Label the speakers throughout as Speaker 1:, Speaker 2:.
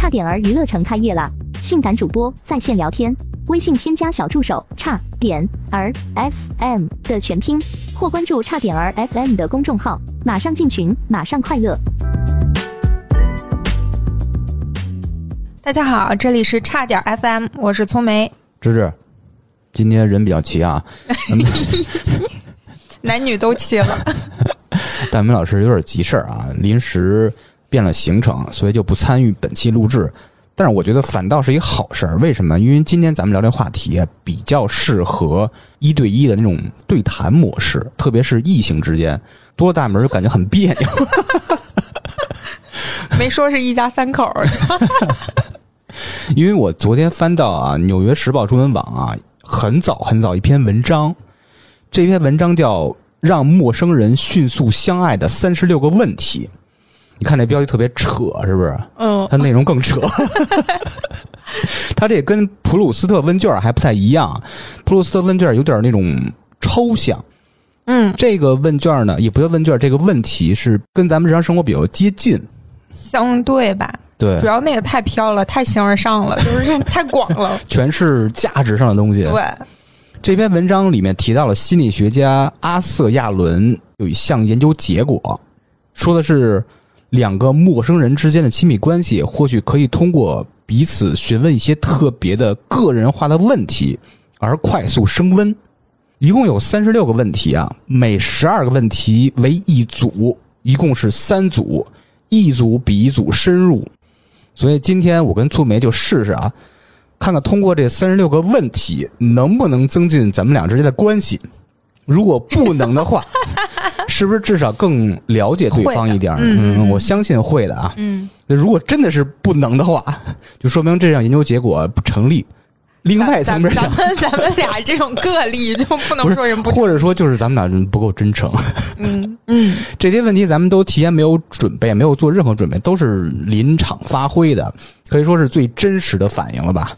Speaker 1: 差点儿娱乐城开业了！性感主播在线聊天，微信添加小助手差点儿 FM 的全拼，或关注差点儿 FM 的公众号，马上进群，马上快乐。
Speaker 2: 大家好，这里是差点 FM，我是聪梅。
Speaker 3: 芝芝，今天人比较齐啊，
Speaker 2: 男女都齐了。
Speaker 3: 大明老师有点急事儿啊，临时变了行程，所以就不参与本期录制。但是我觉得反倒是一好事儿，为什么？因为今天咱们聊这话题啊比较适合一对一的那种对谈模式，特别是异性之间，多了大门就感觉很别扭。
Speaker 2: 没说是一家三口儿，
Speaker 3: 因为我昨天翻到啊《纽约时报》中文网啊，很早很早一篇文章，这篇文章叫《让陌生人迅速相爱的三十六个问题》。你看这标题特别扯，是不是？
Speaker 2: 嗯，
Speaker 3: 它内容更扯。它这跟普鲁斯特问卷还不太一样，普鲁斯特问卷有点那种抽象。
Speaker 2: 嗯，
Speaker 3: 这个问卷呢，也不叫问卷，这个问题是跟咱们日常生活比较接近。
Speaker 2: 相对吧，
Speaker 3: 对
Speaker 2: 主，要那个太飘了，太形而上了，就是太广了。
Speaker 3: 全是价值上的东西。
Speaker 2: 对，
Speaker 3: 这篇文章里面提到了心理学家阿瑟亚伦有一项研究结果，说的是两个陌生人之间的亲密关系，或许可以通过彼此询问一些特别的个人化的问题而快速升温。一共有三十六个问题啊，每十二个问题为一组，一共是三组，一组比一组深入。所以今天我跟粗梅就试试啊，看看通过这三十六个问题能不能增进咱们俩之间的关系。如果不能的话，是不是至少更了解对方一点
Speaker 2: 嗯嗯
Speaker 3: 我相信会的啊。
Speaker 2: 嗯，
Speaker 3: 那如果真的是不能的话，就说明这项研究结果不成立。另外一层面想，
Speaker 2: 咱们 咱们俩这种个例就不能说人不
Speaker 3: 或者说就是咱们俩人不够真诚。
Speaker 2: 嗯嗯，
Speaker 3: 这些问题咱们都提前没有准备，没有做任何准备，都是临场发挥的，可以说是最真实的反应了吧？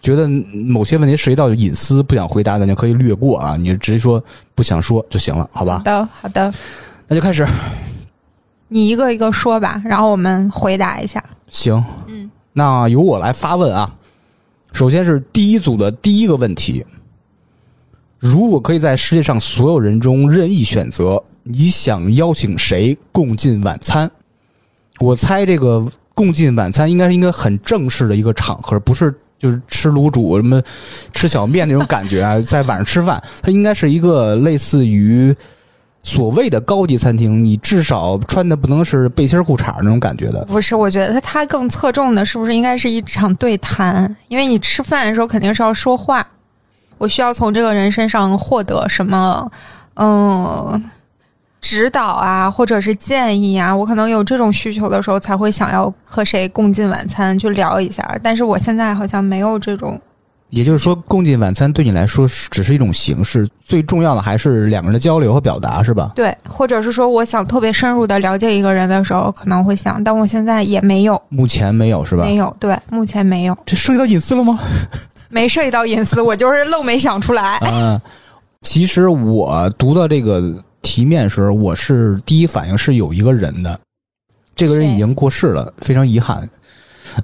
Speaker 3: 觉得某些问题涉及到隐私，不想回答，咱就可以略过啊，你就直接说不想说就行了，好吧
Speaker 2: 好？的好的，
Speaker 3: 那就开始。
Speaker 2: 你一个一个说吧，然后我们回答一下。
Speaker 3: 行，
Speaker 2: 嗯，
Speaker 3: 那由我来发问啊。首先是第一组的第一个问题：如果可以在世界上所有人中任意选择，你想邀请谁共进晚餐？我猜这个共进晚餐应该是应该很正式的一个场合，不是就是吃卤煮什么吃小面那种感觉啊，在晚上吃饭，它应该是一个类似于所谓的高级餐厅，你至少穿的不能是背心裤衩那种感觉的。
Speaker 2: 不是，我觉得它更侧重的是不是应该是一场对谈？因为你吃饭的时候肯定是要说话，我需要从这个人身上获得什么，嗯，指导啊，或者是建议啊，我可能有这种需求的时候才会想要和谁共进晚餐去聊一下。但是我现在好像没有这种，
Speaker 3: 也就是说，共进晚餐对你来说是只是一种形式，最重要的还是两个人的交流和表达，是吧？
Speaker 2: 对，或者是说我想特别深入的了解一个人的时候，可能会想，但我现在也没有，
Speaker 3: 目前没有，是吧？
Speaker 2: 没有，对，目前没有，
Speaker 3: 这涉及到隐私了吗？
Speaker 2: 没涉及到隐私，我就是愣没想出来。
Speaker 3: 嗯，其实我读到这个题面时候，我是第一反应是有一个人的，这个人已经过世了，非常遗憾。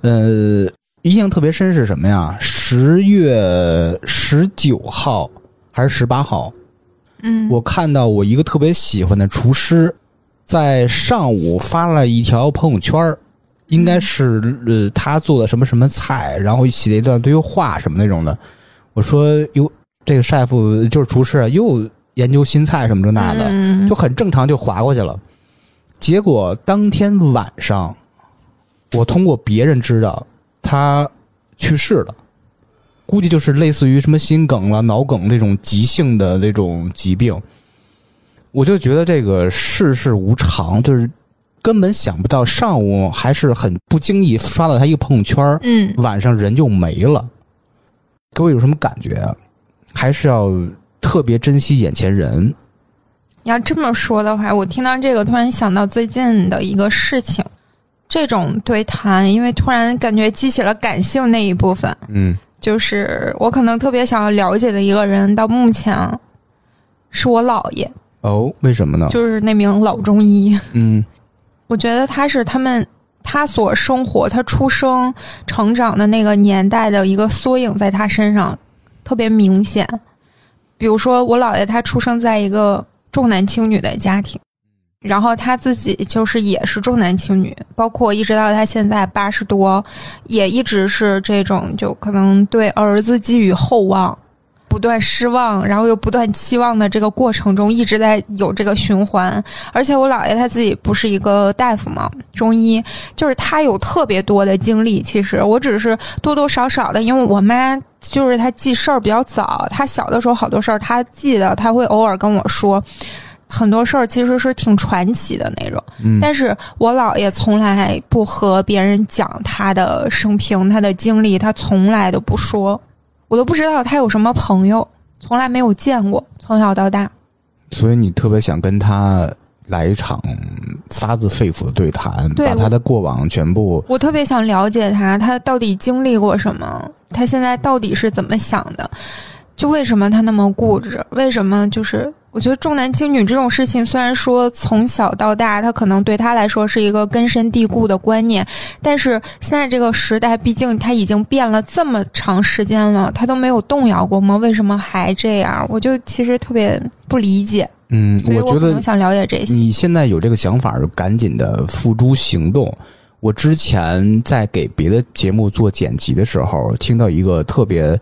Speaker 3: 呃，印象特别深是什么呀？十月十九号还是十八号？
Speaker 2: 嗯，
Speaker 3: 我看到我一个特别喜欢的厨师，在上午发了一条朋友圈儿应该是呃他做的什么什么菜，然后写了一段对话什么那种的。我说哟，这个 chef 就是厨师啊，又研究新菜什么这那的，
Speaker 2: 嗯
Speaker 3: 就很正常就划过去了。结果当天晚上，我通过别人知道他去世了，估计就是类似于什么心梗了、脑梗这种急性的这种疾病。我就觉得这个世事无常，就是根本想不到上午还是很不经意刷到他一个朋友圈，
Speaker 2: 嗯，
Speaker 3: 晚上人就没了。各位有什么感觉啊？还是要特别珍惜眼前人。
Speaker 2: 你要这么说的话，我听到这个突然想到最近的一个事情，这种对谈，因为突然感觉激起了感性那一部分，
Speaker 3: 嗯
Speaker 2: 就是我可能特别想要了解的一个人，到目前是我姥爷，
Speaker 3: 哦，为什么呢？
Speaker 2: 就是那名老中医。
Speaker 3: 嗯
Speaker 2: 我觉得他是他们他所生活、他出生、成长的那个年代的一个缩影在他身上特别明显。比如说，我姥爷他出生在一个重男轻女的家庭，然后他自己就是也是重男轻女，包括一直到他现在八十多，也一直是这种，就可能对儿子寄予厚望。不断失望，然后又不断期望的这个过程中，一直在有这个循环。而且我姥爷他自己不是一个大夫嘛，中医，就是他有特别多的经历。其实我只是多多少少的，因为我妈就是她记事儿比较早，她小的时候好多事儿她记得，她会偶尔跟我说很多事儿，其实是挺传奇的那种。
Speaker 3: 嗯，
Speaker 2: 但是我姥爷从来不和别人讲他的生平、他的经历，他从来都不说。我都不知道他有什么朋友，从来没有见过，从小到大。
Speaker 3: 所以你特别想跟他来一场发自肺腑的对谈，
Speaker 2: 对
Speaker 3: 把他的过往全部。
Speaker 2: 我特别想了解他，他到底经历过什么？他现在到底是怎么想的？就为什么他那么固执？为什么就是？我觉得重男轻女这种事情，虽然说从小到大，他可能对他来说是一个根深蒂固的观念，但是现在这个时代，毕竟他已经变了这么长时间了，他都没有动摇过吗？为什么还这样？我就其实特别不理解。
Speaker 3: 嗯，我觉得
Speaker 2: 想了解这些。
Speaker 3: 你现在有这个想法，赶紧的付诸行动。我之前在给别的节目做剪辑的时候，听到一个特别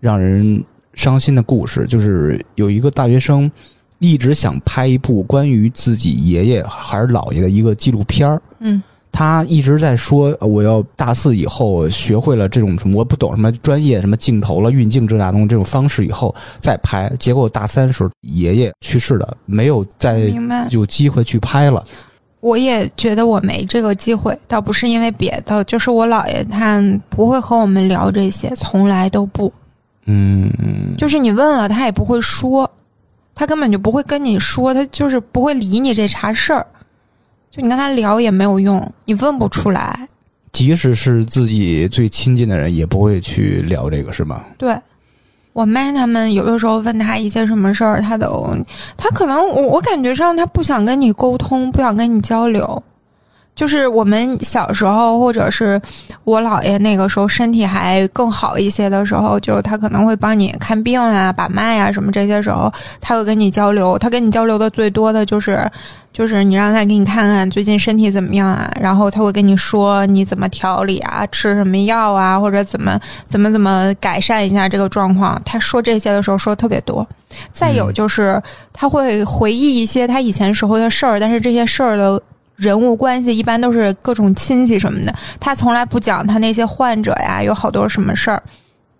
Speaker 3: 让人。伤心的故事就是有一个大学生一直想拍一部关于自己爷爷还是姥爷的一个纪录片儿。
Speaker 2: 嗯，
Speaker 3: 他一直在说我要大四以后学会了这种什么我不懂什么专业什么镜头了运镜这那东这种方式以后再拍。结果大三时候爷爷去世了，没有再有机会去拍了。
Speaker 2: 我也觉得我没这个机会，倒不是因为别的，就是我姥爷他不会和我们聊这些，从来都不。
Speaker 3: 嗯，
Speaker 2: 就是你问了他也不会说，他根本就不会跟你说，他就是不会理你这茬事儿。就你跟他聊也没有用，你问不出来。
Speaker 3: 即使是自己最亲近的人，也不会去聊这个，是吗？
Speaker 2: 对，我妈他们有的时候问他一些什么事儿，他都他可能我我感觉上他不想跟你沟通，不想跟你交流。就是我们小时候，或者是我姥爷那个时候身体还更好一些的时候，就他可能会帮你看病啊、把脉啊什么这些时候，他会跟你交流。他跟你交流的最多的就是，就是你让他给你看看最近身体怎么样啊，然后他会跟你说你怎么调理啊，吃什么药啊，或者怎么怎么怎么改善一下这个状况。他说这些的时候说特别多。再有就是他会回忆一些他以前时候的事儿，但是这些事儿的。人物关系一般都是各种亲戚什么的，他从来不讲他那些患者呀，有好多什么事儿。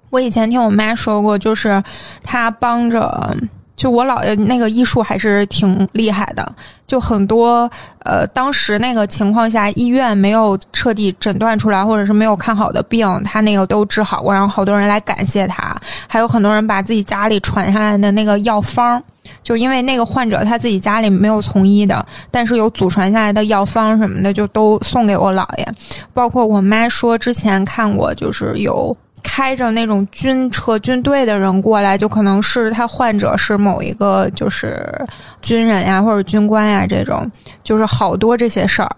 Speaker 2: 我以前听我妈说过，就是他帮着，就我姥爷那个医术还是挺厉害的，就很多呃，当时那个情况下，医院没有彻底诊断出来，或者是没有看好的病，他那个都治好过，然后好多人来感谢他，还有很多人把自己家里传下来的那个药方。就因为那个患者他自己家里没有从医的，但是有祖传下来的药方什么的，就都送给我姥爷。包括我妈说之前看过，就是有开着那种军车军队的人过来，就可能是他患者是某一个就是军人呀或者军官呀这种，就是好多这些事儿。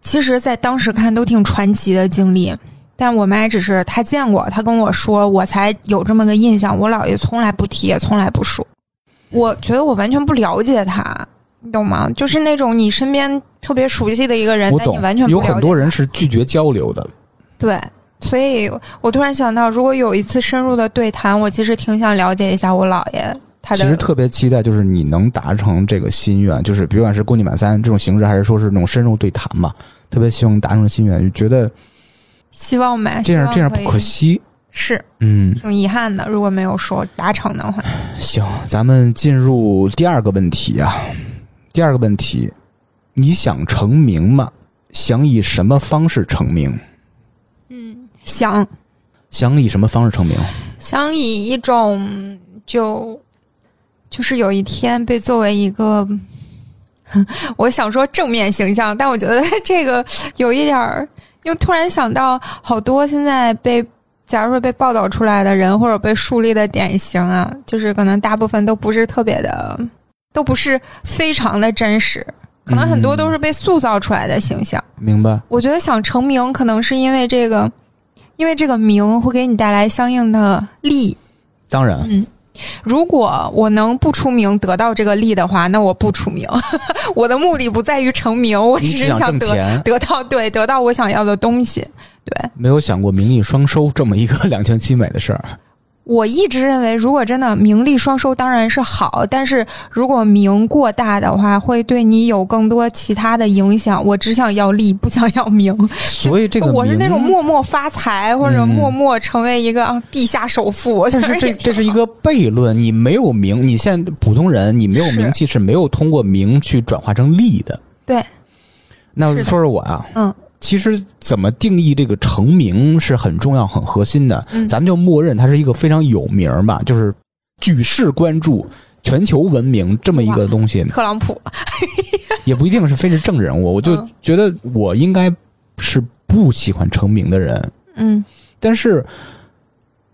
Speaker 2: 其实，在当时看都挺传奇的经历，但我妈只是她见过，她跟我说，我才有这么个印象。我姥爷从来不提，也从来不说。我觉得我完全不了解他，你懂吗？就是那种你身边特别熟悉的一个人，但你完全
Speaker 3: 有很多人是拒绝交流的。
Speaker 2: 对，所以我突然想到，如果有一次深入的对谈，我其实挺想了解一下我姥爷。他
Speaker 3: 其实特别期待，就是你能达成这个心愿，就是不管是过年满三这种形式，还是说是那种深入对谈嘛，特别希望达成心愿，就觉得
Speaker 2: 希望吧，
Speaker 3: 这样这样不可惜。
Speaker 2: 是，
Speaker 3: 嗯，
Speaker 2: 挺遗憾的。如果没有说达成的话，
Speaker 3: 行，咱们进入第二个问题啊。第二个问题，你想成名吗？想以什么方式成名？
Speaker 2: 嗯，想。
Speaker 3: 想以什么方式成名？
Speaker 2: 想以一种就就是有一天被作为一个，我想说正面形象，但我觉得这个有一点儿，因为突然想到好多现在被。假如说被报道出来的人或者被树立的典型啊，就是可能大部分都不是特别的，都不是非常的真实。可能很多都是被塑造出来的形象。
Speaker 3: 明白？
Speaker 2: 我觉得想成名，可能是因为这个，因为这个名会给你带来相应的利。
Speaker 3: 当然，
Speaker 2: 嗯，如果我能不出名得到这个利的话，那我不出名。我的目的不在于成名，我只是想得得到对得到我想要的东西。对
Speaker 3: 没有想过名利双收这么一个 两全其美的事儿。
Speaker 2: 我一直认为，如果真的名利双收当然是好，但是如果名过大的话，会对你有更多其他的影响。我只想要利，不想要名。
Speaker 3: 所以这个
Speaker 2: 我是那种默默发财，或者
Speaker 3: 嗯
Speaker 2: 默默成为一个啊地下首富。
Speaker 3: 但
Speaker 2: 就是
Speaker 3: 这 这是一个悖论，你没有名，你现在普通人，你没有名气是没有通过名去转化成利的。
Speaker 2: 对，
Speaker 3: 那说说我啊，
Speaker 2: 嗯，
Speaker 3: 其实怎么定义这个成名是很重要、很核心的。
Speaker 2: 嗯。
Speaker 3: 咱们就默认它是一个非常有名吧，就是举世关注、全球闻名这么一个东西，
Speaker 2: 特朗普，
Speaker 3: 也不一定是非是正人物。我就
Speaker 2: 嗯。
Speaker 3: 觉得我应该是不喜欢成名的人，
Speaker 2: 嗯。
Speaker 3: 但是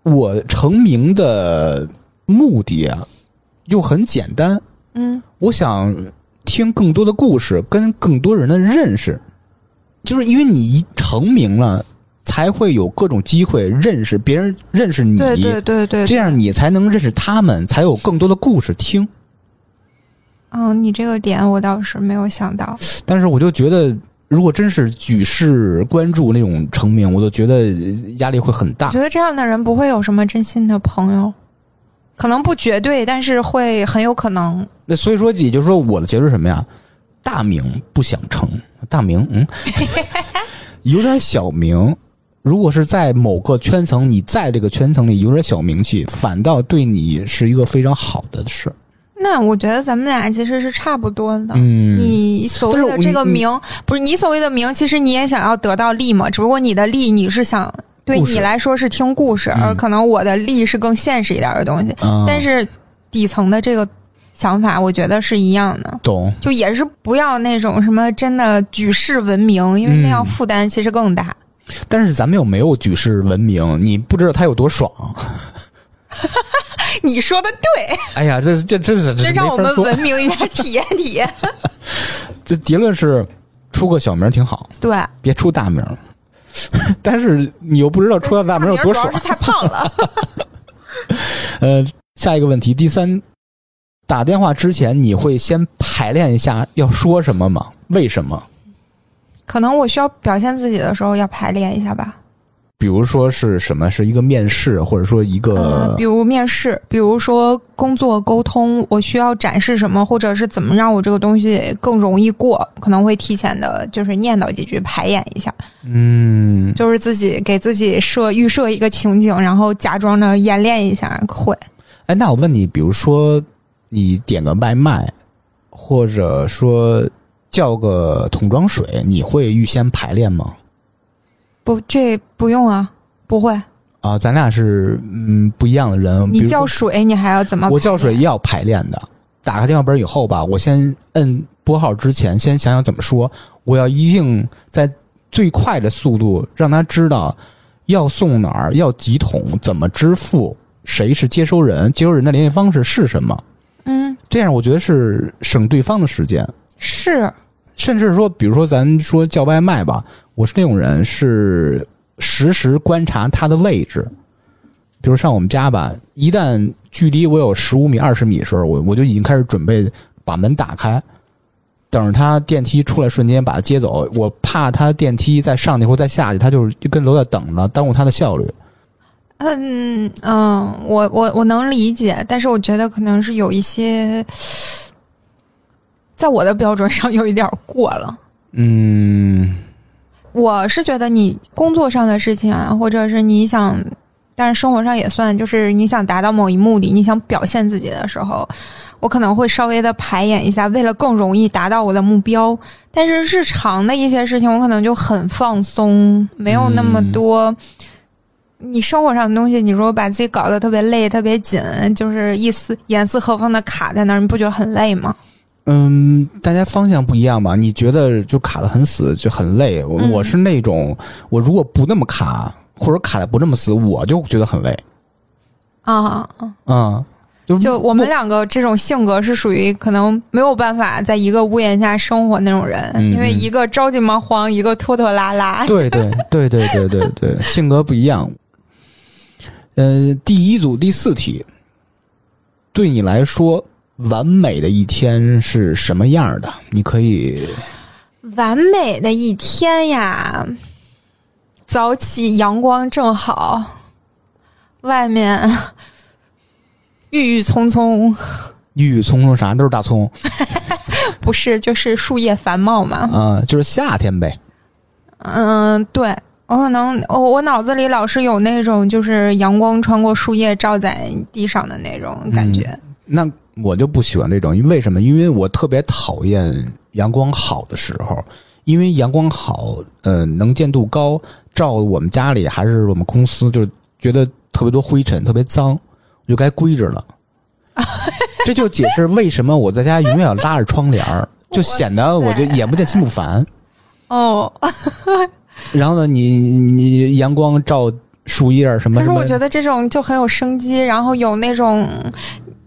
Speaker 3: 我成名的目的啊，又很简单，
Speaker 2: 嗯。
Speaker 3: 我想听更多的故事，跟更多人的认识，就是因为你一成名了，才会有各种机会认识别人，认识你，
Speaker 2: 对对对对，
Speaker 3: 这样你才能认识他们，才有更多的故事听。
Speaker 2: 嗯，你这个点我倒是没有想到。
Speaker 3: 但是我就觉得，如果真是举世关注那种成名，我都觉得压力会很大
Speaker 2: 我觉。得这样的人不会有什么真心的朋友，可能不绝对，但是会很有可能。
Speaker 3: 那所以说，也就是说，我的结论是什么呀？大名不想成，大名嗯，有点小名。如果是在某个圈层，你在这个圈层里有点小名气，反倒对你是一个非常好的事。
Speaker 2: 那我觉得咱们俩其实是差不多的。
Speaker 3: 嗯，
Speaker 2: 你所谓的这个名，不是你所谓的名，其实你也想要得到利嘛？只不过你的利，你是想对你来说是听故事，
Speaker 3: 嗯
Speaker 2: 而可能我的利是更现实一点的东西。
Speaker 3: 啊
Speaker 2: 但是底层的这个想法，我觉得是一样的。
Speaker 3: 懂。
Speaker 2: 就也是不要那种什么真的举世闻名，因为那样
Speaker 3: 嗯
Speaker 2: 负担其实更大。
Speaker 3: 但是咱们又没有举世闻名，你不知道他有多爽。
Speaker 2: 你说的对，
Speaker 3: 哎呀，这这这是
Speaker 2: 这
Speaker 3: 这
Speaker 2: 让我们。文明一下，体验体验。
Speaker 3: 这结论是，出个小名挺好，
Speaker 2: 对，
Speaker 3: 别出大名。但是你又不知道出到大名有多爽
Speaker 2: 主要。是太胖了。
Speaker 3: 呃，下一个问题，第三，打电话之前你会先排练一下要说什么吗？为什么？
Speaker 2: 可能我需要表现自己的时候要排练一下吧。
Speaker 3: 比如说是什么？是一个面试，或者说一个、
Speaker 2: 呃，比如面试，比如说工作沟通，我需要展示什么，或者是怎么让我这个东西更容易过，可能会提前的，就是念叨几句，排演一下，
Speaker 3: 嗯，
Speaker 2: 就是自己给自己设预设一个情景，然后假装着演练一下，会。
Speaker 3: 哎，那我问你，比如说你点个外卖，或者说叫个桶装水，你会预先排练吗？
Speaker 2: 不，这不用啊，不会。
Speaker 3: 啊，咱俩是嗯不一样的人。
Speaker 2: 你叫水，你还要怎么？
Speaker 3: 我叫水也。要排练的。打开电话本以后吧，我先摁拨号之前，先想想怎么说。我要一定在最快的速度让他知道要送哪儿，要几桶，怎么支付，谁是接收人，接收人的联系方式是什么。
Speaker 2: 嗯，
Speaker 3: 这样我觉得是省对方的时间，
Speaker 2: 是，
Speaker 3: 甚至说，比如说咱说叫外卖吧，我是那种人，是实时观察他的位置。比如上我们家吧，一旦距离我有十五米、二十米的时候，我我就已经开始准备把门打开，等着他电梯出来瞬间把他接走。我怕他电梯再上去或再下去，他就就跟楼下等着，耽误他的效率。
Speaker 2: 嗯嗯，我我我能理解，但是我觉得可能是有一些，在我的标准上有一点过了。
Speaker 3: 嗯，
Speaker 2: 我是觉得你工作上的事情啊，或者是你想，但是生活上也算，就是你想达到某一目的，你想表现自己的时候，我可能会稍微的排演一下，为了更容易达到我的目标。但是日常的一些事情，我可能就很放松，没有那么多。你生活上的东西，你如果把自己搞得特别累、特别紧，就是一丝严丝合缝的卡在那儿，你不觉得很累吗？
Speaker 3: 嗯，大家方向不一样吧？你觉得就卡得很死，就很累。我、
Speaker 2: 嗯
Speaker 3: 我是那种，我如果不那么卡，或者卡的不那么死，我就觉得很累。
Speaker 2: 啊，
Speaker 3: 嗯，就
Speaker 2: 我们两个这种性格是属于可能没有办法在一个屋檐下生活那种人，
Speaker 3: 嗯
Speaker 2: 因为一个着急忙慌，一个拖拖拉拉。
Speaker 3: 对对对对对对对，性格不一样。呃，第一组第四题，对你来说，完美的一天是什么样的？你可以
Speaker 2: 完美的一天呀，早起阳光正好，外面 郁郁葱葱，
Speaker 3: 郁郁葱葱啥都是大葱
Speaker 2: 不是就是树叶繁茂嘛？
Speaker 3: 啊、就是夏天呗。
Speaker 2: 嗯，对。我可能我我脑子里老是有那种就是阳光穿过树叶照在地上的那种感觉。
Speaker 3: 那我就不喜欢这种，因为为什么？因为我特别讨厌阳光好的时候，因为阳光好，呃，能见度高，照我们家里还是我们公司，就觉得特别多灰尘，特别脏，我就该归置了。这就解释为什么我在家永远要拉着窗帘儿，就显得我就 眼不见心不烦。
Speaker 2: 哦，
Speaker 3: 然后呢，你你阳光照树叶什么
Speaker 2: 可是我觉得这种就很有生机，然后有那种。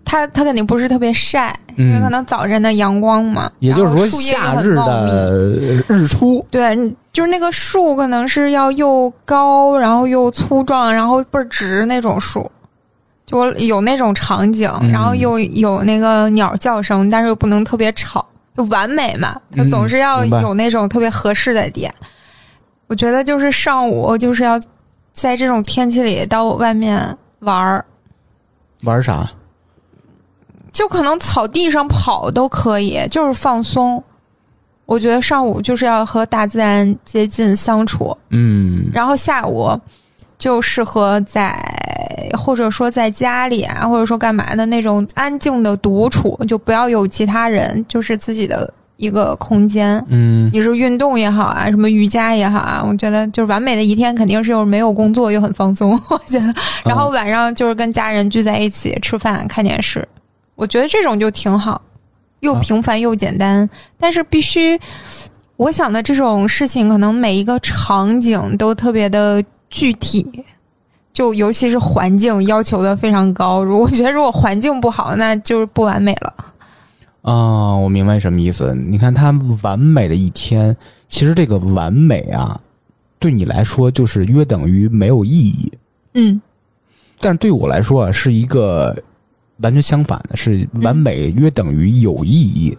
Speaker 2: 它它肯定不是特别晒，因为
Speaker 3: 嗯
Speaker 2: 可能早晨的阳光嘛，
Speaker 3: 也就是说夏日的日出，
Speaker 2: 对，就是那个树可能是要又高，然后又粗壮，然后倍儿直那种树，就我有那种场景，
Speaker 3: 嗯
Speaker 2: 然后又有那个鸟叫声，但是又不能特别吵，就完美嘛。它
Speaker 3: 嗯
Speaker 2: 总是要有那种特别合适的点。我觉得就是上午就是要在这种天气里到外面玩儿，
Speaker 3: 玩啥？
Speaker 2: 就可能草地上跑都可以，就是放松。我觉得上午就是要和大自然接近相处，
Speaker 3: 嗯
Speaker 2: 然后下午就适合在或者说在家里啊，或者说干嘛的那种安静的独处，就不要有其他人，就是自己的一个空间。
Speaker 3: 嗯
Speaker 2: 你是运动也好啊，什么瑜伽也好啊，我觉得就是完美的一天肯定是又没有工作又很放松，我觉得。然后晚上就是跟家人聚在一起吃饭看电视，我觉得这种就挺好，又
Speaker 3: 啊
Speaker 2: 平凡又简单，但是必须，我想的这种事情可能每一个场景都特别的具体。就尤其是环境要求的非常高，如果我觉得如果环境不好，那就是不完美了。
Speaker 3: 啊，我明白什么意思。你看，他完美的一天，其实这个完美啊，对你来说就是约等于没有意义，
Speaker 2: 嗯
Speaker 3: 但是对我来说啊，是一个完全相反的，是完美约等于有意义。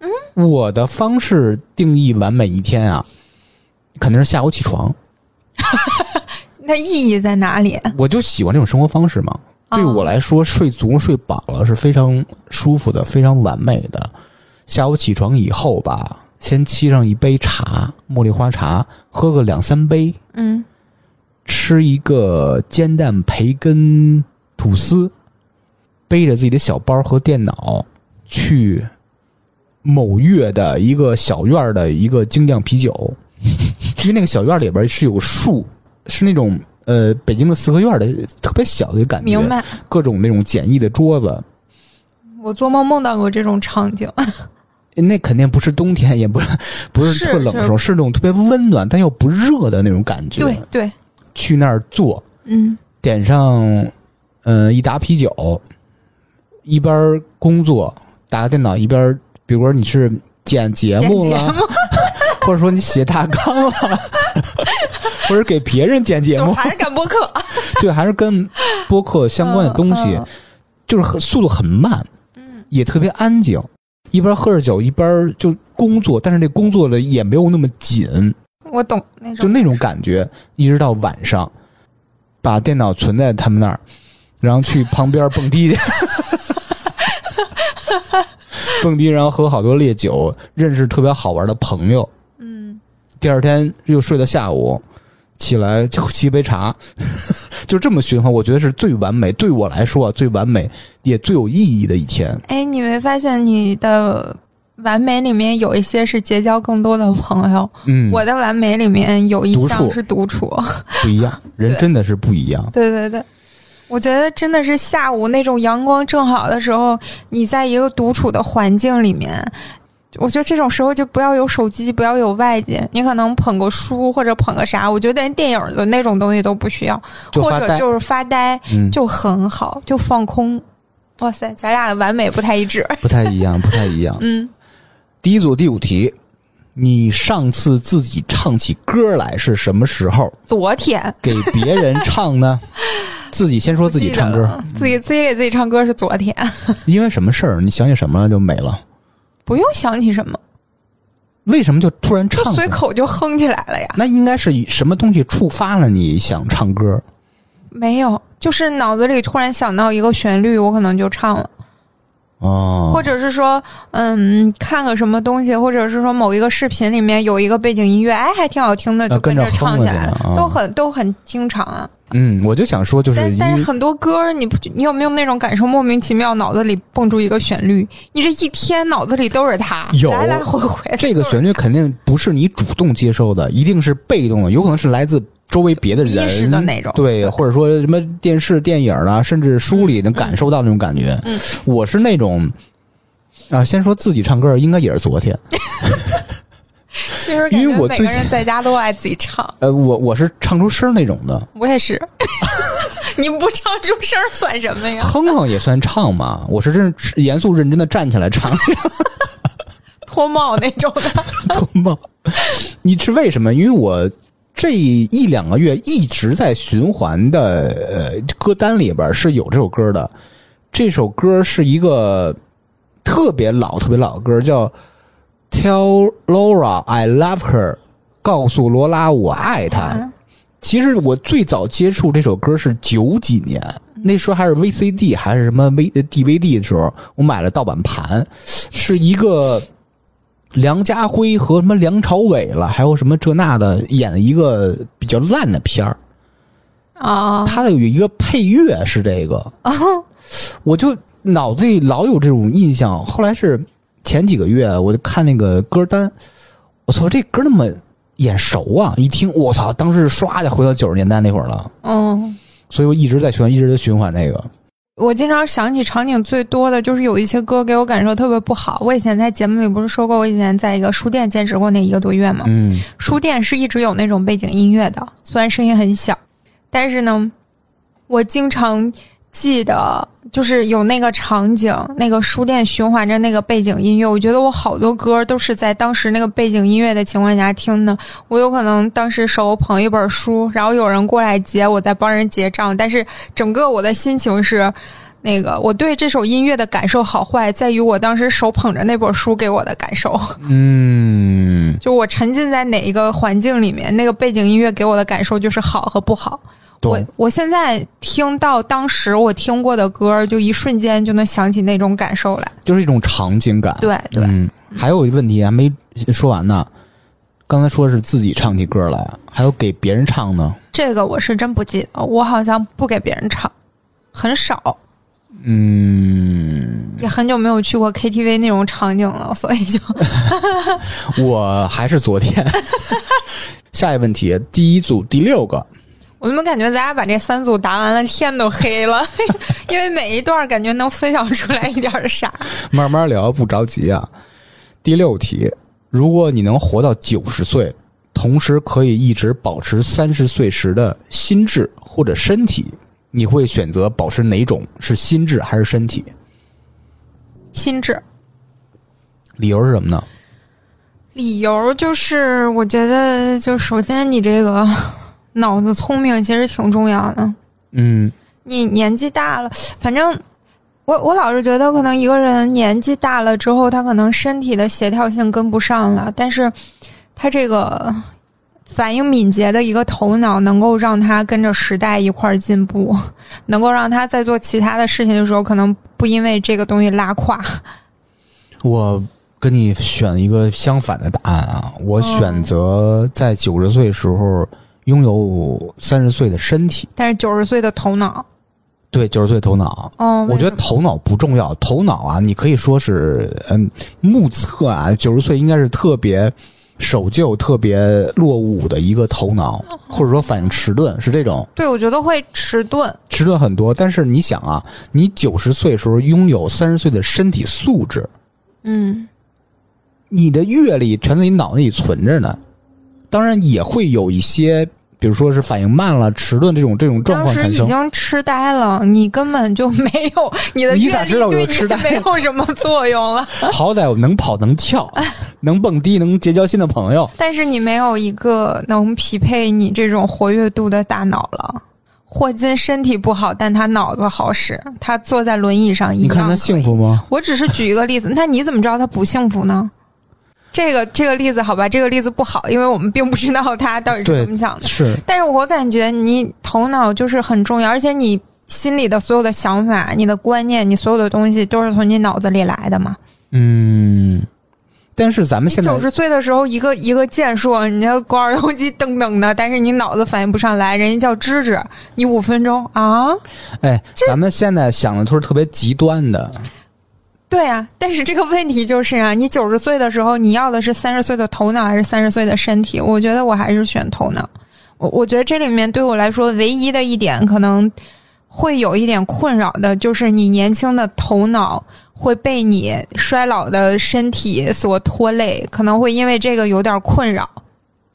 Speaker 3: 嗯，我的方式定义完美一天啊，肯定是下午起床，
Speaker 2: 那意义在哪里？
Speaker 3: 我就喜欢这种生活方式嘛。对
Speaker 2: 哦
Speaker 3: 我来说，睡足睡饱了是非常舒服的，非常完美的。下午起床以后吧，先沏上一杯茶，茉莉花茶，喝个两三杯，
Speaker 2: 嗯。
Speaker 3: 吃一个煎蛋培根吐司，背着自己的小包和电脑去某月的一个小院儿的一个精酿啤酒，因为那个小院儿里边是有树，是那种呃北京的四合院的特别小的感觉，
Speaker 2: 明白。
Speaker 3: 各种那种简易的桌子，
Speaker 2: 我做梦梦到过这种场景，
Speaker 3: 那肯定不是冬天，也不是不是
Speaker 2: 是
Speaker 3: 特冷的时候，是那种特别温暖但又不热的那种感觉。
Speaker 2: 对，对，
Speaker 3: 去那儿坐，
Speaker 2: 嗯。
Speaker 3: 点上嗯、呃一打啤酒，一边工作打个电脑，一边比如说你是剪节目了，
Speaker 2: 目。
Speaker 3: 或者说你写大纲了，或者给别人剪节目，
Speaker 2: 还是干播客。
Speaker 3: 对，还是跟播客相关的东西，
Speaker 2: 嗯
Speaker 3: 就是很速度很慢，
Speaker 2: 嗯。
Speaker 3: 也特别安静，一边喝着酒一边就工作，但是这工作的也没有那么紧，
Speaker 2: 我懂那种，
Speaker 3: 就那种感觉，一直到晚上，把电脑存在他们那儿，然后去旁边蹦迪去，蹦迪，然后喝好多烈酒，认识特别好玩的朋友。
Speaker 2: 嗯，
Speaker 3: 第二天又睡到下午，起来就沏一杯茶，就这么循环，我觉得是最完美，对我来说啊，最完美也最有意义的一天。
Speaker 2: 哎，你没发现你的完美里面有一些是结交更多的朋友，
Speaker 3: 嗯，
Speaker 2: 我的完美里面有一项是独处。
Speaker 3: 不一样，人真的是不一样。
Speaker 2: 对对对，我觉得真的是下午那种阳光正好的时候，你在一个独处的环境里面。我觉得这种时候就不要有手机，不要有外界，你可能捧个书或者捧个啥，我觉得连电影的那种东西都不需要，或者就是发呆，
Speaker 3: 嗯，
Speaker 2: 就很好，就放空。哇塞，咱俩的完美不太一致。
Speaker 3: 不太一样，不太一样。
Speaker 2: 嗯，
Speaker 3: 第一组第五题，你上次自己唱起歌来是什么时候？
Speaker 2: 昨天
Speaker 3: 给别人唱呢？自己先说自己唱歌，
Speaker 2: 自己自己给自己唱歌是昨天，
Speaker 3: 因为什么事儿？你想起什么了就没了？
Speaker 2: 不用想起什么，
Speaker 3: 为什么就突然唱？
Speaker 2: 就随口就哼起来了呀。
Speaker 3: 那应该是什么东西触发了你想唱歌？
Speaker 2: 没有，就是脑子里突然想到一个旋律，我可能就唱了，
Speaker 3: 哦，
Speaker 2: 或者是说，嗯，看个什么东西，或者是说某一个视频里面有一个背景音乐，哎，还挺好听的，就
Speaker 3: 啊跟着
Speaker 2: 着唱起来都很都很经常啊。
Speaker 3: 嗯，我就想说，就是
Speaker 2: 但但是很多歌，你不你有没有那种感受？莫名其妙脑子里蹦出一个旋律，你这一天脑子里都是它，
Speaker 3: 有
Speaker 2: 来来回回。
Speaker 3: 这个旋律肯定不是你主动接收的，一定是被动的，有可能是来自周围别的人
Speaker 2: 的那种
Speaker 3: 对，或者说什么电视、电影啊，甚至书里能感受到那种感觉。
Speaker 2: 嗯，
Speaker 3: 我是那种啊，先说自己唱歌，应该也是昨天。
Speaker 2: 其实
Speaker 3: 因为我最近
Speaker 2: 个人在家都爱自己唱，
Speaker 3: 呃，我我是唱出声那种的，
Speaker 2: 我也是。你不唱出声儿算什么呀？
Speaker 3: 哼哼也算唱嘛。我是认严肃认真的站起来唱
Speaker 2: 脱帽那种的。
Speaker 3: 脱帽。你是为什么？因为我这一两个月一直在循环的呃歌单里边是有这首歌的。这首歌是一个特别老、特别老的歌，叫《Tell Laura I Love Her》，告诉罗拉我爱她。
Speaker 2: 啊
Speaker 3: 其实我最早接触这首歌是九几年，那时候还是 VCD 还是什么 V DVD 的时候，我买了盗版盘，是一个梁家辉和什么梁朝伟了，还有什么这那的演的一个比较烂的片儿。
Speaker 2: 啊
Speaker 3: 他的有一个配乐是这个，我就脑子里老有这种印象。后来是前几个月，我就看那个歌单，我操，这歌那么眼熟啊！一听，我操，当时唰就回到九十年代那会儿了。
Speaker 2: 嗯，
Speaker 3: 所以我一直在循环，一直在循环这个。
Speaker 2: 我经常想起场景最多的就是有一些歌给我感受特别不好。我以前在节目里不是说过，我以前在一个书店兼职过那一个多月吗？
Speaker 3: 嗯，
Speaker 2: 书店是一直有那种背景音乐的，虽然声音很小，但是呢，我经常记得就是有那个场景，那个书店循环着那个背景音乐。我觉得我好多歌都是在当时那个背景音乐的情况下听的。我有可能当时手捧一本书，然后有人过来结，我在帮人结账，但是整个我的心情是。那个，我对这首音乐的感受好坏，在于我当时手捧着那本书给我的感受。
Speaker 3: 嗯，
Speaker 2: 就我沉浸在哪一个环境里面，那个背景音乐给我的感受就是好和不好。我。我现在听到当时我听过的歌，就一瞬间就能想起那种感受来。
Speaker 3: 就是一种场景感。
Speaker 2: 对对，
Speaker 3: 嗯，还有一个问题还没说完呢。刚才说是自己唱起歌来，还有给别人唱呢。
Speaker 2: 这个我是真不记得，我好像不给别人唱，很少，
Speaker 3: 嗯，
Speaker 2: 也很久没有去过 KTV 那种场景了，所以就
Speaker 3: 我还是昨天。下一个问题，第一组第六个，
Speaker 2: 我怎么感觉咱俩把这三组答完了，天都黑了，因为每一段感觉能分享出来一点儿啥。
Speaker 3: 慢慢聊，不着急啊。第六题，如果你能活到九十岁，同时可以一直保持三十岁时的心智或者身体，你会选择保持哪种？是心智还是身体？
Speaker 2: 心智。
Speaker 3: 理由是什么呢？
Speaker 2: 理由就是，我觉得就首先你这个脑子聪明其实挺重要的。
Speaker 3: 嗯
Speaker 2: 你年纪大了，反正我我老是觉得，可能一个人年纪大了之后，他可能身体的协调性跟不上了，但是他这个反应敏捷的一个头脑，能够让他跟着时代一块儿进步，能够让他在做其他的事情的时候，可能不因为这个东西拉胯。
Speaker 3: 我跟你选一个相反的答案啊！我选择在九十岁时候拥有三十岁的身体，
Speaker 2: 但是九十岁的头脑，
Speaker 3: 对，九十岁头脑。
Speaker 2: 哦，
Speaker 3: 我觉得头脑不重要，头脑啊，你可以说是嗯目测啊，九十岁应该是特别守旧、特别落伍的一个头脑，或者说反应迟钝，是这种
Speaker 2: 对，我觉得会迟钝。
Speaker 3: 迟钝很多。但是你想啊，你九十岁时候拥有三十岁的身体素质，
Speaker 2: 嗯，
Speaker 3: 你的阅历全在你脑子里存着呢。当然也会有一些比如说是反应慢了、迟钝这种这种状
Speaker 2: 当时已。经痴呆了，你根本就没有你的
Speaker 3: 你
Speaker 2: 阅历
Speaker 3: 咋知道我
Speaker 2: 对你没有什么作用了。
Speaker 3: 好歹我能跑能跳，能蹦迪，能结交新的朋友。
Speaker 2: 但是你没有一个能匹配你这种活跃度的大脑了。霍金身体不好，但他脑子好使，他坐在轮椅上一样。
Speaker 3: 你看他幸福？吗？
Speaker 2: 我只是举一个例子，那你怎么知道他不幸福呢？这个这个例子好吧，这个例子不好，因为我们并不知道他到底 是怎么想的。
Speaker 3: 是
Speaker 2: 但是我感觉你头脑就是很重要，而且你心里的所有的想法、你的观念、你所有的东西都是从你脑子里来的嘛。
Speaker 3: 嗯，但是咱们现在
Speaker 2: 九十岁的时候，一个一个健硕，你要肱二头肌噔噔的，但是你脑子反应不上来，人家叫芝芝，你五分钟啊？
Speaker 3: 哎，咱们现在想的都是特别极端的，
Speaker 2: 对啊，但是这个问题就是啊，你九十岁的时候，你要的是三十岁的头脑还是三十岁的身体？我觉得我还是选头脑。我我觉得这里面对我来说，唯一的一点可能会有一点困扰的，就是你年轻的头脑会被你衰老的身体所拖累，可能会因为这个有点困扰。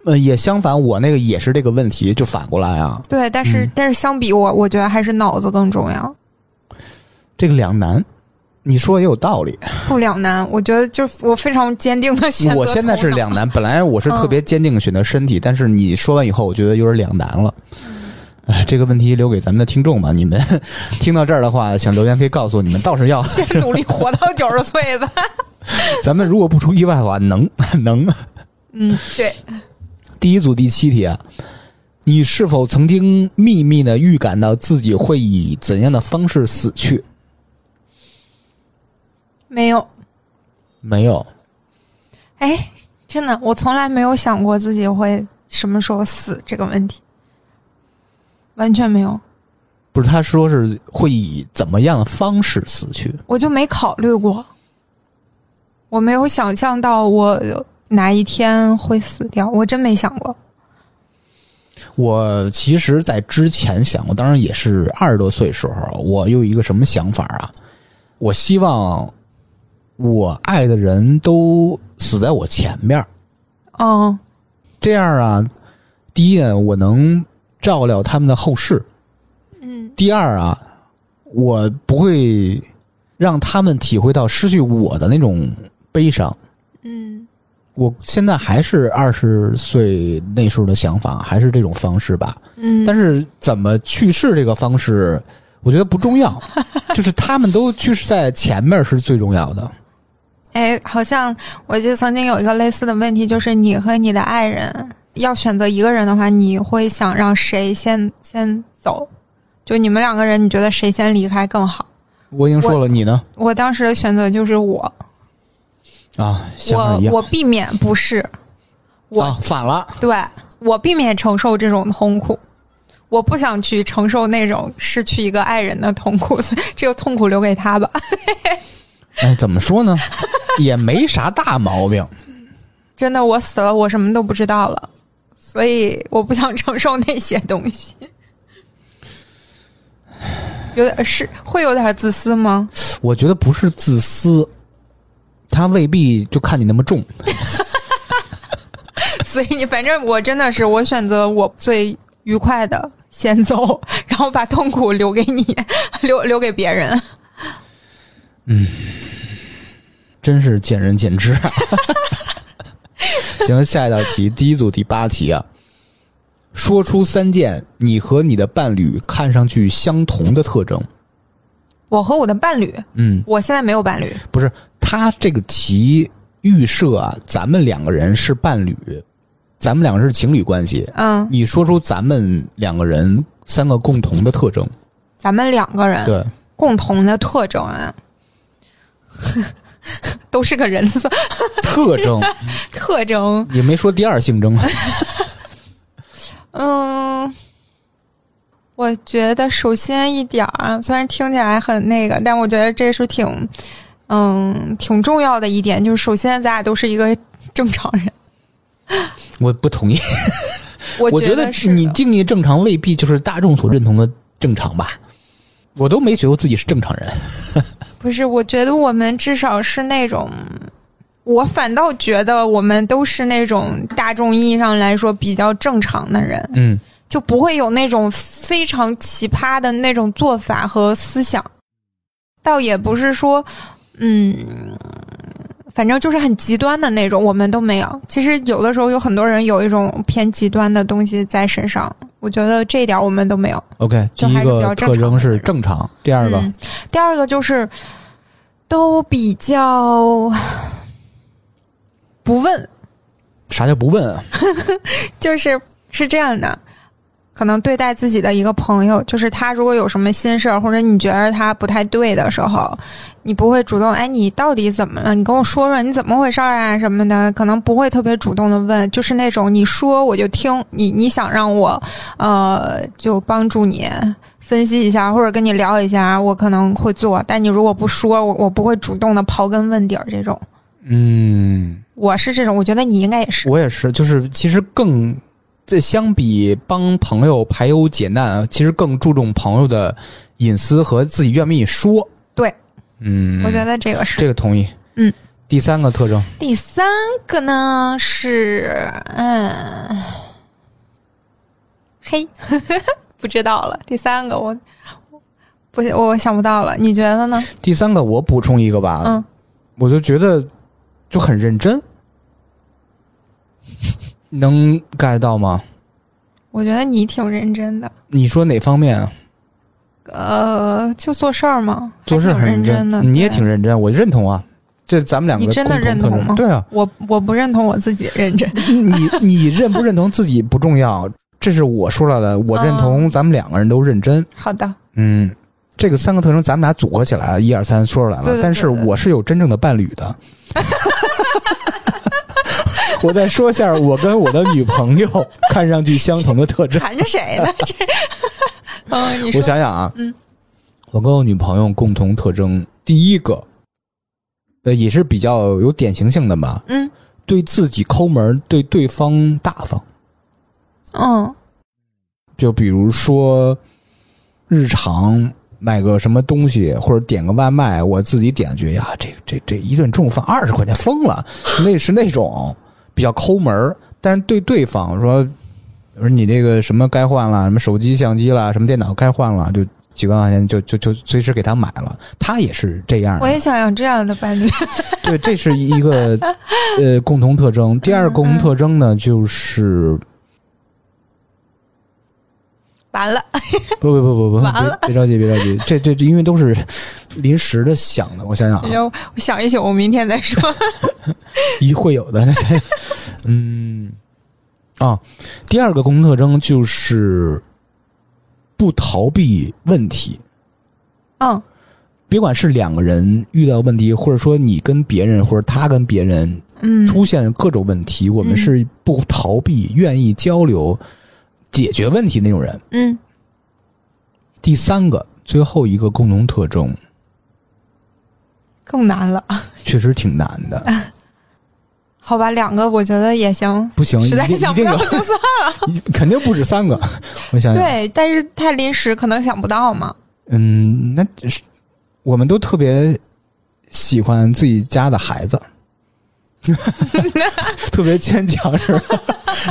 Speaker 3: 呃，也相反，我那个也是这个问题，就反过来啊，
Speaker 2: 对，但是、
Speaker 3: 嗯
Speaker 2: 但是相比我，我觉得还是脑子更重要。
Speaker 3: 这个两难。你说的也有道理，
Speaker 2: 不两难，我觉得就是我非常坚定的选择。
Speaker 3: 我现在是两，难，本来我是特别坚定的选择身体，但是你说完以后，我觉得有点两难了。哎，这个问题留给咱们的听众吧。你们 听到这儿的话，想留言可以告诉我，你们倒是要，
Speaker 2: 先努力活到九十岁吧。
Speaker 3: 咱们如果不出意外的话，能能。
Speaker 2: 嗯，对，
Speaker 3: 第一组第七题啊，你是否曾经秘密的预感到自己会以怎样的方式死去？
Speaker 2: 没有。
Speaker 3: 没有，
Speaker 2: 哎，真的，我从来没有想过自己会什么时候死这个问题，完全没有，
Speaker 3: 不是他说是会以怎么样的方式死去？
Speaker 2: 我就没考虑过，我没有想象到我哪一天会死掉，我真没想过。
Speaker 3: 我其实，在之前想过，当然也是二十多岁时候，我有一个什么想法啊？我希望我爱的人都死在我前面儿，
Speaker 2: 嗯
Speaker 3: 这样啊，第一呢，我能照料他们的后事；
Speaker 2: 嗯。
Speaker 3: 第二啊，我不会让他们体会到失去我的那种悲伤。
Speaker 2: 嗯。
Speaker 3: 我现在还是二十岁那时候的想法，还是这种方式吧。
Speaker 2: 嗯，
Speaker 3: 但是怎么去世这个方式，我觉得不重要，就是他们都去世在前面是最重要的。
Speaker 2: 哎，好像我记得曾经有一个类似的问题，就是你和你的爱人要选择一个人的话，你会想让谁先先走？就你们两个人，你觉得谁先离开更好？
Speaker 3: 我已经说了，你呢？
Speaker 2: 我当时的选择就是我，
Speaker 3: 啊，
Speaker 2: 我我避免不是，我、
Speaker 3: 啊，反了。
Speaker 2: 对我避免承受这种痛苦，我不想去承受那种失去一个爱人的痛苦，这个痛苦留给他吧。
Speaker 3: 哎，怎么说呢？也没啥大毛病。
Speaker 2: 真的，我死了，我什么都不知道了，所以我不想承受那些东西。有点是会有点自私吗？
Speaker 3: 我觉得不是自私，他未必就看你那么重。
Speaker 2: 所以你反正我真的是我选择我最愉快的先走，然后把痛苦留给你，留留给别人。
Speaker 3: 真是见仁见智啊。行，下一道题，第一组第八题啊，说出三件你和你的伴侣看上去相同的特征。
Speaker 2: 我和我的伴侣，
Speaker 3: 嗯，
Speaker 2: 我现在没有伴侣，
Speaker 3: 不是，他这个题预设啊，咱们两个人是伴侣，咱们两个人是情侣关系。
Speaker 2: 嗯，
Speaker 3: 你说出咱们两个人三个共同的特征，
Speaker 2: 咱们两个人
Speaker 3: 对，
Speaker 2: 共同的特征啊，都是个人色
Speaker 3: 特征
Speaker 2: 特征。
Speaker 3: 也没说第二性征。
Speaker 2: 嗯，我觉得首先一点儿啊，虽然听起来很那个，但我觉得这是挺，嗯，挺重要的一点，就是首先咱俩都是一个正常人。
Speaker 3: 我不同意，
Speaker 2: 我
Speaker 3: 我觉得
Speaker 2: 是
Speaker 3: 你定义正常未必就是大众所认同的正常吧。我都没觉得自己是正常人。
Speaker 2: 不是，我觉得我们至少是那种，我反倒觉得我们都是那种大众意义上来说比较正常的人，
Speaker 3: 嗯
Speaker 2: 就不会有那种非常奇葩的那种做法和思想。倒也不是说，嗯，反正就是很极端的那种，我们都没有。其实有的时候有很多人有一种偏极端的东西在身上，我觉得这一点我们都没有。
Speaker 3: ，OK，第一个特征是正常，第二个
Speaker 2: 嗯，第二个就是都比较不问，
Speaker 3: 啥叫不问啊？
Speaker 2: 就是是这样的。可能对待自己的一个朋友，就是他如果有什么心事儿，或者你觉得他不太对的时候，你不会主动哎，你到底怎么了？你跟我说说你怎么回事儿啊什么的，可能不会特别主动的问，就是那种你说我就听，你你想让我呃就帮助你分析一下，或者跟你聊一下，我可能会做，但你如果不说，我我不会主动的刨根问底儿这种。
Speaker 3: 嗯，
Speaker 2: 我是这种，我觉得你应该也是。
Speaker 3: 我也是，就是其实更这相比帮朋友排忧解难，其实更注重朋友的隐私和自己愿不愿意说。
Speaker 2: 对，
Speaker 3: 嗯，
Speaker 2: 我觉得这个是
Speaker 3: 这个同意。
Speaker 2: 嗯，
Speaker 3: 第三个特征，
Speaker 2: 第三个呢是，嗯，嘿，不知道了。第三个我不，我想不到了。你觉得呢？
Speaker 3: 第三个我补充一个吧，
Speaker 2: 嗯，
Speaker 3: 我就觉得就很认真，能 get 到吗？
Speaker 2: 我觉得你挺认真的。
Speaker 3: 你说哪方面啊？
Speaker 2: 呃，就做事儿嘛，
Speaker 3: 做事很
Speaker 2: 认真的。
Speaker 3: 你也挺认真，我认同啊。这咱们两个
Speaker 2: 你真的认同吗
Speaker 3: 对啊，
Speaker 2: 我我不认同我自己认真。
Speaker 3: 你你认不认同自己不重要，这是我说了的。我认同咱们两个人都认真。
Speaker 2: 好的，
Speaker 3: 嗯，这个三个特征咱们俩组合起来，一二三说出来了。
Speaker 2: 对对对
Speaker 3: 但是我是有真正的伴侣的。我再说一下我跟我的女朋友看上去相同的特征。
Speaker 2: 缠着谁呢？这，
Speaker 3: 我想想啊，
Speaker 2: 嗯，
Speaker 3: 我跟我女朋友共同特征，第一个，呃，也是比较有典型性的吧，
Speaker 2: 嗯
Speaker 3: 对自己抠门儿，对对方大方。
Speaker 2: 嗯
Speaker 3: 就比如说，日常买个什么东西或者点个外卖，我自己点觉呀，这这这一顿中午饭二十块钱疯了，那是那种比较抠门儿但是对对方说，我说你这个什么该换了，什么手机、相机啦，什么电脑该换了，就几万块钱就就就随时给他买了。他也是这样的，
Speaker 2: 我也想要这样的伴侣。
Speaker 3: 对，这是一个 呃共同特征。第二个共同特征呢，就是
Speaker 2: 完了，
Speaker 3: 不不不不不，
Speaker 2: 完了。
Speaker 3: 别别着急，别着急，这这这因为都是临时的想的，我想想啊，
Speaker 2: 要我想一宿，我明天再说。
Speaker 3: 一会有的，想 想嗯啊，第二个共同特征就是不逃避问题，
Speaker 2: 嗯。
Speaker 3: 别管是两个人遇到问题，或者说你跟别人，或者他跟别人
Speaker 2: 嗯，
Speaker 3: 出现各种问题，我们
Speaker 2: 嗯。
Speaker 3: 是不逃避，愿意交流、解决问题那种人。
Speaker 2: 嗯
Speaker 3: 第三个，最后一个共同特征，
Speaker 2: 更难了。
Speaker 3: 确实挺难的。
Speaker 2: 好吧，两个我觉得也行，
Speaker 3: 不行，
Speaker 2: 实在想不到就算。
Speaker 3: 了肯定不止三个。我想想，
Speaker 2: 对，但是太临时，可能想不到嘛。
Speaker 3: 嗯，那是我们都特别喜欢自己家的孩子，特别牵强是吧？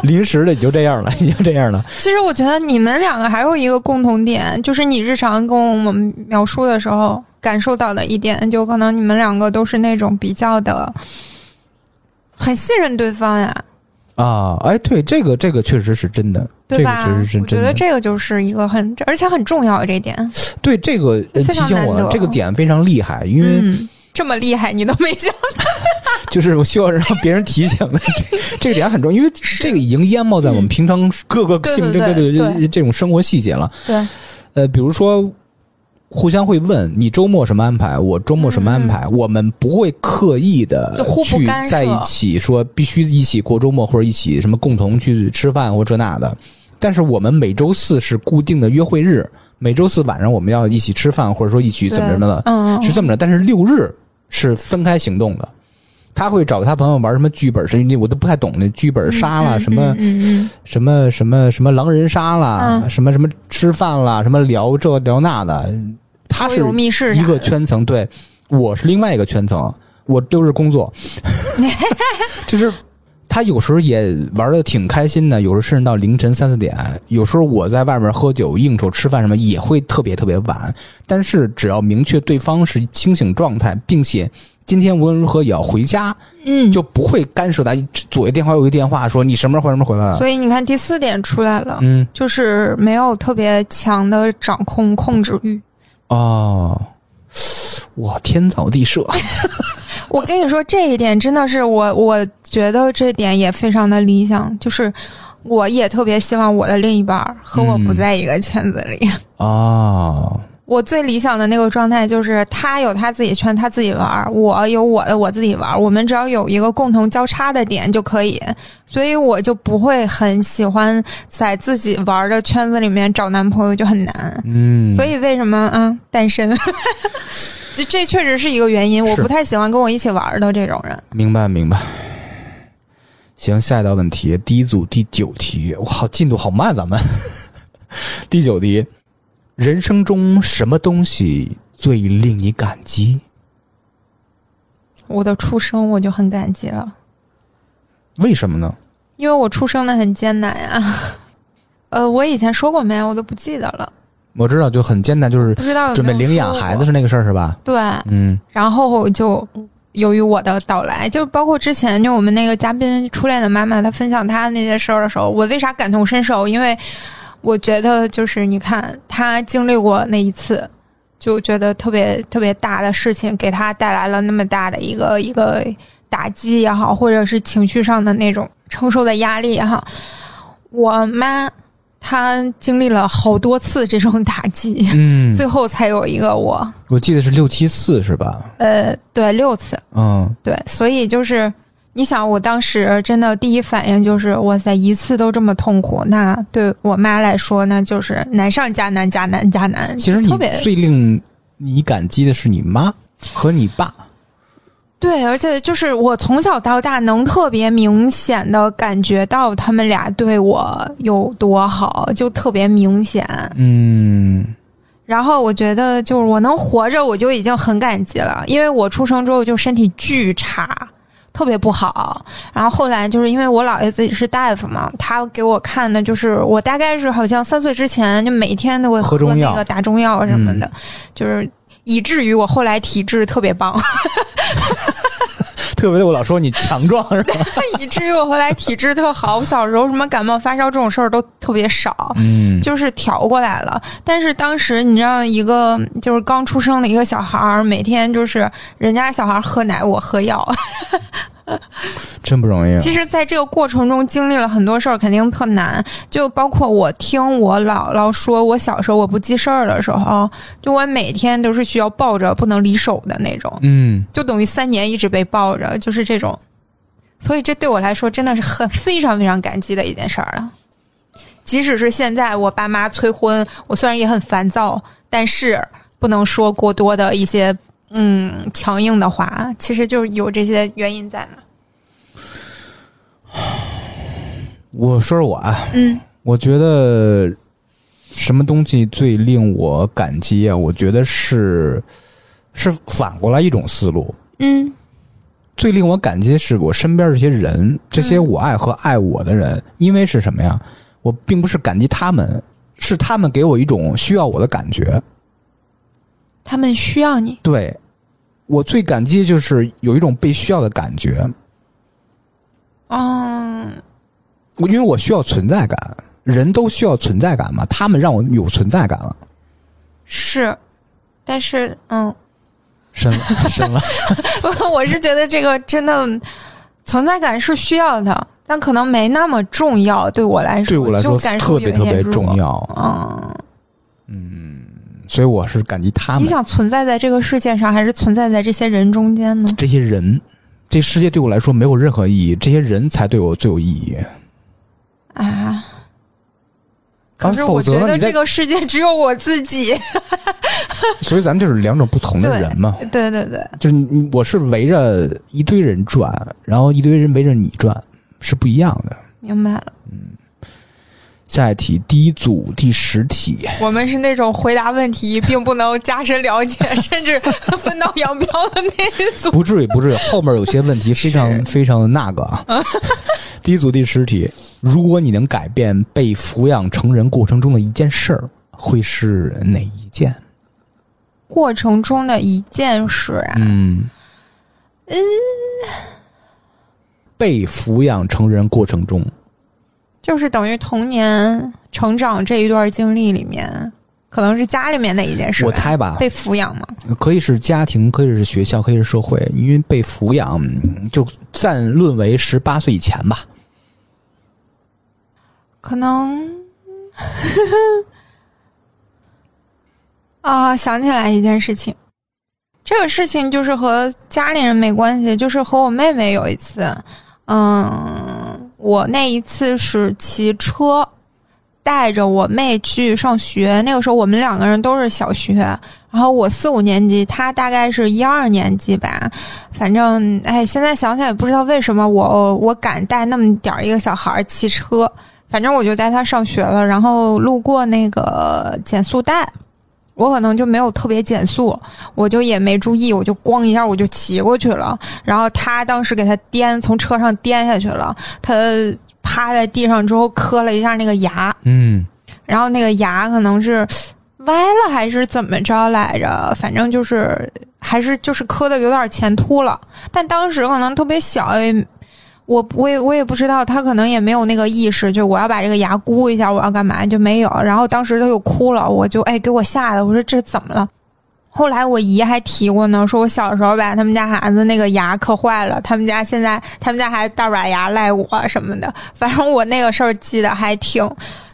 Speaker 3: 临时的你就这样了，你就这样了。
Speaker 2: 其实我觉得你们两个还有一个共同点，就是你日常跟我们描述的时候感受到的一点，就可能你们两个都是那种比较的很信任对方呀，
Speaker 3: 啊，哎，对，这个这个确实是真的，
Speaker 2: 对吧？
Speaker 3: 这个确实是
Speaker 2: 我觉。得这个就是一个很，而且很重要的这一点。
Speaker 3: 对这个提醒我这个点非常厉害，因为
Speaker 2: 嗯，这么厉害你都没想，
Speaker 3: 就是我需要让别人提醒的，这这个点很重要，因为这个已经淹没在我们平常各个
Speaker 2: 对
Speaker 3: 性
Speaker 2: 对对
Speaker 3: 对对
Speaker 2: 对
Speaker 3: 这种生活细节了。
Speaker 2: 对，
Speaker 3: 呃，比如说，互相会问你周末什么安排，我周末什么安排，我们不会刻意的去在一起说必须一起过周末或者一起什么共同去吃饭或这那的。但是我们每周四是固定的约会日，每周四晚上我们要一起吃饭，或者说一起怎么着的，
Speaker 2: 嗯，
Speaker 3: 是这么着。但是六日是分开行动的。他会找他朋友玩什么剧本杀，那我都不太懂那剧本杀啦，
Speaker 2: 嗯
Speaker 3: 什么什么什么什么狼人杀啦，
Speaker 2: 嗯
Speaker 3: 什么什么吃饭啦，什么聊这聊那的，他
Speaker 2: 嗯，
Speaker 3: 是一个圈层，对我是另外一个圈层。我六日工作，就是他有时候也玩的挺开心的，有时候甚至到凌晨三四点。有时候我在外面喝酒、应酬、吃饭什么也会特别特别晚。但是只要明确对方是清醒状态，并且今天无论如何也要回家，
Speaker 2: 嗯，
Speaker 3: 就不会干涉他。左一电话右一电话说你什么时候回什么时候回来了。
Speaker 2: 所以你看第四点出来了，
Speaker 3: 嗯
Speaker 2: 就是没有特别强的掌控控制欲。
Speaker 3: 哦，我，天造地设。
Speaker 2: 我跟你说，这一点真的是我，我觉得这点也非常的理想，就是我也特别希望我的另一半和我不在一个圈子里。
Speaker 3: 哦，
Speaker 2: 我最理想的那个状态就是他有他自己圈，他自己玩儿；我有我的，我自己玩儿。我们只要有一个共同交叉的点就可以，所以我就不会很喜欢在自己玩的圈子里面找男朋友，就很难。
Speaker 3: 嗯，
Speaker 2: 所以为什么啊单身？这这确实是一个原因，我不太喜欢跟我一起玩的这种人。
Speaker 3: 明白明白。行，下一道问题，第一组第九题，哇，进度好慢，咱们。第九题，人生中什么东西最令你感激？
Speaker 2: 我的出生我就很感激了，
Speaker 3: 为什么呢？
Speaker 2: 因为我出生的很艰难啊。呃，我以前说过没？我都不记得了，
Speaker 3: 我知道，就很艰难，就是
Speaker 2: 不知道
Speaker 3: 准备领养孩子是那个事儿是吧？
Speaker 2: 对，
Speaker 3: 嗯
Speaker 2: 然后就由于我的到来，就包括之前就我们那个嘉宾初恋的妈妈，她分享她那些事儿的时候，我为啥感同身受？因为我觉得就是你看他经历过那一次，就觉得特别特别大的事情给他带来了那么大的一个一个打击也好，或者是情绪上的那种承受的压力也好，我妈她经历了好多次这种打击，
Speaker 3: 嗯，
Speaker 2: 最后才有一个我。
Speaker 3: 我记得是六七次是吧？
Speaker 2: 呃，对，六次，
Speaker 3: 嗯，
Speaker 2: 对，所以就是你想，我当时真的第一反应就是，哇塞，一次都这么痛苦，那对我妈来说，那就是难上加难，加难加难。
Speaker 3: 其实你
Speaker 2: 特别
Speaker 3: 最令你感激的是你妈和你爸。
Speaker 2: 对，而且就是我从小到大能特别明显的感觉到他们俩对我有多好，就特别明显。
Speaker 3: 嗯
Speaker 2: 然后我觉得就是我能活着，我就已经很感激了，因为我出生之后就身体巨差，特别不好。然后后来就是因为我姥爷自己是大夫嘛，他给我看的就是我大概是好像三岁之前就每天都会喝那个打中药什么的，就是以至于我后来体质特别棒，
Speaker 3: 特别的，我老说你强壮 是吧？
Speaker 2: 以至于我后来体质特好。我小时候什么感冒发烧这种事儿都特别少。
Speaker 3: 嗯，
Speaker 2: 就是调过来了，但是当时你知道，一个就是刚出生的一个小孩儿，每天就是人家小孩儿喝奶，我喝药。
Speaker 3: 真不容易。
Speaker 2: 其实，在这个过程中经历了很多事儿，肯定特难。就包括我听我姥姥说，我小时候我不记事儿的时候，就我每天都是需要抱着不能离手的那种，
Speaker 3: 嗯，
Speaker 2: 就等于三年一直被抱着，就是这种。所以这对我来说真的是很非常非常感激的一件事儿了。即使是现在我爸妈催婚，我虽然也很烦躁，但是不能说过多的一些嗯强硬的话，其实就有这些原因在嘛。
Speaker 3: 我说说我啊，
Speaker 2: 嗯
Speaker 3: 我觉得什么东西最令我感激啊？我觉得是是反过来一种思路。
Speaker 2: 嗯
Speaker 3: 最令我感激的是我身边这些人，这些我爱和爱我的人，因为是什么呀？我并不是感激他们，是他们给我一种需要我的感觉。
Speaker 2: 他们需要你。
Speaker 3: 对我最感激就是有一种被需要的感觉，
Speaker 2: 嗯，
Speaker 3: 我因为我需要存在感，人都需要存在感嘛，他们让我有存在感了，
Speaker 2: 是，但是嗯，
Speaker 3: 深了深了，
Speaker 2: 我是觉得这个真的存在感是需要的，但可能没那么重要。对我来说，
Speaker 3: 对我来说
Speaker 2: 感受
Speaker 3: 特别特别重。要，
Speaker 2: 嗯。
Speaker 3: 嗯，所以我是感激他们
Speaker 2: 你想存在在这个世界上，还是存在在这些人中间呢？
Speaker 3: 这些人。这世界对我来说没有任何意义，这些人才对我最有意义。
Speaker 2: 啊。可是我觉得这个世界只有我自己。
Speaker 3: 所以咱们就是两种不同的人嘛。
Speaker 2: 对对对，
Speaker 3: 就是你，我是围着一堆人转，然后一堆人围着你转，是不一样的。
Speaker 2: 明白了。
Speaker 3: 下一题，第一组第十题，
Speaker 2: 我们是那种回答问题并不能加深了解，甚至分道扬镳的那一组。
Speaker 3: 不至于，不至于，后面有些问题非常非常那个啊。第一组第十题，如果你能改变被抚养成人过程中的一件事儿，会是哪一件？
Speaker 2: 过程中的一件事啊，
Speaker 3: 嗯
Speaker 2: 嗯，
Speaker 3: 被抚养成人过程中，
Speaker 2: 就是等于童年成长这一段经历里面，可能是家里面的一件事。
Speaker 3: 我猜吧，
Speaker 2: 被抚养嘛，
Speaker 3: 可以是家庭，可以是学校，可以是社会，因为被抚养嗯就暂论为十八岁以前吧。
Speaker 2: 可能 啊，想起来一件事情，这个事情就是和家里人没关系，就是和我妹妹有一次，嗯，我那一次是骑车带着我妹去上学，那个时候我们两个人都是小学，然后我四五年级，她大概是一二年级吧，反正哎，现在想想也不知道为什么我我敢带那么点儿一个小孩骑车。反正我就带他上学了，然后路过那个减速带，我可能就没有特别减速，我就也没注意，我就咣一下我就骑过去了。然后他当时给他颠，从车上颠下去了，他趴在地上之后磕了一下那个牙，
Speaker 3: 嗯，
Speaker 2: 然后那个牙可能是歪了还是怎么着来着，反正就是还是就是磕的有点前凸了。但当时可能特别小，也我我也我也不知道，他可能也没有那个意识，就我要把这个牙箍一下，我要干嘛就没有。然后当时他又哭了，我就哎给我吓的，我说这怎么了？后来我姨还提过呢，说我小时候把他们家孩子那个牙磕坏了，他们家现在他们家孩子大把牙赖我什么的。反正我那个事儿记得还挺，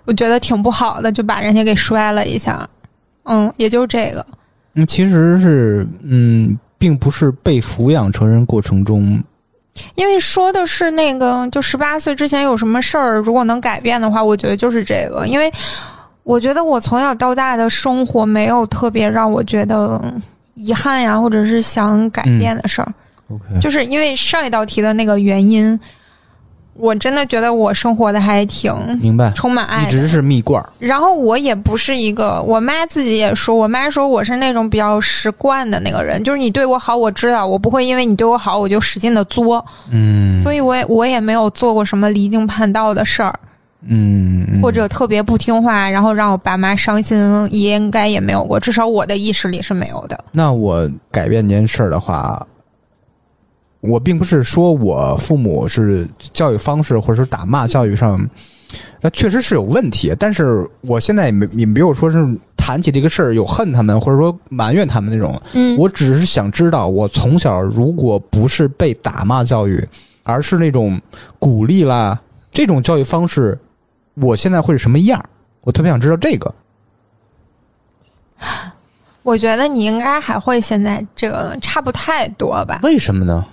Speaker 2: 我觉得挺不好的，就把人家给摔了一下。嗯，也就这个。
Speaker 3: 嗯，其实是嗯，并不是被抚养成人过程中，
Speaker 2: 因为说的是那个，就十八岁之前有什么事儿，如果能改变的话，我觉得就是这个。因为我觉得我从小到大的生活没有特别让我觉得遗憾呀，或者是想改变的事儿。
Speaker 3: OK，
Speaker 2: 就是因为上一道题的那个原因，我真的觉得我生活的还挺
Speaker 3: 明白，
Speaker 2: 充满爱。
Speaker 3: 一直是蜜罐儿，
Speaker 2: 然后我也不是一个，我妈自己也说，我妈说我是那种比较实惯的那个人，就是你对我好，我知道，我不会因为你对我好，我就使劲的作，
Speaker 3: 嗯，
Speaker 2: 所以我也我也没有做过什么离经叛道的事儿，
Speaker 3: 嗯，嗯。
Speaker 2: 或者特别不听话，然后让我爸妈伤心，也应该也没有过，至少我的意识里是没有的。
Speaker 3: 那我改变这件事儿的话，我并不是说我父母是教育方式或者是打骂教育上，那确实是有问题。但是我现在也没也没有说是谈起这个事儿有恨他们，或者说埋怨他们那种。
Speaker 2: 嗯
Speaker 3: 我只是想知道，我从小如果不是被打骂教育，而是那种鼓励啦这种教育方式，我现在会是什么样儿？我特别想知道这个。
Speaker 2: 我觉得你应该还会现在这个差不太多吧。
Speaker 3: 为什么呢？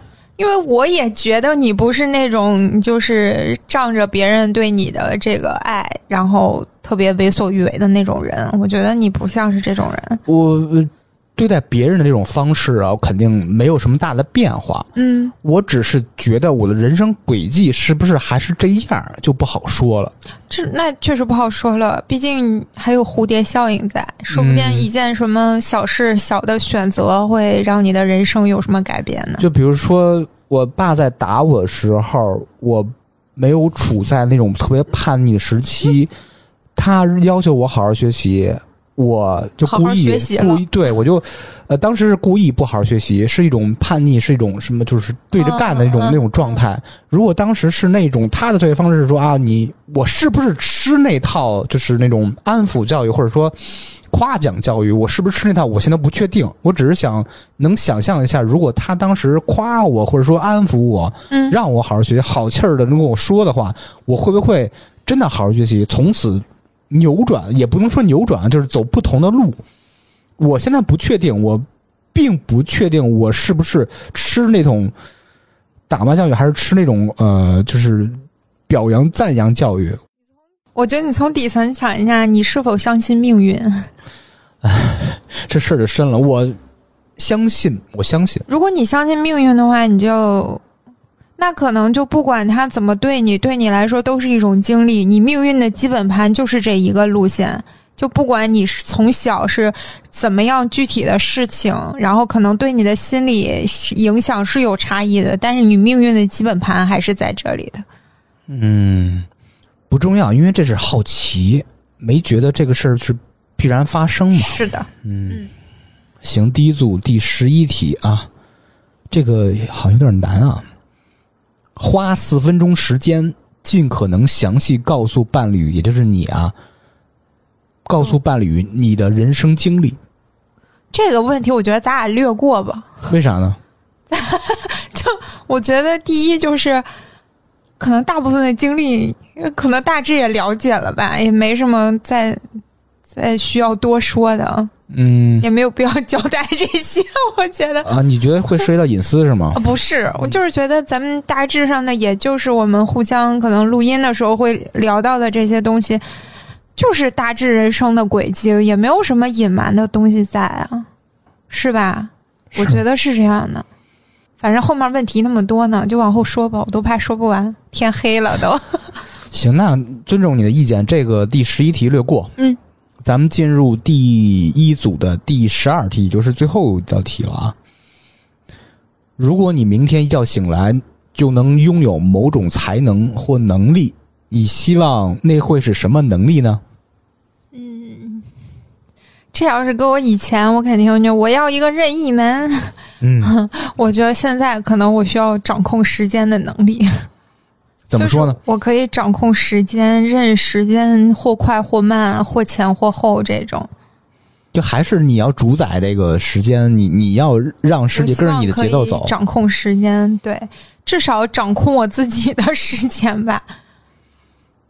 Speaker 2: 因为我也觉得你不是那种就是仗着别人对你的这个爱，然后特别为所欲为的那种人。我觉得你不像是这种人。
Speaker 3: 我对待别人的这种方式啊，肯定没有什么大的变化。
Speaker 2: 嗯，
Speaker 3: 我只是觉得我的人生轨迹是不是还是这样，就不好说了。
Speaker 2: 这那确实不好说了，毕竟还有蝴蝶效应在，说不定
Speaker 3: 嗯
Speaker 2: 一件什么小事、小的选择会让你的人生有什么改变呢？
Speaker 3: 就比如说，我爸在打我的时候，我没有处在那种特别叛逆的时期，他要求我好好学习，我就故意故意对我就，呃，当时是故意不好好学习，是一种叛逆，是一种什么，就是对着干的那种、那种状态。如果当时是那种他的教育方式是说啊，你我是不是吃那套就是那种安抚教育，或者说夸奖教育，我是不是吃那套？我现在不确定，我只是想能想象一下，如果他当时夸我，或者说安抚我，
Speaker 2: 嗯，
Speaker 3: 让我好好学习，好气儿的跟我说的话，我会不会真的好好学习，从此扭转？也不能说扭转，就是走不同的路。我现在不确定，我并不确定我是不是吃那种打骂教育，还是吃那种呃，就是表扬赞扬教育。
Speaker 2: 我觉得你从底层想一下，你是否相信命运？
Speaker 3: 这事儿就深了。我相信，我相信，
Speaker 2: 如果你相信命运的话，你就那可能就不管他怎么对你，对你来说都是一种经历。你命运的基本盘就是这一个路线，就不管你是从小是怎么样具体的事情，然后可能对你的心理影响是有差异的，但是你命运的基本盘还是在这里的。
Speaker 3: 嗯，不重要，因为这是好奇，没觉得这个事儿是必然发生嘛。
Speaker 2: 是的，
Speaker 3: 嗯，行，第一组第十一题啊，这个好像有点难啊。花四分钟时间，尽可能详细告诉伴侣，也就是你啊，告诉伴侣你的人生经历。
Speaker 2: 这个问题我觉得咱俩略过吧。
Speaker 3: 为啥呢？
Speaker 2: 就我觉得第一就是，可能大部分的经历，可能大致也了解了吧，也没什么再再需要多说的，
Speaker 3: 嗯
Speaker 2: 也没有必要交代这些。我觉得。
Speaker 3: 啊，你觉得会涉及到隐私是吗
Speaker 2: 啊，？不是，我就是觉得咱们大致上的，也就是我们互相可能录音的时候会聊到的这些东西，就是大致人生的轨迹，也没有什么隐瞒的东西在啊，是吧？我觉得是这样的。反正后面问题那么多呢，就往后说吧，我都怕说不完，天黑了都。
Speaker 3: 行，那尊重你的意见，这个第十一题略过。
Speaker 2: 嗯，
Speaker 3: 咱们进入第一组的第十二题，就是最后一道题了啊。如果你明天一觉醒来就能拥有某种才能或能力，你希望那会是什么能力呢？
Speaker 2: 嗯这要是搁我以前，我肯定就我要一个任意门。
Speaker 3: 嗯，
Speaker 2: 我觉得现在可能我需要掌控时间的能力。
Speaker 3: 怎么说呢？
Speaker 2: 就是我可以掌控时间，任时间或快或慢，或前或后这种。
Speaker 3: 就还是你要主宰这个时间，你你要让世界跟着你的节奏走。
Speaker 2: 掌控时间，对，至少掌控我自己的时间吧。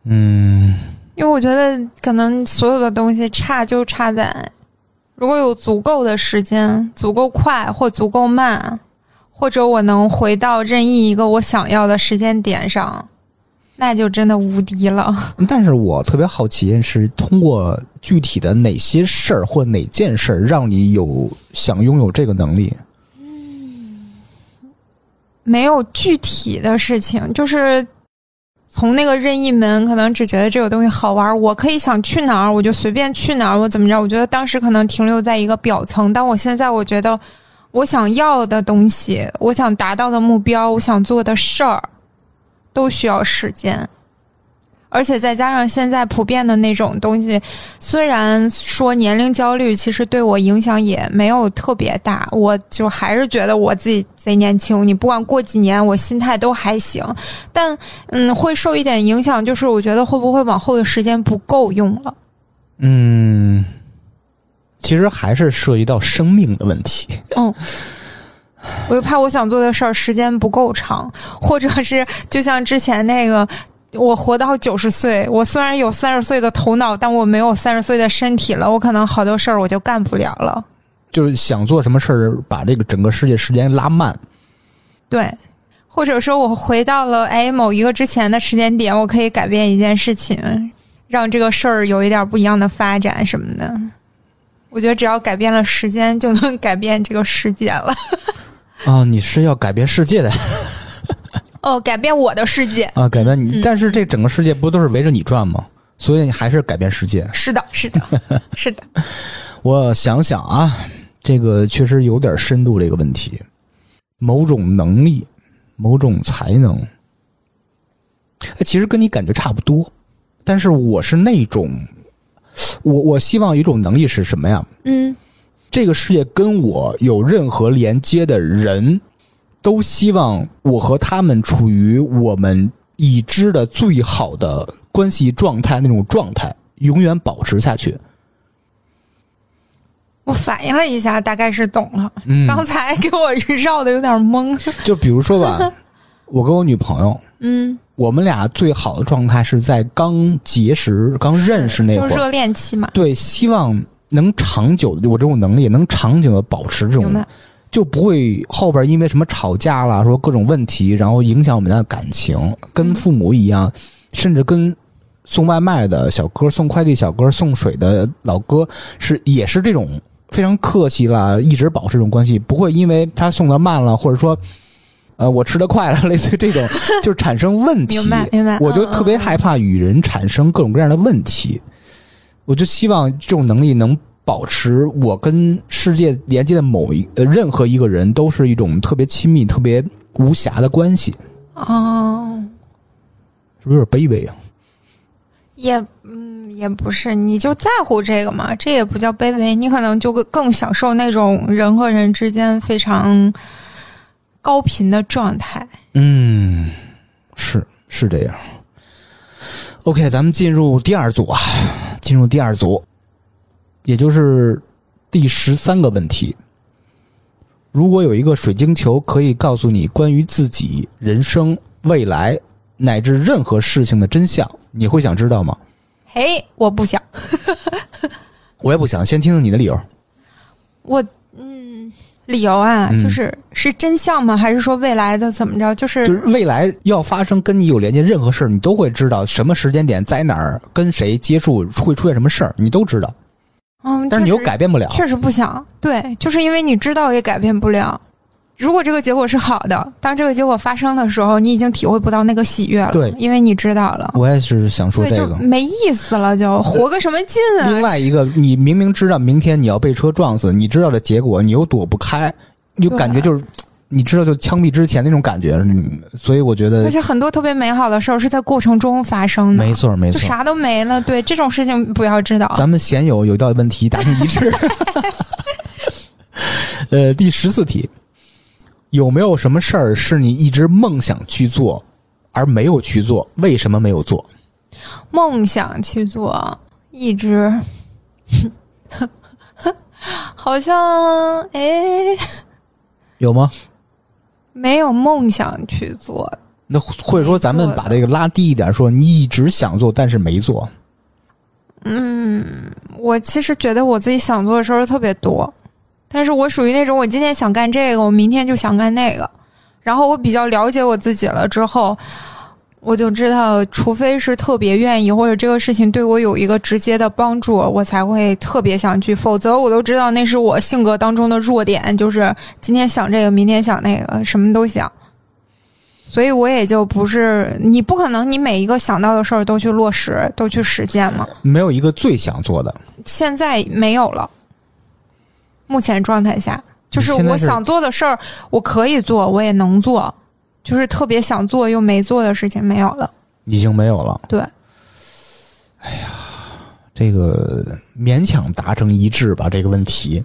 Speaker 3: 嗯，
Speaker 2: 因为我觉得可能所有的东西差就差在，如果有足够的时间，足够快或足够慢，或者我能回到任意一个我想要的时间点上，那就真的无敌了。
Speaker 3: 但是我特别好奇是通过具体的哪些事儿或哪件事儿让你有想拥有这个能力？
Speaker 2: 嗯没有具体的事情，就是从那个任意门，可能只觉得这个东西好玩，我可以想去哪儿我就随便去哪儿，我怎么着？我觉得当时可能停留在一个表层，但我现在我觉得我想要的东西，我想达到的目标，我想做的事儿，都需要时间。而且再加上现在普遍的那种东西，虽然说年龄焦虑，其实对我影响也没有特别大，我就还是觉得我自己贼年轻。你不管过几年，我心态都还行，但嗯，会受一点影响，就是我觉得会不会往后的时间不够用了。
Speaker 3: 嗯，其实还是涉及到生命的问题。
Speaker 2: 嗯，我就怕我想做的事儿时间不够长，或者是就像之前那个。我活到九十岁，我虽然有三十岁的头脑，但我没有三十岁的身体了。我可能好多事儿我就干不了了。
Speaker 3: 就是想做什么事儿，把这个整个世界时间拉慢。
Speaker 2: 对，或者说我回到了哎某一个之前的时间点，我可以改变一件事情，让这个事儿有一点不一样的发展什么的。我觉得只要改变了时间，就能改变这个世界了。
Speaker 3: 啊，你是要改变世界的
Speaker 2: 哦，改变我的世界。
Speaker 3: 啊，改变你，
Speaker 2: 嗯
Speaker 3: 但是这整个世界不都是围着你转吗？所以你还是改变世界。
Speaker 2: 是的，是的，是的。
Speaker 3: 我想想啊，这个确实有点深度，这个问题。某种能力，某种才能，哎其实跟你感觉差不多，但是我是那种，我我希望有一种能力是什么呀？
Speaker 2: 嗯
Speaker 3: 这个世界跟我有任何连接的人，都希望我和他们处于我们已知的最好的关系状态那种状态，永远保持下去。
Speaker 2: 我反应了一下，大概是懂了。
Speaker 3: 嗯，
Speaker 2: 刚才给我绕的有点懵。
Speaker 3: 就比如说吧，我跟我女朋友，
Speaker 2: 嗯，
Speaker 3: 我们俩最好的状态是在刚结识、刚认识那会儿，
Speaker 2: 就热恋期嘛。
Speaker 3: 对，希望能长久的，我这种能力能长久的保持这种，就不会后边因为什么吵架啦，说各种问题，然后影响我们的感情，跟父母一样，甚至跟送外卖的小哥、送快递小哥、送水的老哥是也是这种非常客气啦，一直保持这种关系，不会因为他送的慢了，或者说。呃，我吃的快了，类似于这种，就是产生问题。
Speaker 2: 明白明白。
Speaker 3: 我就特别
Speaker 2: 嗯
Speaker 3: 害怕与人产生各种各样的问题，我就希望这种能力能保持我跟世界连接的某一呃任何一个人都是一种特别亲密、特别无瑕的关系，
Speaker 2: 哦，
Speaker 3: 是不是有点卑微啊？
Speaker 2: 也嗯也不是，你就在乎这个嘛，这也不叫卑微，你可能就更更享受那种人和人之间非常高频的状态。
Speaker 3: 嗯，是是这样。OK，咱们进入第二组啊，进入第二组，也就是第十三个问题。如果有一个水晶球可以告诉你关于自己、人生、未来乃至任何事情的真相，你会想知道吗？
Speaker 2: 嘿，我不想，
Speaker 3: 我也不想，先听听你的理由。
Speaker 2: 我嗯，理由啊，
Speaker 3: 嗯
Speaker 2: 就是是真相吗？还是说未来的怎么着？就是
Speaker 3: 就是未来要发生跟你有连接任何事儿，你都会知道什么时间点在哪儿跟谁接触会出现什么事儿，你都知道，
Speaker 2: 嗯，
Speaker 3: 但是你又改变不了。
Speaker 2: 确实不想，对，就是因为你知道也改变不了。如果这个结果是好的，当这个结果发生的时候，你已经体会不到那个喜悦了，
Speaker 3: 对
Speaker 2: 因为你知道了，
Speaker 3: 我也是想说，这个。
Speaker 2: 没意思了，就活个什么劲啊？
Speaker 3: 另外一个，你明明知道明天你要被车撞死，你知道的结果，你又躲不开，你就感觉就是，你知道就枪毙之前那种感觉，嗯所以我觉得
Speaker 2: 而且很多特别美好的事儿是在过程中发生的，
Speaker 3: 没错没错。
Speaker 2: 就啥都没了。对这种事情不要知道。
Speaker 3: 咱们鲜有有一道问题达成一致。呃，第十四题，有没有什么事儿是你一直梦想去做而没有去做？为什么没有做？
Speaker 2: 梦想去做，一直 好像哎
Speaker 3: 有吗？
Speaker 2: 没有梦想去做。
Speaker 3: 那或者说，咱们把这个拉低一点，说你一直想做，但是没做。
Speaker 2: 嗯我其实觉得我自己想做的事儿特别多，但是我属于那种我今天想干这个，我明天就想干那个。然后我比较了解我自己了之后，我就知道，除非是特别愿意，或者这个事情对我有一个直接的帮助，我才会特别想去。否则，我都知道那是我性格当中的弱点，就是今天想这个，明天想那个，什么都想。所以我也就不是你不可能，你每一个想到的事儿都去落实，都去实践嘛。
Speaker 3: 没有一个最想做的，
Speaker 2: 现在没有了。目前状态下，就是我想做的事儿，我可以做，我也能做，就是特别想做又没做的事情没有了。
Speaker 3: 已经没有了。
Speaker 2: 对，哎呀
Speaker 3: 这个勉强达成一致吧，这个问题，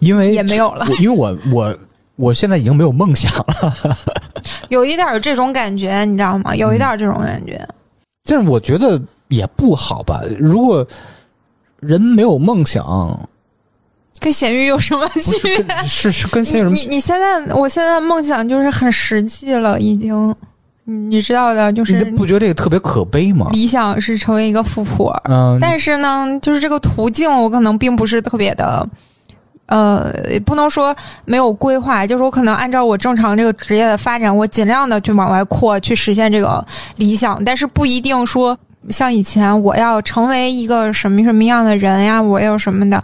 Speaker 3: 因为
Speaker 2: 也没有了，
Speaker 3: 因为我我我现在已经没有梦想了，
Speaker 2: 有一点儿这种感觉，你知道吗？有一点儿这种感觉。
Speaker 3: 但是我觉得也不好吧。如果人没有梦想，
Speaker 2: 跟咸鱼有什么区别？
Speaker 3: 是是是跟
Speaker 2: 咸
Speaker 3: 鱼有什么
Speaker 2: 你你现在，我现在梦想就是很实际了，已经，你你知道的，就是
Speaker 3: 你不觉得这个特别可悲吗？
Speaker 2: 理想是成为一个富婆，
Speaker 3: 嗯，
Speaker 2: 但是呢，就是这个途径，我可能并不是特别的，呃，不能说没有规划，就是我可能按照我正常这个职业的发展，我尽量的去往外扩，去实现这个理想，但是不一定说像以前我要成为一个什么什么样的人呀，我要什么的。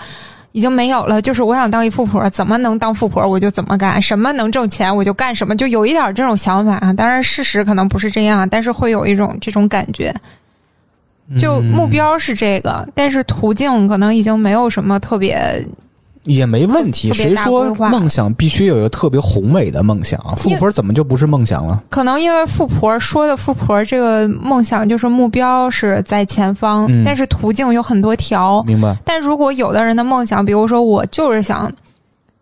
Speaker 2: 已经没有了，就是我想当一富婆，怎么能当富婆我就怎么干，什么能挣钱我就干什么，就有一点这种想法啊。当然，事实可能不是这样，但是会有一种这种感觉。就目标是这个，但是途径可能已经没有什么特别。
Speaker 3: 也没问题。谁说梦想必须有一个特别宏伟的梦想啊？富婆怎么就不是梦想了？
Speaker 2: 可能因为富婆说的富婆这个梦想就是目标是在前方，
Speaker 3: 嗯
Speaker 2: 但是途径有很多条。
Speaker 3: 明白？
Speaker 2: 但如果有的人的梦想，比如说我就是想，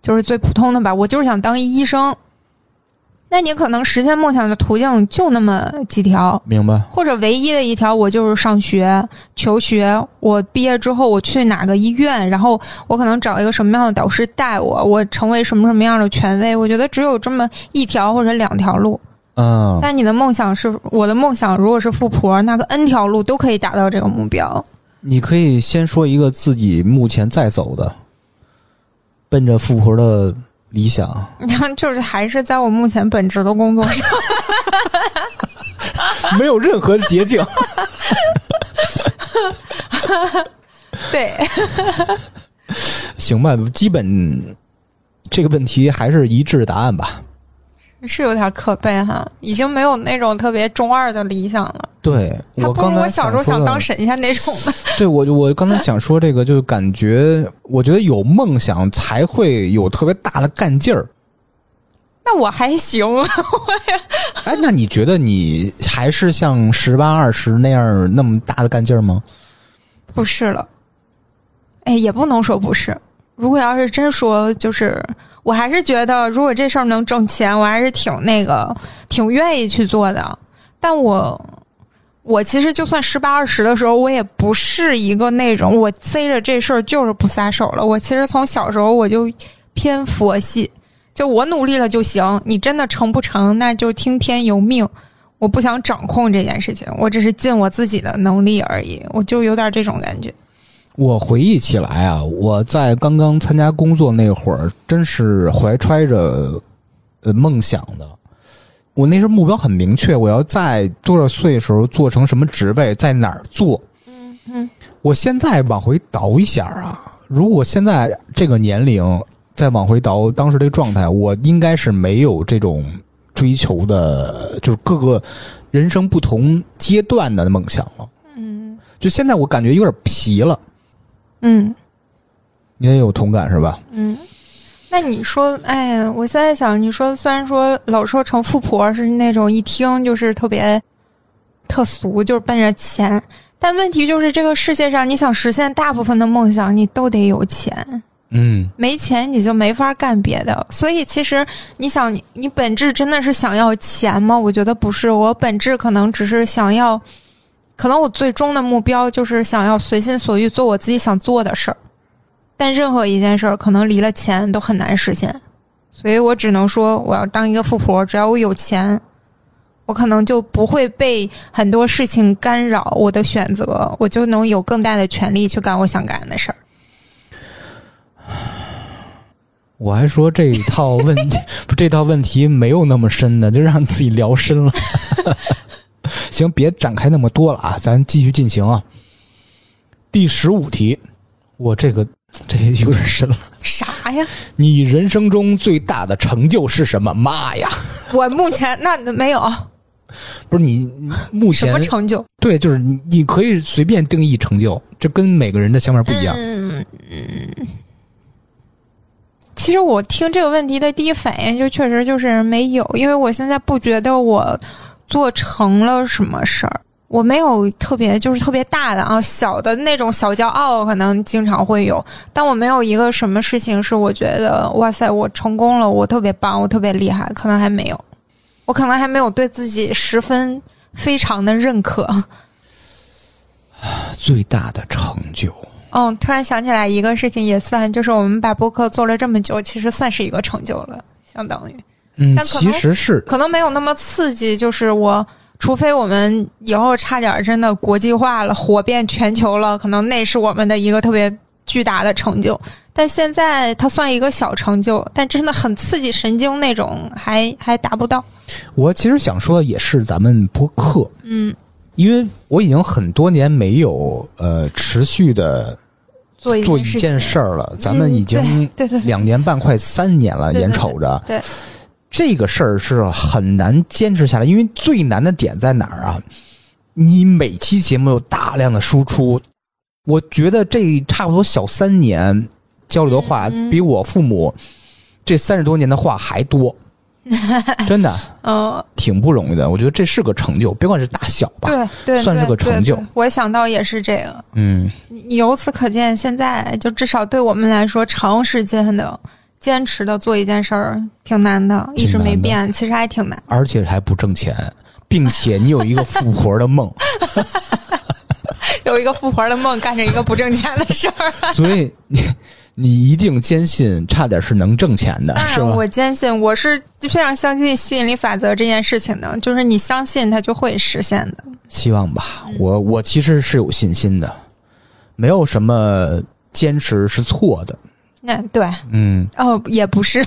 Speaker 2: 就是最普通的吧，我就是想当一医生，那你可能实现梦想的途径就那么几条，
Speaker 3: 明白？
Speaker 2: 或者唯一的一条，我就是上学求学。我毕业之后，我去哪个医院，然后我可能找一个什么样的导师带我，我成为什么什么样的权威。我觉得只有这么一条或者两条路。
Speaker 3: 嗯，
Speaker 2: 但你的梦想是我的梦想，如果是富婆，那个 N 条路都可以达到这个目标。
Speaker 3: 你可以先说一个自己目前在走的，奔着富婆的理想。
Speaker 2: 你 看就是还是在我目前本职的工作上，
Speaker 3: 没有任何捷径。
Speaker 2: 对，
Speaker 3: 行吧，基本这个问题还是一致答案吧。
Speaker 2: 是有点可悲哈，已经没有那种特别中二的理想了。
Speaker 3: 对我刚
Speaker 2: 我小时候想当神仙那种的。
Speaker 3: 对我我刚才想说这个，就是感觉我觉得有梦想才会有特别大的干劲儿。
Speaker 2: 那我还行，我也
Speaker 3: 哎，那你觉得你还是像十八二十那样那么大的干劲儿吗？
Speaker 2: 不是了。哎，也不能说不是。如果要是真说，就是我还是觉得，如果这事儿能挣钱，我还是挺那个，挺愿意去做的。但我，我其实就算十八二十的时候，我也不是一个那种我塞着这事儿就是不撒手了。我其实从小时候我就偏佛系，就我努力了就行。你真的成不成，那就听天由命。我不想掌控这件事情，我只是尽我自己的能力而已。我就有点这种感觉。
Speaker 3: 我回忆起来啊，我在刚刚参加工作那会儿，真是怀揣着呃梦想的。我那时候目标很明确，我要在多少岁时候做成什么职位，在哪儿做。
Speaker 2: 嗯嗯，
Speaker 3: 我现在往回倒一下啊，如果现在这个年龄再往回倒当时这个状态，我应该是没有这种追求的，就是各个人生不同阶段的梦想了。
Speaker 2: 嗯
Speaker 3: 就现在我感觉有点皮了，
Speaker 2: 嗯
Speaker 3: 你也有同感是吧？
Speaker 2: 嗯。那你说，哎呀，我现在想，你说虽然说老说成富婆是那种一听就是特别特俗，就是奔着钱，但问题就是这个世界上，你想实现大部分的梦想，你都得有钱。
Speaker 3: 嗯，
Speaker 2: 没钱你就没法干别的，所以其实你想，你你本质真的是想要钱吗？我觉得不是，我本质可能只是想要，可能我最终的目标就是想要随心所欲做我自己想做的事儿，但任何一件事儿可能离了钱都很难实现，所以我只能说我要当一个富婆，只要我有钱，我可能就不会被很多事情干扰我的选择，我就能有更大的权利去干我想干的事儿。
Speaker 3: 我还说这一套问题，这套问题没有那么深的，就让自己聊深了。行，别展开那么多了啊，咱继续进行啊。第十五题，我这个这有点深了。
Speaker 2: 啥呀？
Speaker 3: 你人生中最大的成就是什么？妈呀！
Speaker 2: 我目前那没有
Speaker 3: 不是你 目前
Speaker 2: 什
Speaker 3: 前
Speaker 2: 么成就。
Speaker 3: 对，就是你你可以随便定义成就，这跟每个人的想法不一样。
Speaker 2: 嗯嗯。其实我听这个问题的第一反应就确实就是没有，因为我现在不觉得我做成了什么事儿，我没有特别就是特别大的啊，小的那种小骄傲可能经常会有，但我没有一个什么事情是我觉得哇塞我成功了，我特别棒，我特别厉害，可能还没有，我可能还没有对自己十分非常的认可。
Speaker 3: 最大的成就，
Speaker 2: 哦，突然想起来一个事情，也算就是我们把播客做了这么久，其实算是一个成就了，相当于
Speaker 3: 嗯，
Speaker 2: 但
Speaker 3: 其实是
Speaker 2: 可能没有那么刺激。就是我，除非我们以后差点真的国际化了，火遍全球了，可能那是我们的一个特别巨大的成就。但现在它算一个小成就，但真的很刺激神经那种，还还达不到。
Speaker 3: 我其实想说的也是咱们播客，
Speaker 2: 嗯，
Speaker 3: 因为我已经很多年没有呃持续的
Speaker 2: 做一
Speaker 3: 做一件
Speaker 2: 件事
Speaker 3: 儿了，咱们已经
Speaker 2: 对对对
Speaker 3: 两年半快三年了，眼瞅着
Speaker 2: 对
Speaker 3: 这个事儿是很难坚持下来，因为最难的点在哪儿啊？你每期节目有大量的输出，我觉得这差不多小三年交流的话，
Speaker 2: 嗯
Speaker 3: 比我父母这三十多年的话还多，真的
Speaker 2: 嗯、
Speaker 3: 挺不容易的。我觉得这是个成就，别管是大小吧。
Speaker 2: 对对，
Speaker 3: 算是个成就
Speaker 2: 我想到也是这个。
Speaker 3: 嗯，
Speaker 2: 由此可见，现在就至少对我们来说，长时间的坚持的做一件事儿挺难的，一直没变，其实还挺难。
Speaker 3: 而且还不挣钱，并且你有一个富婆的梦，
Speaker 2: 有一个富婆的梦，干着一个不挣钱的事儿。
Speaker 3: 所以你你一定坚信，差点是能挣钱的，
Speaker 2: 当然，
Speaker 3: 是吧？
Speaker 2: 我坚信，我是非常相信吸引力法则这件事情的，就是你相信它就会实现的。
Speaker 3: 希望吧，我我其实是有信心的，没有什么坚持是错的。
Speaker 2: 那对，
Speaker 3: 嗯，
Speaker 2: 哦，也不是，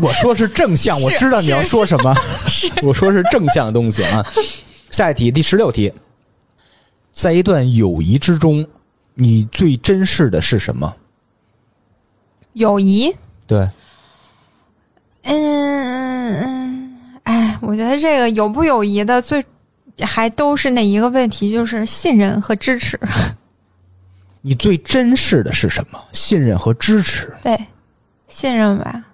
Speaker 3: 我说是正向，我知道你要说什么，我说是正向的东西啊。下一题，第十六题，在一段友谊之中，你最珍视的是什么？
Speaker 2: 友谊。
Speaker 3: 对，
Speaker 2: 嗯嗯，哎，我觉得这个友不友谊的最还都是那一个问题，就是信任和支持。
Speaker 3: 你最珍视的是什么？信任和支持，
Speaker 2: 对，信任吧，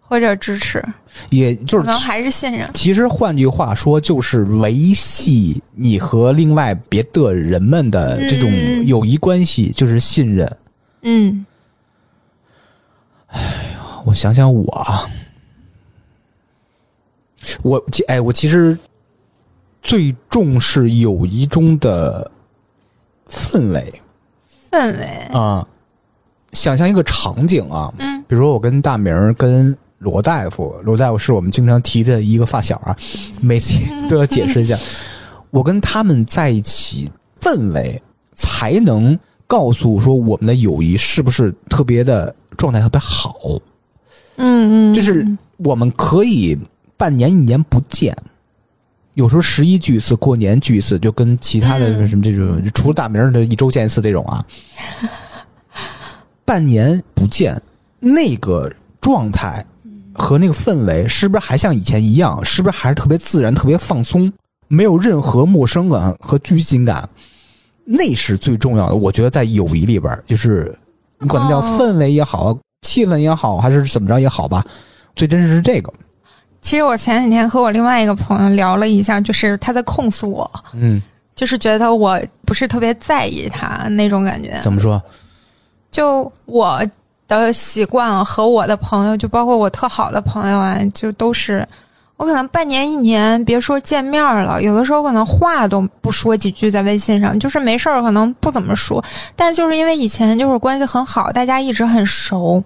Speaker 2: 或者支持，
Speaker 3: 也就是
Speaker 2: 可能还是信任。
Speaker 3: 其实换句话说，就是维系你和另外别的人们的这种
Speaker 2: 嗯
Speaker 3: 友谊关系，就是信任。
Speaker 2: 嗯哎呀
Speaker 3: 我想想我啊，我其哎，我其实最重视友谊中的氛围
Speaker 2: 氛围，
Speaker 3: 啊。想象一个场景啊，
Speaker 2: 嗯
Speaker 3: 比如说我跟大明儿跟罗大夫，罗大夫是我们经常提的一个发小啊，每次都要解释一下。我跟他们在一起，氛围才能告诉说我们的友谊是不是特别的状态特别好。
Speaker 2: 嗯嗯，
Speaker 3: 就是我们可以半年一年不见，有时候十一聚一次，过年聚一次，就跟其他的
Speaker 2: 嗯
Speaker 3: 什么这种，除了大名儿的一周见一次这种啊，半年不见，那个状态和那个氛围是不是还像以前一样？是不是还是特别自然、特别放松，没有任何陌生感和拘谨感？那是最重要的。我觉得在友谊里边，就是你管它叫
Speaker 2: 哦
Speaker 3: 氛围也好，气氛也好，还是怎么着也好吧，最真实是这个。
Speaker 2: 其实我前几天和我另外一个朋友聊了一下，就是他在控诉我，
Speaker 3: 嗯，
Speaker 2: 就是觉得我不是特别在意他那种感觉。
Speaker 3: 怎么说？
Speaker 2: 就我的习惯和我的朋友，就包括我特好的朋友啊，就都是我可能半年一年，别说见面了，有的时候可能话都不说几句在微信上，就是没事儿可能不怎么说，但就是因为以前就是关系很好，大家一直很熟。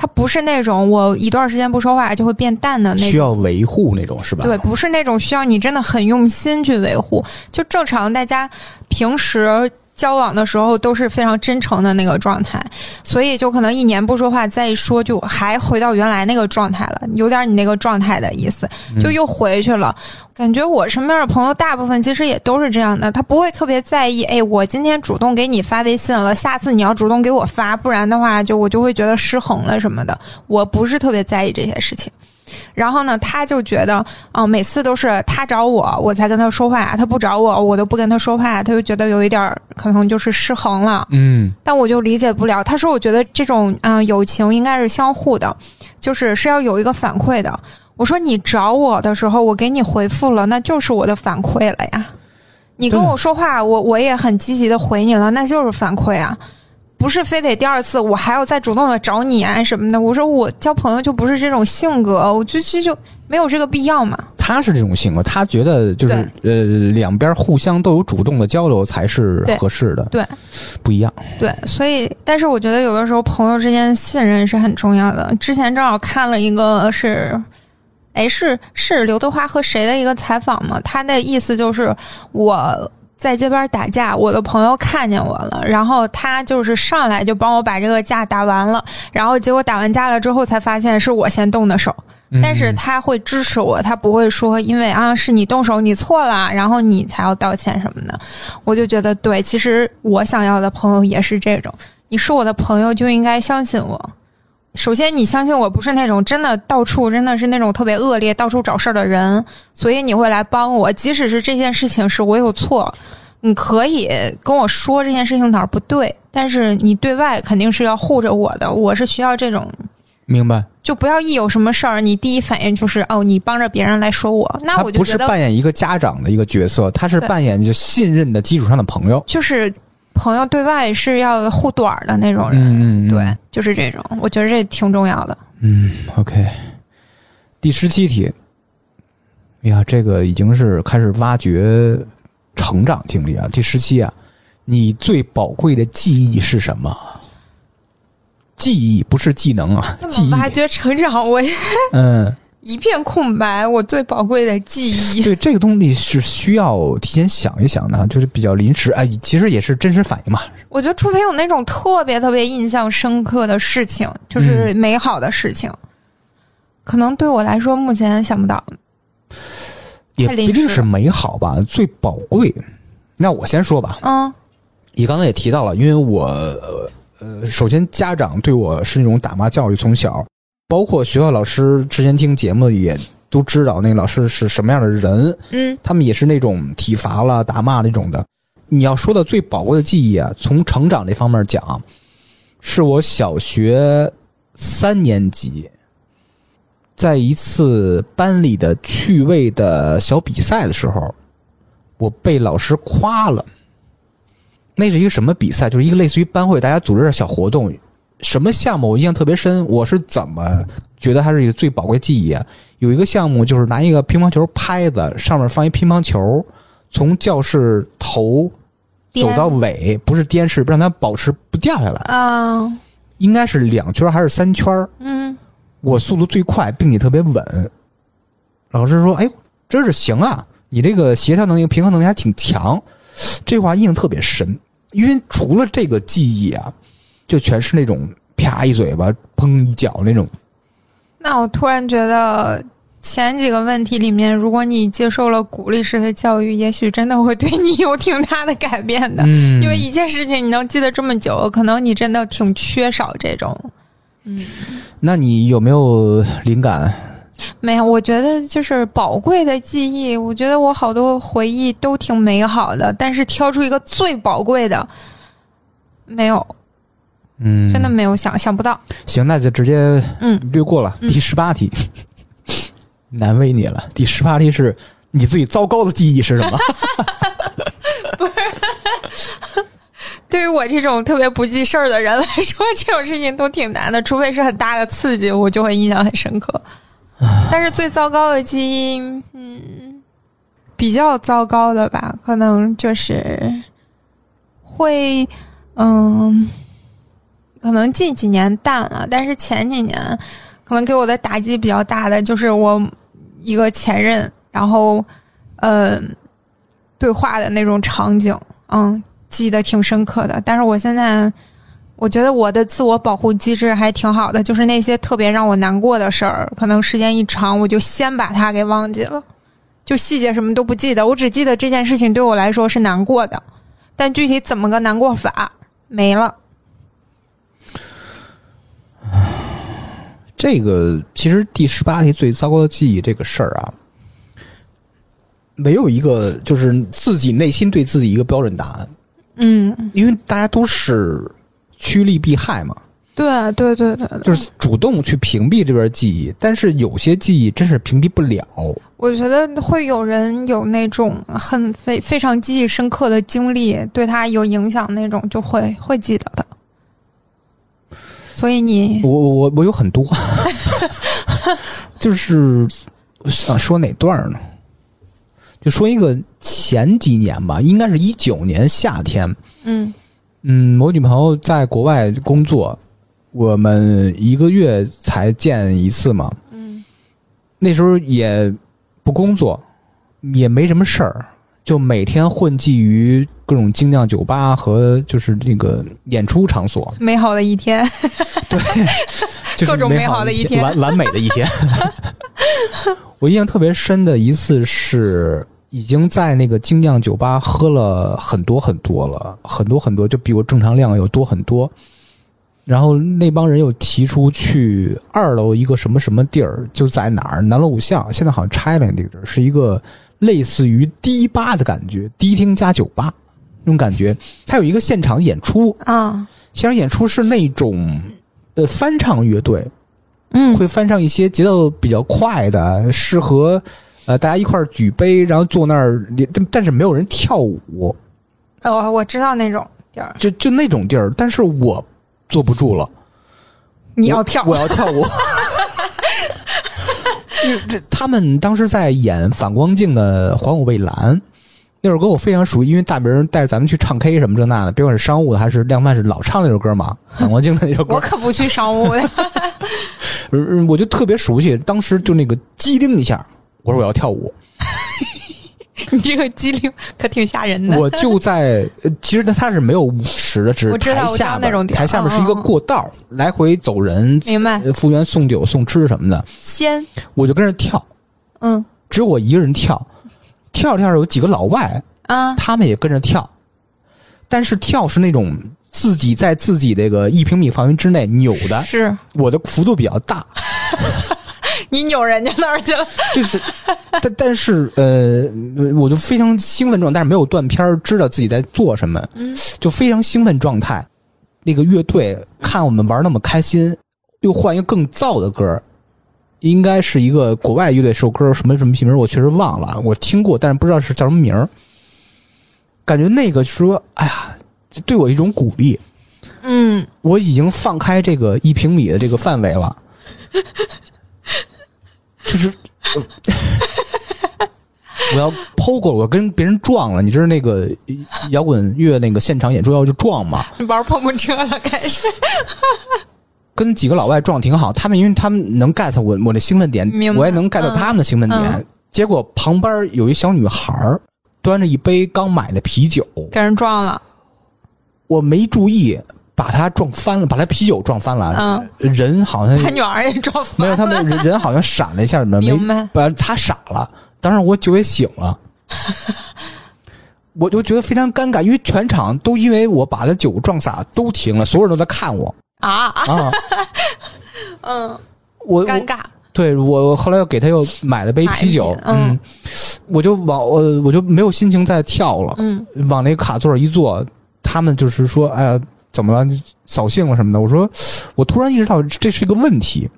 Speaker 2: 他不是那种我一段时间不说话就会变淡的那种
Speaker 3: 需要维护那种是吧？
Speaker 2: 对，不是那种需要你真的很用心去维护，就正常大家平时交往的时候都是非常真诚的那个状态，所以就可能一年不说话，再一说就还回到原来那个状态了，有点你那个状态的意思，就又回去了。感觉我身边的朋友大部分其实也都是这样的，他不会特别在意，哎，我今天主动给你发微信了，下次你要主动给我发，不然的话就我就会觉得失衡了什么的，我不是特别在意这些事情。然后呢，他就觉得，哦、每次都是他找我，我才跟他说话，他不找我，我都不跟他说话，他就觉得有一点儿可能就是失衡了。
Speaker 3: 嗯，
Speaker 2: 但我就理解不了。他说，我觉得这种嗯、呃友情应该是相互的，就是是要有一个反馈的。我说你找我的时候，我给你回复了，那就是我的反馈了呀。你跟我说话，我我也很积极的回你了，那就是反馈啊，不是非得第二次我还要再主动的找你啊什么的。我说我交朋友就不是这种性格，我就就就没有这个必要嘛。
Speaker 3: 他是这种性格，他觉得就是呃两边互相都有主动的交流才是合适的，
Speaker 2: 对，
Speaker 3: 不一样。
Speaker 2: 对，所以，但是我觉得有的时候朋友之间信任是很重要的。之前正好看了一个是，哎，是是刘德华和谁的一个采访嘛？他的意思就是我。在街边打架，我的朋友看见我了，然后他就是上来就帮我把这个架打完了，然后结果打完架了之后才发现是我先动的手，但是
Speaker 3: 嗯
Speaker 2: 他会支持我，他不会说因为啊是你动手你错了，然后你才要道歉什么的。我就觉得对，其实我想要的朋友也是这种，你是我的朋友就应该相信我。首先，你相信我不是那种真的到处真的是那种特别恶劣、到处找事儿的人，所以你会来帮我，即使是这件事情是我有错，你可以跟我说这件事情哪儿不对，但是你对外肯定是要护着我的，我是需要这种
Speaker 3: 明白，
Speaker 2: 就不要一有什么事儿，你第一反应就是哦，你帮着别人来说我，那我就是觉得
Speaker 3: 扮演一个家长的一个角色，他是扮演就信任的基础上的朋友。
Speaker 2: 就是朋友对外是要护短儿的那种人，
Speaker 3: 嗯嗯，
Speaker 2: 对，就是这种，我觉得这挺重要的。
Speaker 3: 嗯，OK。第十七题，哎呀，这个已经是开始挖掘成长经历啊。第十七啊，你最宝贵的记忆是什么？记忆不是技能啊，记忆。
Speaker 2: 挖掘成长，我
Speaker 3: 嗯，
Speaker 2: 一片空白，我最宝贵的记忆。
Speaker 3: 对，这个东西是需要提前想一想的，就是比较临时。哎，其实也是真实反应嘛。
Speaker 2: 我觉得除非有那种特别特别印象深刻的事情，就是美好的事情，可能对我来说目前想不到。
Speaker 3: 也不一定是美好吧，最宝贵。那我先说吧，
Speaker 2: 嗯
Speaker 3: 你刚才也提到了，因为我呃呃，首先家长对我是那种打骂教育，从小，包括学校老师之前听节目也都知道那个老师是什么样的人，
Speaker 2: 嗯
Speaker 3: 他们也是那种体罚了、打骂那种的。你要说的最宝贵的记忆啊，从成长这方面讲，是我小学三年级，在一次班里的趣味的小比赛的时候，我被老师夸了。那是一个什么比赛？就是一个类似于班会，大家组织点小活动。什么项目我印象特别深？我是怎么觉得它是一个最宝贵记忆啊？有一个项目就是拿一个乒乓球拍子，上面放一乒乓球，从教室头走到尾，不是颠，是让它保持不掉下来。
Speaker 2: 啊
Speaker 3: 应该是两圈还是三圈？
Speaker 2: 嗯
Speaker 3: 我速度最快，并且特别稳。老师说：“哎，真是行啊，你这个协调能力、平衡能力还挺强。”这话印象特别深，因为除了这个记忆啊，就全是那种啪一嘴巴、砰一脚那种。
Speaker 2: 那我突然觉得前几个问题里面，如果你接受了鼓励式的教育，也许真的会对你有挺大的改变的。
Speaker 3: 嗯
Speaker 2: 因为一件事情你能记得这么久，可能你真的挺缺少这种。
Speaker 3: 嗯那你有没有灵感？
Speaker 2: 没有，我觉得就是宝贵的记忆。我觉得我好多回忆都挺美好的，但是挑出一个最宝贵的，没有，
Speaker 3: 嗯，
Speaker 2: 真的没有想想不到。
Speaker 3: 行，那就直接
Speaker 2: 嗯
Speaker 3: 略过了。
Speaker 2: 嗯
Speaker 3: 第十八题，难为你了。第十八题是你最糟糕的记忆是什么？
Speaker 2: 不是 对于我这种特别不记事儿的人来说，这种事情都挺难的，除非是很大的刺激，我就会印象很深刻。但是最糟糕的基因，嗯，比较糟糕的吧，可能就是会，嗯，可能近几年淡了，但是前几年可能给我的打击比较大的，就是我一个前任，然后，呃，对话的那种场景，嗯。记得挺深刻的。但是我现在，我觉得我的自我保护机制还挺好的，就是那些特别让我难过的事儿，可能时间一长，我就先把它给忘记了，就细节什么都不记得，我只记得这件事情对我来说是难过的，但具体怎么个难过法没了。
Speaker 3: 这个其实第十八题最糟糕的记忆这个事儿啊，没有一个就是自己内心对自己一个标准答案，
Speaker 2: 嗯，
Speaker 3: 因为大家都是趋利避害嘛，
Speaker 2: 对对对对对，
Speaker 3: 就是主动去屏蔽这边记忆，但是有些记忆真是屏蔽不了。
Speaker 2: 我觉得会有人有那种很非非常记忆深刻的经历，对他有影响那种，就会会记得的。所以你
Speaker 3: 我我我我有很多，就是我想说哪段呢？就说一个前几年吧，应该是一九年夏天，
Speaker 2: 嗯
Speaker 3: 嗯，我女朋友在国外工作，我们一个月才见一次嘛。
Speaker 2: 嗯
Speaker 3: 那时候也不工作，也没什么事儿，就每天混迹于各种精酿酒吧和就是那个演出场所，
Speaker 2: 美好的一天，
Speaker 3: 对，就是
Speaker 2: 各种美好的一天
Speaker 3: 完完美的一天。我印象特别深的一次是，已经在那个精酿酒吧喝了很多很多了，很多很多，就比我正常量要多很多。然后那帮人又提出去二楼一个什么什么地儿，就在哪儿南锣鼓巷，现在好像拆了那个地儿，是一个类似于迪吧的感觉，迪厅加酒吧那种感觉。它有一个现场演出，
Speaker 2: 啊，
Speaker 3: 现场演出是那种呃翻唱乐队，
Speaker 2: 嗯。
Speaker 3: 会翻唱一些节奏比较快的，适合呃大家一块儿举杯，然后坐那儿，但但是没有人跳舞，
Speaker 2: 哦，我知道那种地儿，
Speaker 3: 就就那种地儿。但是我坐不住了，
Speaker 2: 你要跳。
Speaker 3: 我，我要跳舞。这他们当时在演反光镜的《还我蔚蓝》那首歌，我非常熟悉，因为大明带着咱们去唱 K 什么这那的，别管是商务的还是量贩是，老唱那首歌嘛，反光镜的那首歌
Speaker 2: 我，可不去商务的。
Speaker 3: 呃 我就特别熟悉。当时就那个机灵一下，我说我要跳舞，
Speaker 2: 你这个机灵可挺吓人的。
Speaker 3: 我就在，呃其实它是没有舞池的，只是
Speaker 2: 我知道我知
Speaker 3: 台下
Speaker 2: 那种
Speaker 3: 台下面是一个过道，来回走人，
Speaker 2: 明白，
Speaker 3: 呃服务员送酒送吃什么的，
Speaker 2: 先，
Speaker 3: 我就跟着跳，
Speaker 2: 嗯
Speaker 3: 只有我一个人跳，跳着跳着有几个老外，
Speaker 2: 啊，
Speaker 3: 他们也跟着跳，但是跳是那种自己在自己这个一平米范围之内扭的，
Speaker 2: 是。
Speaker 3: 我的幅度比较大，
Speaker 2: 你扭人家那儿去了。
Speaker 3: 就是，但但是呃，我就非常兴奋状态，但是没有断片儿，知道自己在做什么，
Speaker 2: 嗯。
Speaker 3: 就非常兴奋状态。那个乐队看我们玩那么开心，又换一个更燥的歌儿，应该是一个国外乐队，首歌什么什么名儿我确实忘了，我听过，但是不知道是叫什么名儿。感觉那个说，哎呀，对我一种鼓励。
Speaker 2: 嗯，
Speaker 3: 我已经放开这个一平米的这个范围了，就是我要抛过了，我跟别人撞了。你知道那个摇滚乐那个现场演出要就撞嘛，
Speaker 2: 你玩碰碰车了，开始。
Speaker 3: 跟几个老外撞挺好，他们因为他们能 get 我我的兴奋点我也能 get
Speaker 2: 到
Speaker 3: 他们的兴奋点。
Speaker 2: 嗯
Speaker 3: 结果旁边有一小女孩儿端着一杯刚买的啤酒，
Speaker 2: 给人撞了，
Speaker 3: 我没注意，把他撞翻了，把他啤酒撞翻了。
Speaker 2: 嗯
Speaker 3: 人好像
Speaker 2: 他女儿也撞翻了。
Speaker 3: 没有，他们人 人好像闪了一下，没
Speaker 2: 明白
Speaker 3: 把他傻了。当时我酒也醒了，我就觉得非常尴尬，因为全场都因为我把他酒撞洒都停了，所有人都在看我
Speaker 2: 啊，
Speaker 3: 啊。
Speaker 2: 嗯，
Speaker 3: 我我
Speaker 2: 尴尬。
Speaker 3: 对我后来又给他又买了杯啤酒
Speaker 2: 嗯
Speaker 3: 嗯，我就往我我就没有心情再跳了，
Speaker 2: 嗯
Speaker 3: 往那个卡座一坐，他们就是说，哎呀，怎么了？扫兴了什么的？我说，我突然意识到这是一个问题，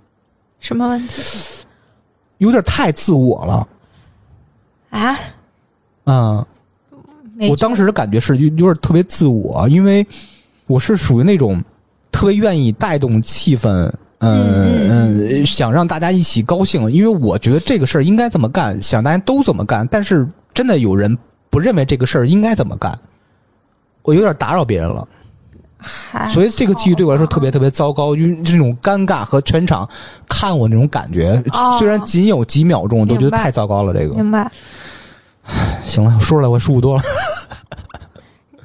Speaker 2: 什么问题
Speaker 3: 有点太自我了。
Speaker 2: 啊？
Speaker 3: 嗯，我当时的感觉是有有点特别自我，因为我是属于那种特别愿意带动气氛，嗯嗯，想让大家一起高兴，因为我觉得这个事儿应该这么干，想大家都这么干，但是真的有人不认为这个事儿应该怎么干，我有点打扰别人了，所以这个机遇对我来说特别特别糟糕，因为这种尴尬和全场看我那种感觉，
Speaker 2: 哦
Speaker 3: 虽然仅有几秒钟，我都觉得太糟糕了。这个
Speaker 2: 明白。
Speaker 3: 行了，我说出来我舒服多了。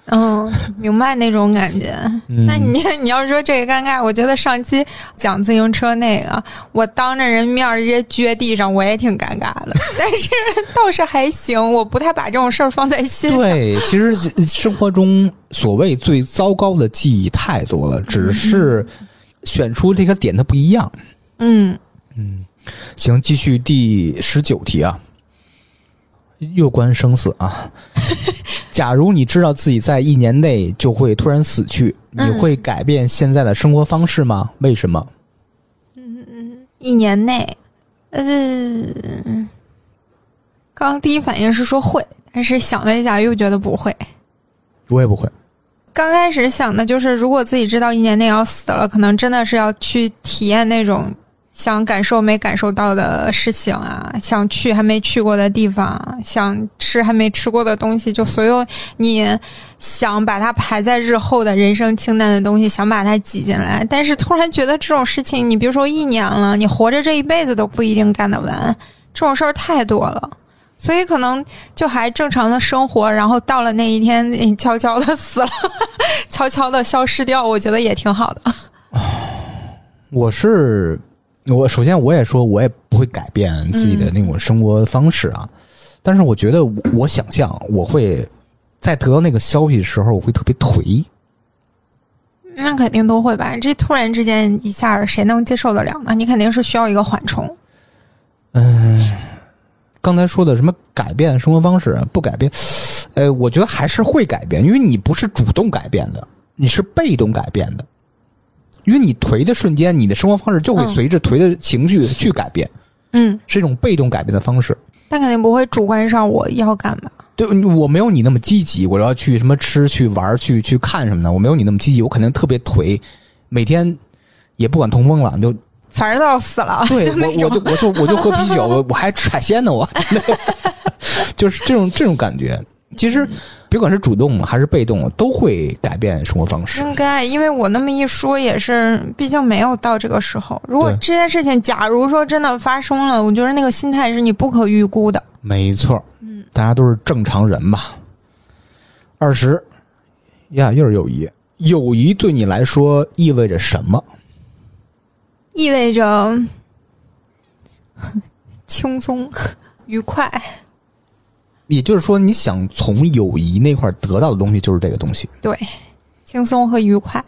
Speaker 2: 嗯，明白那种感觉。
Speaker 3: 嗯
Speaker 2: 那你你要说这个尴尬，我觉得上期讲自行车那个，我当着人面直接撅地上，我也挺尴尬的。但是倒是还行，我不太把这种事儿放在心上。
Speaker 3: 对，其实生活中所谓最糟糕的记忆太多了，只是选出这个点它不一样。
Speaker 2: 嗯，
Speaker 3: 行，继续第十九题啊，又关生死啊。假如你知道自己在一年内就会突然死去，你
Speaker 2: 嗯
Speaker 3: 会改变现在的生活方式吗？为什么？
Speaker 2: 嗯嗯一年内，呃，刚第一反应是说会，但是想了一下又觉得不会。
Speaker 3: 我也不会。
Speaker 2: 刚开始想的就是，如果自己知道一年内要死了，可能真的是要去体验那种想感受没感受到的事情啊，想去还没去过的地方，想吃还没吃过的东西，就所有你想把它排在日后的人生清单的东西，想把它挤进来。但是突然觉得这种事情，你比如说一年了，你活着这一辈子都不一定干得完，这种事儿太多了。所以可能就还正常的生活，然后到了那一天，你悄悄的死了，悄悄的消失掉，我觉得也挺好的。
Speaker 3: 我是我，首先我也说，我也不会改变自己的那种生活方式啊。但是我觉得我，想象我会在得到那个消息的时候，我会特别颓。
Speaker 2: 那肯定都会吧？这突然之间一下，谁能接受得了呢？你肯定是需要一个缓冲。
Speaker 3: 嗯刚才说的什么改变生活方式，不改变，呃，我觉得还是会改变，因为你不是主动改变的，你是被动改变的。因为你颓的瞬间，你的生活方式就会
Speaker 2: 嗯
Speaker 3: 随着颓的情绪 去改变，
Speaker 2: 嗯，
Speaker 3: 是一种被动改变的方式。
Speaker 2: 但肯定不会主观上我要干嘛。
Speaker 3: 对，我没有你那么积极，我要去什么吃、去玩、去去看什么的，我没有你那么积极，我肯定特别颓，每天也不管通风了，就
Speaker 2: 反正都要死了，
Speaker 3: 对 我我就。我就我就喝啤酒，我我还吃海鲜呢，我 就是这种这种感觉。其实别管是主动还是被动，都会改变生活方式。
Speaker 2: 应该，因为我那么一说也是，毕竟没有到这个时候。如果这件事情，假如说真的发生了，我觉得那个心态是你不可预估的。
Speaker 3: 没错，嗯，大家都是正常人嘛。二十呀，又是友谊。友谊对你来说意味着什么？
Speaker 2: 意味着 轻松、愉快。
Speaker 3: 也就是说，你想从友谊那块儿得到的东西就是这个东西。
Speaker 2: 对，轻松和愉快。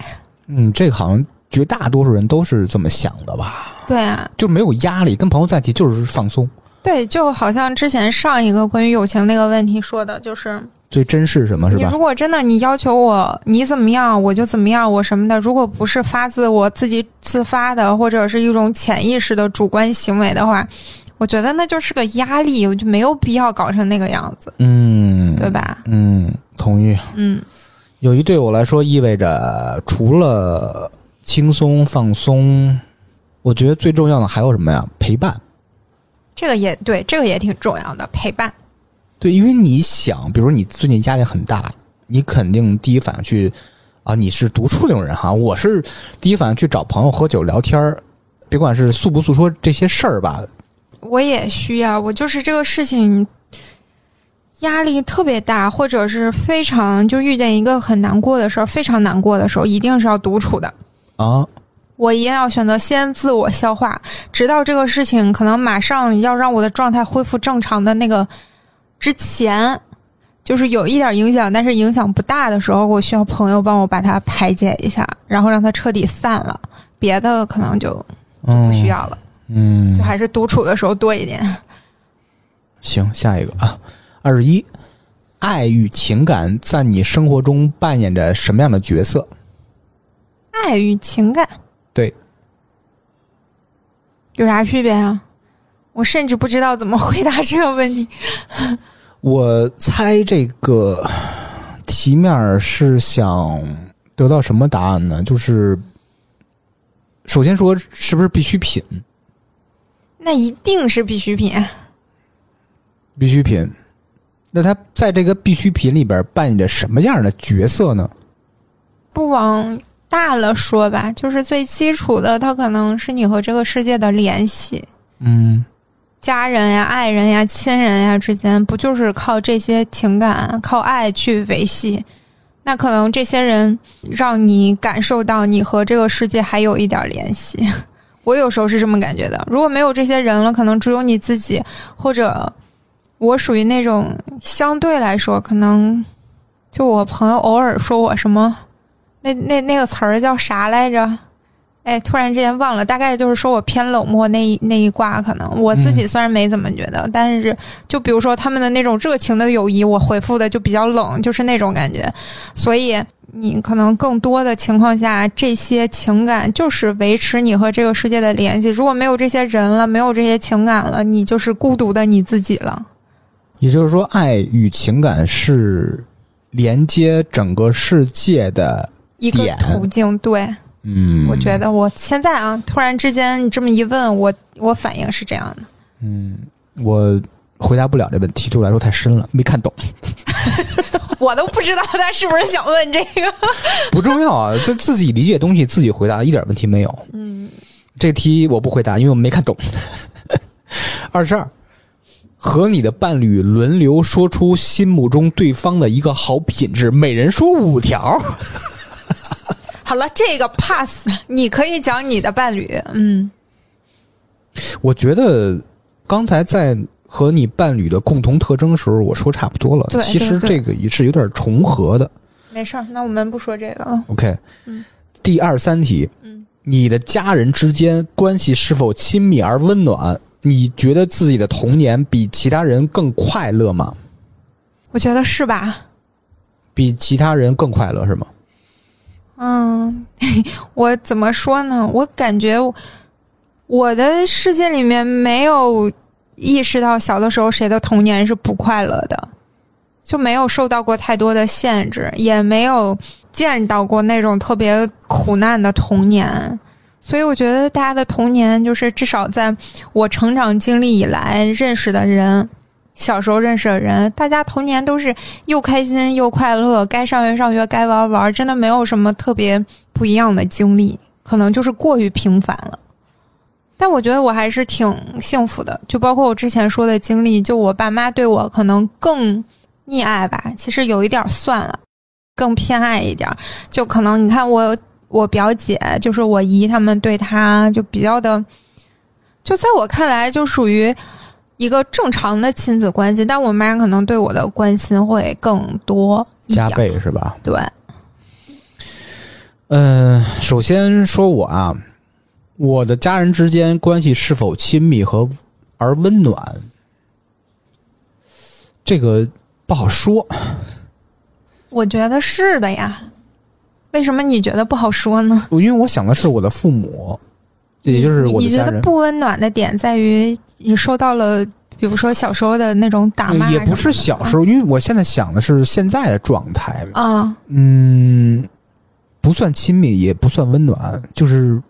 Speaker 3: 嗯，这个好像绝大多数人都是这么想的吧？
Speaker 2: 对啊，
Speaker 3: 就没有压力，跟朋友在一起就是放松，
Speaker 2: 对，就好像之前上一个关于友情那个问题说的，就是
Speaker 3: 最真是什么是吧
Speaker 2: 你如？果真的你要求我你怎么样我就怎么样我什么的，如果不是发自我自己自发的或者是一种潜意识的主观行为的话，我觉得那就是个压力，我就没有必要搞成那个样子，
Speaker 3: 嗯，
Speaker 2: 对吧？
Speaker 3: 嗯，同意。
Speaker 2: 嗯，
Speaker 3: 友谊对我来说意味着除了轻松放松，我觉得最重要的还有什么呀？陪伴。
Speaker 2: 这个也对，这个也挺重要的，陪伴。
Speaker 3: 对，因为你想，比如你最近压力很大，你肯定第一反应去啊，你是独处那种人哈，我是第一反应去找朋友喝酒聊天儿，别管是诉不诉说这些事儿吧，
Speaker 2: 我也需要，我就是这个事情压力特别大，或者是非常就遇见一个很难过的事儿，非常难过的时候，一定是要独处的。
Speaker 3: 啊，
Speaker 2: 我一定要选择先自我消化，直到这个事情可能马上要让我的状态恢复正常的那个之前，就是有一点影响，但是影响不大的时候，我需要朋友帮我把它排解一下，然后让它彻底散了。别的可能就
Speaker 3: 嗯，
Speaker 2: 不需要了，
Speaker 3: 嗯
Speaker 2: 就，还是独处的时候多一点。
Speaker 3: 行，下一个啊，二十一，爱与情感在你生活中扮演着什么样的角色？
Speaker 2: 爱与情感
Speaker 3: 对，
Speaker 2: 有啥区别啊？我甚至不知道怎么回答这个问题。
Speaker 3: 我猜这个题面是想得到什么答案呢？就是首先说是不是必需品？
Speaker 2: 那一定是必需品。
Speaker 3: 必需品，那他在这个必需品里边扮演着什么样的角色呢？
Speaker 2: 不往大了说吧，就是最基础的，它可能是你和这个世界的联系，
Speaker 3: 嗯
Speaker 2: 家人呀、爱人呀、亲人呀之间，不就是靠这些情感、靠爱去维系？那可能这些人让你感受到你和这个世界还有一点联系。我有时候是这么感觉的。如果没有这些人了，可能只有你自己，或者我属于那种相对来说，可能就我朋友偶尔说我什么，那那那个词儿叫啥来着？哎，突然之间忘了，大概就是说我偏冷漠那一那一卦，可能我自己虽然没怎么觉得，但是就比如说他们的那种热情的友谊，我回复的就比较冷，就是那种感觉。所以你可能更多的情况下，这些情感就是维持你和这个世界的联系。如果没有这些人了，没有这些情感了，你就是孤独的你自己了。
Speaker 3: 也就是说，爱与情感是连接整个世界的。
Speaker 2: 一个途径，对，
Speaker 3: 嗯，
Speaker 2: 我觉得我现在啊，突然之间你这么一问，我我反应是这样的。
Speaker 3: 嗯我回答不了这问题，对我来说太深了，没看懂。
Speaker 2: 我都不知道他是不是想问这个。
Speaker 3: 不重要啊，这自己理解东西自己回答，一点问题没有。
Speaker 2: 嗯，
Speaker 3: 这题我不回答，因为我没看懂。二十二，和你的伴侣轮流说出心目中对方的一个好品质，每人说五条。
Speaker 2: 好了，这个 pass，你可以讲你的伴侣。嗯，
Speaker 3: 我觉得刚才在和你伴侣的共同特征时候，我说差不多了。
Speaker 2: 对
Speaker 3: 其实这个也是有点重合的。
Speaker 2: 没事儿，那我们不说这个了。
Speaker 3: OK，
Speaker 2: 嗯
Speaker 3: 第二三题，
Speaker 2: 嗯，
Speaker 3: 你的家人之间关系是否亲密而温暖？你觉得自己的童年比其他人更快乐吗？
Speaker 2: 我觉得是吧？
Speaker 3: 比其他人更快乐是吗？
Speaker 2: 嗯，我怎么说呢？我感觉我的世界里面没有意识到小的时候谁的童年是不快乐的，就没有受到过太多的限制，也没有见到过那种特别苦难的童年。所以我觉得大家的童年，就是至少在我成长经历以来认识的人，小时候认识的人，大家童年都是又开心又快乐，该上学上学，该玩玩，真的没有什么特别不一样的经历，可能就是过于平凡了。但我觉得我还是挺幸福的，就包括我之前说的经历，就我爸妈对我可能更溺爱吧，其实有一点算了，更偏爱一点。就可能你看我我表姐，就是我姨他们对她就比较的，就在我看来就属于一个正常的亲子关系，但我妈可能对我的关心会更多
Speaker 3: 加。倍是吧？
Speaker 2: 对，
Speaker 3: 嗯、首先说我啊，我的家人之间关系是否亲密和而温暖，这个不好说。
Speaker 2: 我觉得是的呀。为什么你觉得不好说呢？
Speaker 3: 因为我想的是我的父母，也就是我
Speaker 2: 你觉得。不温暖的点在于你受到了，比如说小时候的那种打骂，
Speaker 3: 也不是小时候，因为我现在想的是现在的状态。
Speaker 2: 啊。
Speaker 3: 嗯，不算亲密，也不算温暖，就是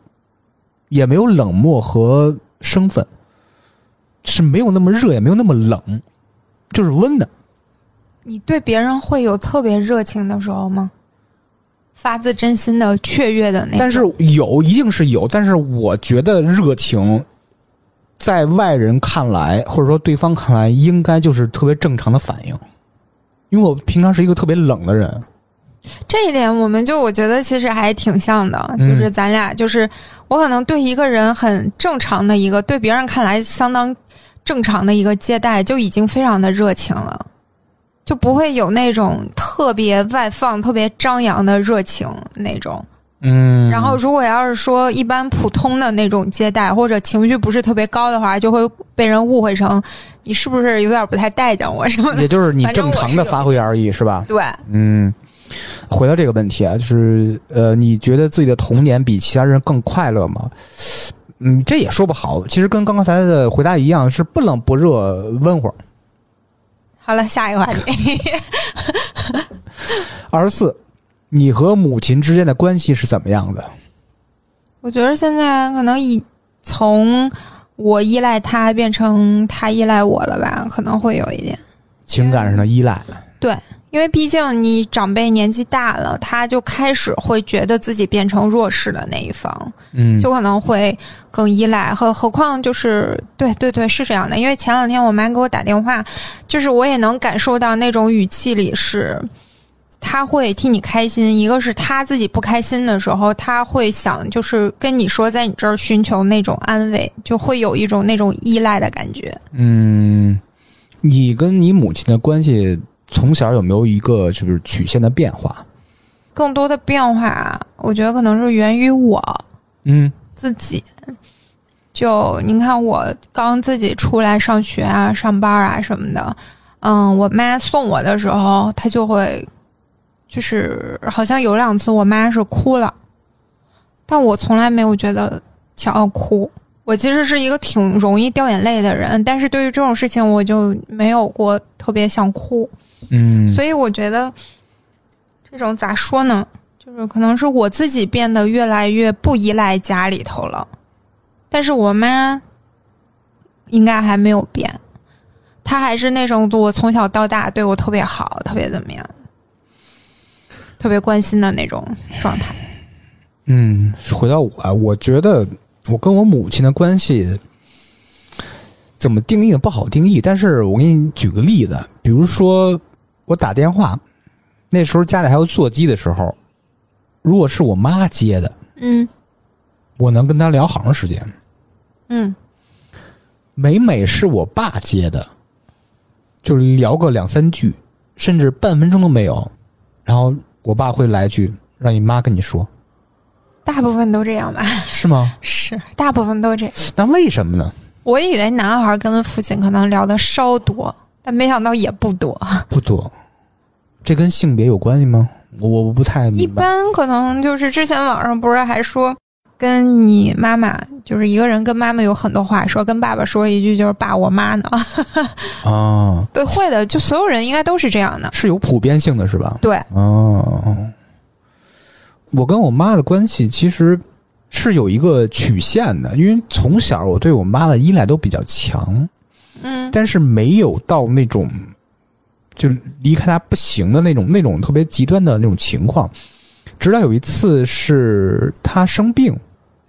Speaker 3: 也没有冷漠和生分，是没有那么热，也没有那么冷，就是温的。
Speaker 2: 你对别人会有特别热情的时候吗？发自真心的雀跃的那种？
Speaker 3: 但是有，一定是有，但是我觉得热情，在外人看来，或者说对方看来，应该就是特别正常的反应。因为我平常是一个特别冷的人，
Speaker 2: 这一点，我们就我觉得其实还挺像的，
Speaker 3: 嗯
Speaker 2: 就是咱俩就是我可能对一个人很正常的一个，对别人看来相当正常的一个接待，就已经非常的热情了，就不会有那种特别外放、特别张扬的热情那种。
Speaker 3: 嗯
Speaker 2: 然后，如果要是说一般普通的那种接待，或者情绪不是特别高的话，就会被人误会成你是不是有点不太待见我什么的。
Speaker 3: 也就是你
Speaker 2: 正
Speaker 3: 常的发挥而已，是吧？
Speaker 2: 对，
Speaker 3: 嗯，回到这个问题啊，就是呃，你觉得自己的童年比其他人更快乐吗？嗯，这也说不好。其实跟刚刚才的回答一样，是不冷不热，温乎。
Speaker 2: 好了，下一个话题。
Speaker 3: 二十四，你和母亲之间的关系是怎么样的？
Speaker 2: 我觉得现在可能以从我依赖他变成他依赖我了吧，可能会有一点，
Speaker 3: 情感上的依赖。
Speaker 2: 因为毕竟你长辈年纪大了，他就开始会觉得自己变成弱势的那一方，
Speaker 3: 嗯，
Speaker 2: 就可能会更依赖。何何况就是对对对是这样的，因为前两天我妈给我打电话，就是我也能感受到那种语气里是。他会替你开心，一个是他自己不开心的时候，他会想就是跟你说，在你这儿寻求那种安慰，就会有一种那种依赖的感觉。
Speaker 3: 嗯，你跟你母亲的关系从小有没有一个就是曲线的变化？
Speaker 2: 更多的变化，我觉得可能是源于我
Speaker 3: 嗯
Speaker 2: 自己。就您看，我刚自己出来上学啊、上班啊什么的，嗯，我妈送我的时候，她就会，就是好像有两次我妈是哭了，但我从来没有觉得想要哭。我其实是一个挺容易掉眼泪的人，但是对于这种事情，我就没有过特别想哭。
Speaker 3: 嗯，
Speaker 2: 所以我觉得这种咋说呢，就是可能是我自己变得越来越不依赖家里头了，但是我妈应该还没有变，她还是那种我从小到大对我特别好，特别怎么样，特别关心的那种状态。
Speaker 3: 嗯，回到我啊，我觉得我跟我母亲的关系怎么定义呢不好定义。但是我给你举个例子，比如说我打电话，那时候家里还有座机的时候，如果是我妈接的，
Speaker 2: 嗯
Speaker 3: 我能跟她聊好长时间；
Speaker 2: 嗯
Speaker 3: 每每是我爸接的，就聊个两三句，甚至半分钟都没有，然后我爸会来一句：“让你妈跟你说。
Speaker 2: 大部分都这样吧，”
Speaker 3: 是吗？
Speaker 2: 是大部分都这样。
Speaker 3: 那为什么呢？
Speaker 2: 我以为男孩跟父亲可能聊的稍多，但没想到也不多。
Speaker 3: 不多，这跟性别有关系吗？我我不太
Speaker 2: 一。般可能就是之前网上不是还说，跟你妈妈就是一个人跟妈妈有很多话说，跟爸爸说一句就是爸我妈呢。
Speaker 3: 啊，
Speaker 2: 对，会的，就所有人应该都是这样的。
Speaker 3: 是有普遍性的，是吧？
Speaker 2: 对，
Speaker 3: 哦，我跟我妈的关系其实是有一个曲线的，因为从小我对我妈的依赖都比较强，
Speaker 2: 嗯
Speaker 3: 但是没有到那种就离开他不行的那种那种特别极端的那种情况。直到有一次是他生病，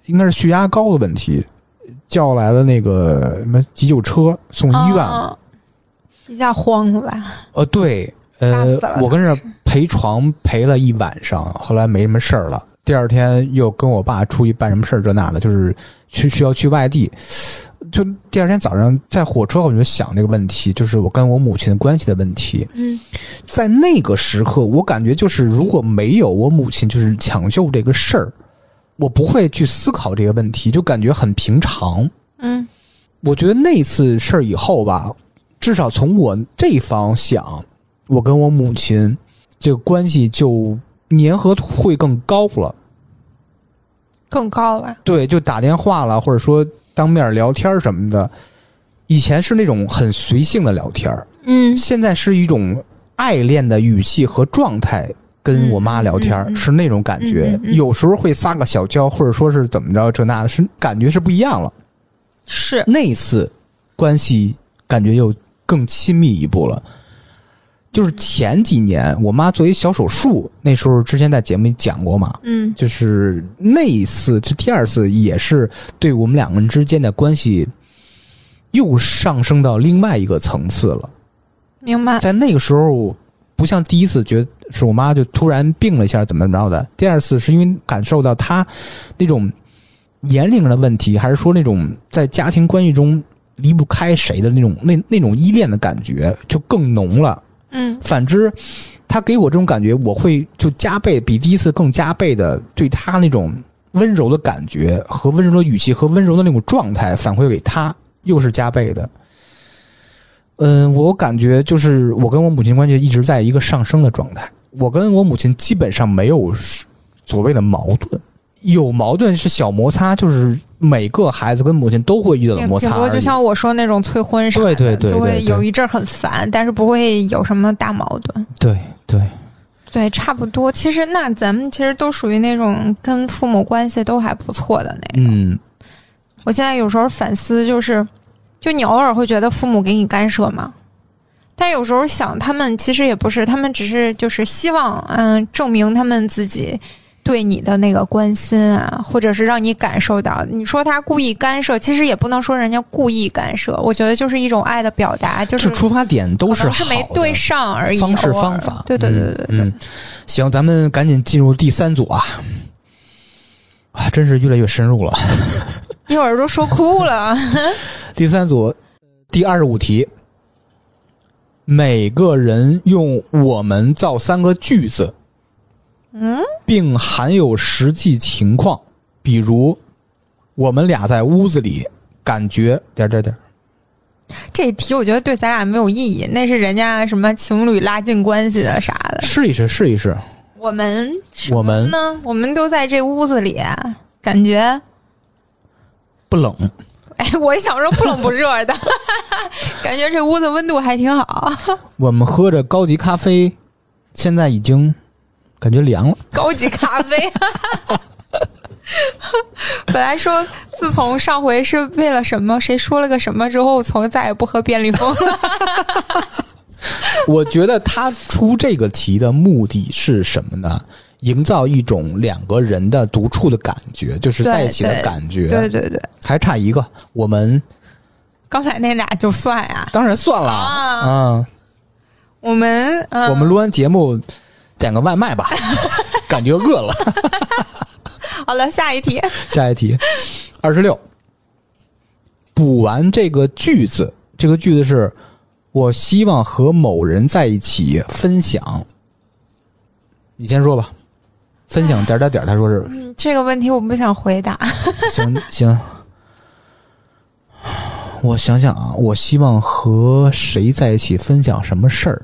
Speaker 3: 应该是血压高的问题，叫来了那个什么急救车送医院。
Speaker 2: 啊一下慌了吧？
Speaker 3: 呃，对，呃我跟着陪床陪了一晚上，后来没什么事儿了。第二天又跟我爸出去办什么事儿，这那的，就是去需要去外地。就第二天早上在火车，我就想这个问题，就是我跟我母亲的关系的问题。
Speaker 2: 嗯
Speaker 3: 在那个时刻，我感觉就是如果没有我母亲就是抢救这个事儿，我不会去思考这个问题，就感觉很平常。
Speaker 2: 嗯
Speaker 3: 我觉得那次事儿以后吧，至少从我这一方想，我跟我母亲这个关系就粘合度会更高了。
Speaker 2: 更高了。
Speaker 3: 对，就打电话了，或者说当面聊天什么的。以前是那种很随性的聊天，
Speaker 2: 嗯
Speaker 3: 现在是一种爱恋的语气和状态跟我妈聊天，
Speaker 2: 嗯嗯嗯
Speaker 3: 是那种感觉。有时候会撒个小娇，或者说是怎么着这那的，是感觉是不一样了。
Speaker 2: 是
Speaker 3: 那一次关系感觉又更亲密一步了。就是前几年，我妈做一小手术，那时候之前在节目里讲过嘛，
Speaker 2: 嗯
Speaker 3: 就是那一次，这第二次也是对我们两个人之间的关系又上升到另外一个层次了。
Speaker 2: 明白。
Speaker 3: 在那个时候，不像第一次觉得是我妈就突然病了一下怎么怎么着的，第二次是因为感受到她那种年龄的问题，还是说那种在家庭关系中离不开谁的那种那那种依恋的感觉就更浓了。
Speaker 2: 嗯
Speaker 3: 反之，他给我这种感觉，我会就加倍比第一次更加倍的对他那种温柔的感觉和温柔的语气和温柔的那种状态反馈给他，又是加倍的。嗯，我感觉就是我跟我母亲关系一直在一个上升的状态。我跟我母亲基本上没有所谓的矛盾，有矛盾是小摩擦，就是每个孩子跟母亲都会遇到的摩擦
Speaker 2: 就像我说那种催婚啥的，
Speaker 3: 对对对
Speaker 2: 就会有一阵儿很烦，但是不会有什么大矛盾。
Speaker 3: 对对，
Speaker 2: 对，差不多。其实那咱们其实都属于那种跟父母关系都还不错的那种。
Speaker 3: 嗯
Speaker 2: 我现在有时候反思，就是，就你偶尔会觉得父母给你干涉吗，但有时候想，他们其实也不是，他们只是就是希望，嗯，证明他们自己对你的那个关心啊，或者是让你感受到。你说他故意干涉，其实也不能说人家故意干涉，我觉得就是一种爱的表达，就是
Speaker 3: 出发点都是好的，
Speaker 2: 是没对上而已，
Speaker 3: 方式方法。
Speaker 2: 对对对对对。
Speaker 3: 嗯，嗯行，咱们赶紧进入第三组啊！啊，真是越来越深入了。
Speaker 2: 一会儿都说哭了。
Speaker 3: 第三组，第二十五题，每个人用“我们”造三个句子，
Speaker 2: 嗯，
Speaker 3: 并含有实际情况，比如我们俩在屋子里，感觉点点点。
Speaker 2: 这题我觉得对咱俩没有意义，那是人家什么情侣拉近关系的啥的。
Speaker 3: 试一试，试一试。
Speaker 2: 我们
Speaker 3: 我们
Speaker 2: 呢？我们都在这屋子里，感觉
Speaker 3: 不冷，
Speaker 2: 哎，我想说不冷不热的，感觉这屋子温度还挺好。
Speaker 3: 我们喝着高级咖啡，现在已经感觉凉了。
Speaker 2: 高级咖啡。本来说，自从上回是为了什么，谁说了个什么之后，从再也不喝便利蜂了。
Speaker 3: 我觉得他出这个题的目的是什么呢？营造一种两个人的独处的感觉，就是在一起的感觉。
Speaker 2: 对对对，
Speaker 3: 还差一个，我们
Speaker 2: 刚才那俩就算呀。
Speaker 3: 当然算了
Speaker 2: 啊
Speaker 3: 嗯
Speaker 2: 我们，嗯、
Speaker 3: 我们录完节目点个外卖吧，感觉饿了。
Speaker 2: 好了，下一题。
Speaker 3: 下一题，二十六，补完这个句子，这个句子是我希望和某人在一起分享。你先说吧，分享点点点，他说是
Speaker 2: 嗯，这个问题我不想回答。
Speaker 3: 行行，我想想啊，我希望和谁在一起分享什么事儿？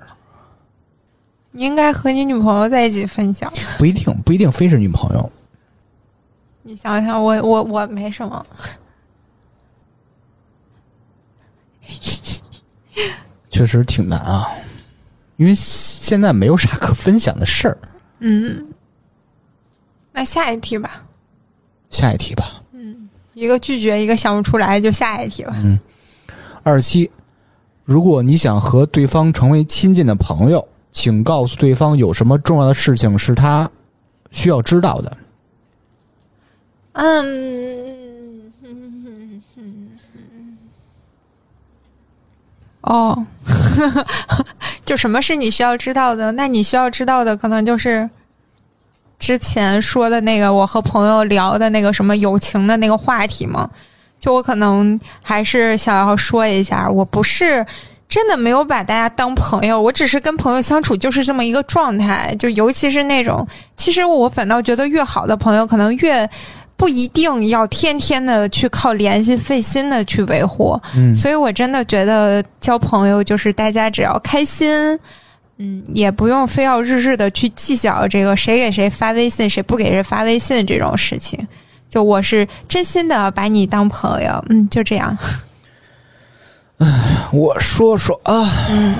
Speaker 2: 你应该和你女朋友在一起分享。
Speaker 3: 不一定，不一定非是女朋友。
Speaker 2: 你想想，我我我没什么。
Speaker 3: 确实挺难啊，因为现在没有啥可分享的事儿。
Speaker 2: 嗯，那下一题吧。
Speaker 3: 下一题吧，嗯
Speaker 2: 一个拒绝，一个想不出来，就下一题吧。
Speaker 3: 二十七，如果你想和对方成为亲近的朋友，请告诉对方有什么重要的事情是他需要知道的。
Speaker 2: 嗯，哦，就什么是你需要知道的？那你需要知道的可能就是之前说的那个我和朋友聊的那个什么友情的那个话题嘛。就我可能还是想要说一下，我不是真的没有把大家当朋友，我只是跟朋友相处就是这么一个状态。就尤其是那种，其实我反倒觉得越好的朋友，可能越不一定要天天的去靠联系费心的去维护。
Speaker 3: 嗯，
Speaker 2: 所以我真的觉得交朋友就是大家只要开心，嗯，也不用非要日日的去计较这个谁给谁发微信，谁不给谁发微信这种事情。就我是真心的把你当朋友，嗯，就这样。
Speaker 3: 我说说啊，
Speaker 2: 嗯，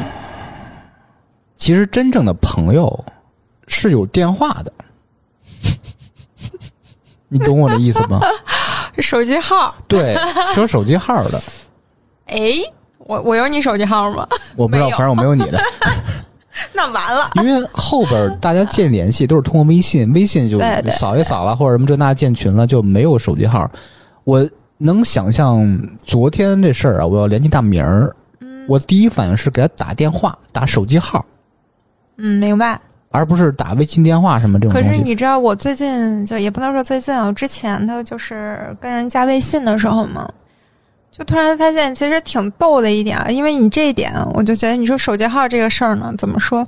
Speaker 3: 其实真正的朋友是有电话的，你懂我的意思吗？
Speaker 2: 手机号，
Speaker 3: 对，是有手机号的。
Speaker 2: 哎，我我有你手机号吗？
Speaker 3: 我不知道，反正我没有你的，
Speaker 2: 那完了。
Speaker 3: 因为后边大家建联系都是通过微信，微信就扫一扫了，或者什么这那建群了，就没有手机号。我能想象昨天这事儿啊，我要联系大明儿，
Speaker 2: 嗯
Speaker 3: 我第一反应是给他打电话，打手机号，
Speaker 2: 嗯，明白。
Speaker 3: 而不是打微信电话什么这种
Speaker 2: 可。是你知道，我最近就也不能说最近啊，我之前的就是跟人加微信的时候嘛，就突然发现其实挺逗的一点啊，因为你这一点，我就觉得你说手机号这个事儿呢，怎么说？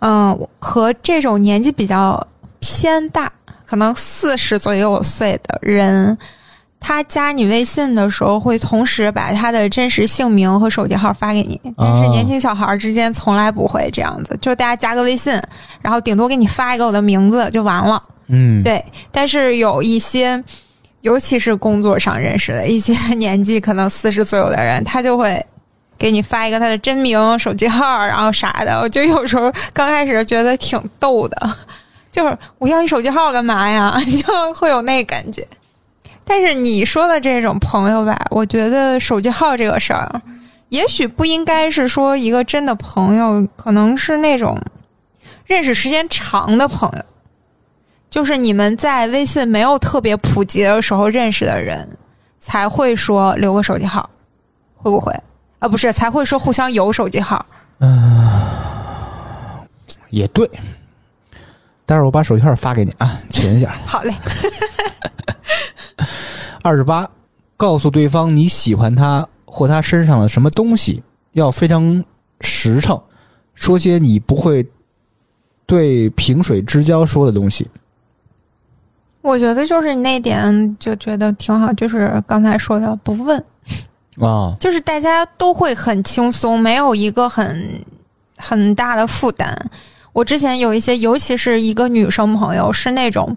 Speaker 2: 嗯、和这种年纪比较偏大，可能四十左右岁的人。他加你微信的时候，会同时把他的真实姓名和手机号发给你，但是
Speaker 3: 哦
Speaker 2: 年轻小孩儿之间从来不会这样子，就大家加个微信，然后顶多给你发一个我的名字就完了。
Speaker 3: 嗯，
Speaker 2: 对，但是有一些，尤其是工作上认识的一些年纪可能四十左右的人，他就会给你发一个他的真名、手机号，然后啥的。我就有时候刚开始觉得挺逗的，就是我要你手机号干嘛呀？就会有那感觉。但是你说的这种朋友吧，我觉得手机号这个事儿，也许不应该是说一个真的朋友，可能是那种认识时间长的朋友。就是你们在微信没有特别普及的时候认识的人，才会说留个手机号，会不会？啊，不是，才会说互相有手机号。
Speaker 3: 嗯也对。待会儿我把手机号发给你啊，存一下。
Speaker 2: 好嘞，
Speaker 3: 二十八，告诉对方你喜欢他或他身上的什么东西，要非常实诚，说些你不会对萍水之交说的东西。
Speaker 2: 我觉得就是你那点就觉得挺好，就是刚才说的不问，
Speaker 3: 啊，
Speaker 2: 就是大家都会很轻松，没有一个很很大的负担。我之前有一些，尤其是一个女生朋友，是那种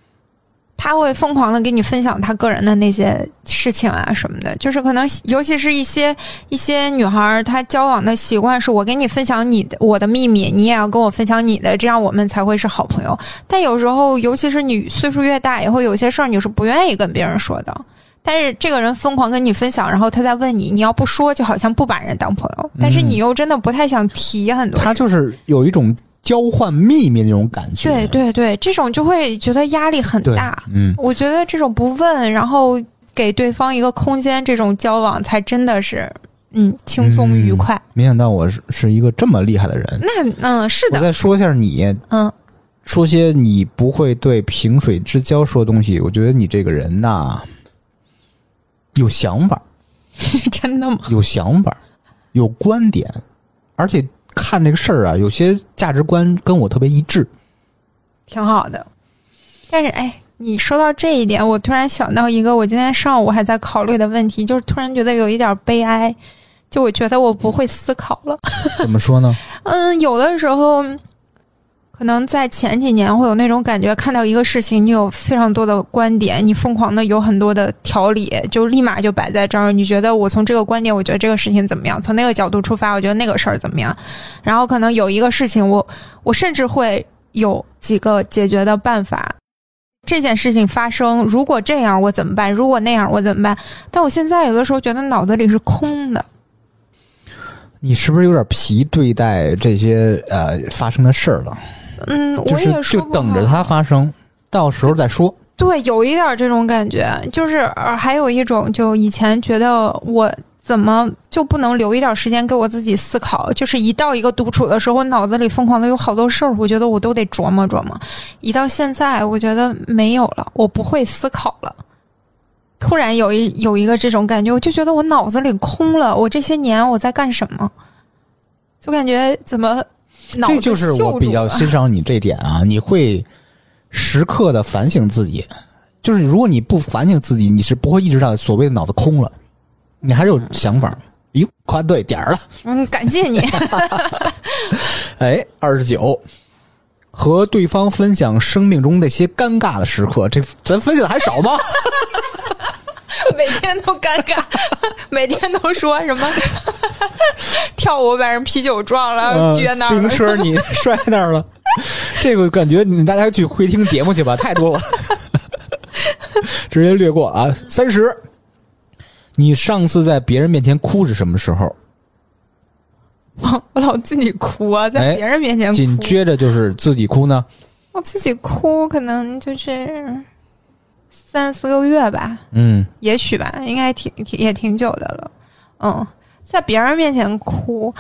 Speaker 2: 她会疯狂的给你分享他个人的那些事情啊什么的，就是可能尤其是一些一些女孩儿，她交往的习惯是我给你分享你的我的秘密，你也要跟我分享你的，这样我们才会是好朋友。但有时候，尤其是你岁数越大，以后有些事儿你是不愿意跟别人说的。但是这个人疯狂跟你分享，然后他再问你，你要不说，就好像不把人当朋友。但是你又真的不太想提很多。
Speaker 3: 他就是有一种交换秘密那种感觉。
Speaker 2: 对对对，这种就会觉得压力很大。
Speaker 3: 嗯，
Speaker 2: 我觉得这种不问，然后给对方一个空间，这种交往才真的是嗯轻松愉快。
Speaker 3: 没想到我是是一个这么厉害的人。
Speaker 2: 那嗯是的，
Speaker 3: 我再说一下你，
Speaker 2: 嗯
Speaker 3: 说些你不会对萍水之交说东西。我觉得你这个人呐，有想法，
Speaker 2: 是 真的吗？
Speaker 3: 有想法，有观点，而且看这个事儿啊，有些价值观跟我特别一致。
Speaker 2: 挺好的。但是哎，你说到这一点，我突然想到一个我今天上午还在考虑的问题，就是突然觉得有一点悲哀，就我觉得我不会思考了。
Speaker 3: 怎么说呢？
Speaker 2: 嗯，有的时候可能在前几年会有那种感觉，看到一个事情，你有非常多的观点，你疯狂的有很多的条理，就立马就摆在这儿。你觉得我从这个观点，我觉得这个事情怎么样？从那个角度出发，我觉得那个事儿怎么样？然后可能有一个事情，我我甚至会有几个解决的办法。这件事情发生，如果这样我怎么办？如果那样我怎么办？但我现在有的时候觉得脑子里是空的。
Speaker 3: 你是不是有点皮对待这些呃发生的事儿了？
Speaker 2: 嗯，我
Speaker 3: 就是就
Speaker 2: 也说不好
Speaker 3: 等着它发生，到时候再说。
Speaker 2: 对，有一点儿这种感觉，就是呃还有一种，就以前觉得我怎么就不能留一点时间给我自己思考？就是一到一个独处的时候，我脑子里疯狂的有好多事儿，我觉得我都得琢磨琢磨。一到现在，我觉得没有了，我不会思考了。突然有一有一个这种感觉，我就觉得我脑子里空了。我这些年我在干什么？就感觉怎么脑子
Speaker 3: 这就是我比较欣赏你这点啊，你会时刻的反省自己，就是如果你不反省自己，你是不会意识到所谓的脑子空了，你还是有想法。哟，夸对点儿了。
Speaker 2: 嗯，感谢你。
Speaker 3: 哎，二十九，和对方分享生命中那些尴尬的时刻，这咱分享的还少吗？
Speaker 2: 每天都尴尬，每天都说什么 跳舞把人啤酒撞了，撅那儿
Speaker 3: 自行车你摔那儿了，这个感觉你大家去回听节目去吧，太多了，直接略过啊。三十，你上次在别人面前哭是什么时候？
Speaker 2: 我我老自己哭啊，在别人面前哭，
Speaker 3: 紧接着就是自己哭呢。
Speaker 2: 我自己哭，可能就是。三四个月吧，
Speaker 3: 嗯，
Speaker 2: 也许吧，应该挺挺也挺久的了。嗯，在别人面前哭，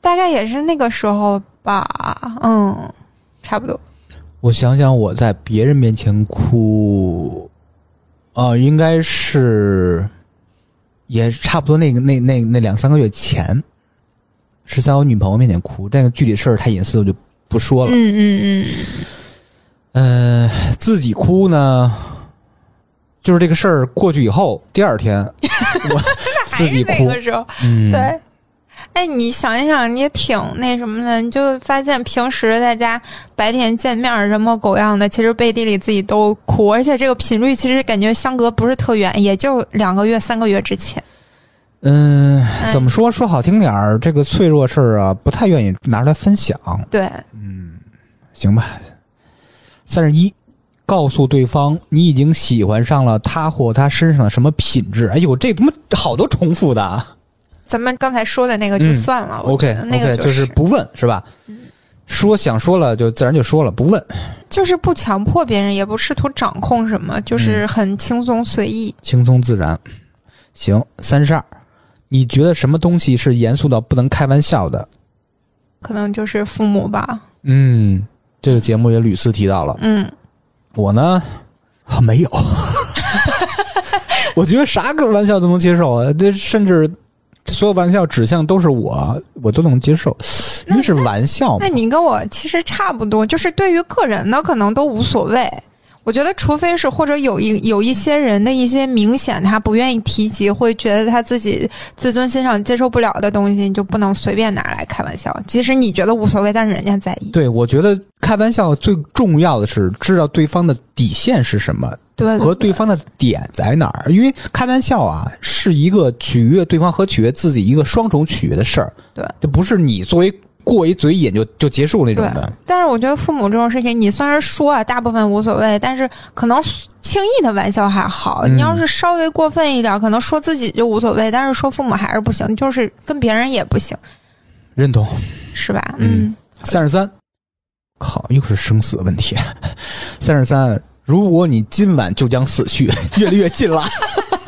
Speaker 2: 大概也是那个时候吧。嗯，差不多。
Speaker 3: 我想想，我在别人面前哭，哦，应该是也差不多那个那那那两三个月前，是在我女朋友面前哭。这个具体事儿太隐私，我就不说了。
Speaker 2: 嗯嗯嗯。
Speaker 3: 嗯，自己哭呢，就是这个事儿过去以后，第二天 我 自己哭。
Speaker 2: 那个时候，
Speaker 3: 嗯，
Speaker 2: 对。哎，你想一想，你也挺那什么的，你就发现平时大家白天见面人模狗样的，其实背地里自己都哭，而且这个频率其实感觉相隔不是特远，也就两个月、三个月之前。
Speaker 3: 嗯，怎么说？说好听点儿，这个脆弱事儿啊，不太愿意拿出来分享。
Speaker 2: 对，
Speaker 3: 嗯，行吧。三十一，告诉对方你已经喜欢上了他或他身上的什么品质？哎呦，这他妈好多重复的。
Speaker 2: 咱们刚才说的那个就算了。
Speaker 3: 嗯、OK，
Speaker 2: 那个
Speaker 3: 就是不问是吧？说想说了就自然就说了，不问。
Speaker 2: 就是不强迫别人，也不试图掌控什么，就是很轻松随意、
Speaker 3: 轻松自然。行，三十二，你觉得什么东西是严肃到不能开玩笑的？
Speaker 2: 可能就是父母吧。
Speaker 3: 嗯。这个节目也屡次提到了。
Speaker 2: 嗯，
Speaker 3: 我呢，啊没有。我觉得啥个玩笑都能接受啊，这甚至所有玩笑指向都是我，我都能接受，因为是玩笑。
Speaker 2: 那你跟我其实差不多，就是对于个人的可能都无所谓。我觉得，除非是或者有一有一些人的一些明显他不愿意提及，会觉得他自己自尊心上接受不了的东西，你就不能随便拿来开玩笑。即使你觉得无所谓，但是人家在意。
Speaker 3: 对，我觉得开玩笑最重要的是知道对方的底线是什么，
Speaker 2: 对，
Speaker 3: 和对方的点在哪儿。因为开玩笑啊，是一个取悦对方和取悦自己一个双重取悦的事儿。
Speaker 2: 对，
Speaker 3: 这不是你作为。过一嘴瘾就就结束那种的，
Speaker 2: 但是我觉得父母这种事情，你虽然说啊，大部分无所谓，但是可能轻易的玩笑还好。你要是稍微过分一点，可能说自己就无所谓，但是说父母还是不行，就是跟别人也不行。
Speaker 3: 认同，
Speaker 2: 是吧？
Speaker 3: 嗯。三十三，靠，又是生死的问题。三十三，如果你今晚就将死去，越来越近了。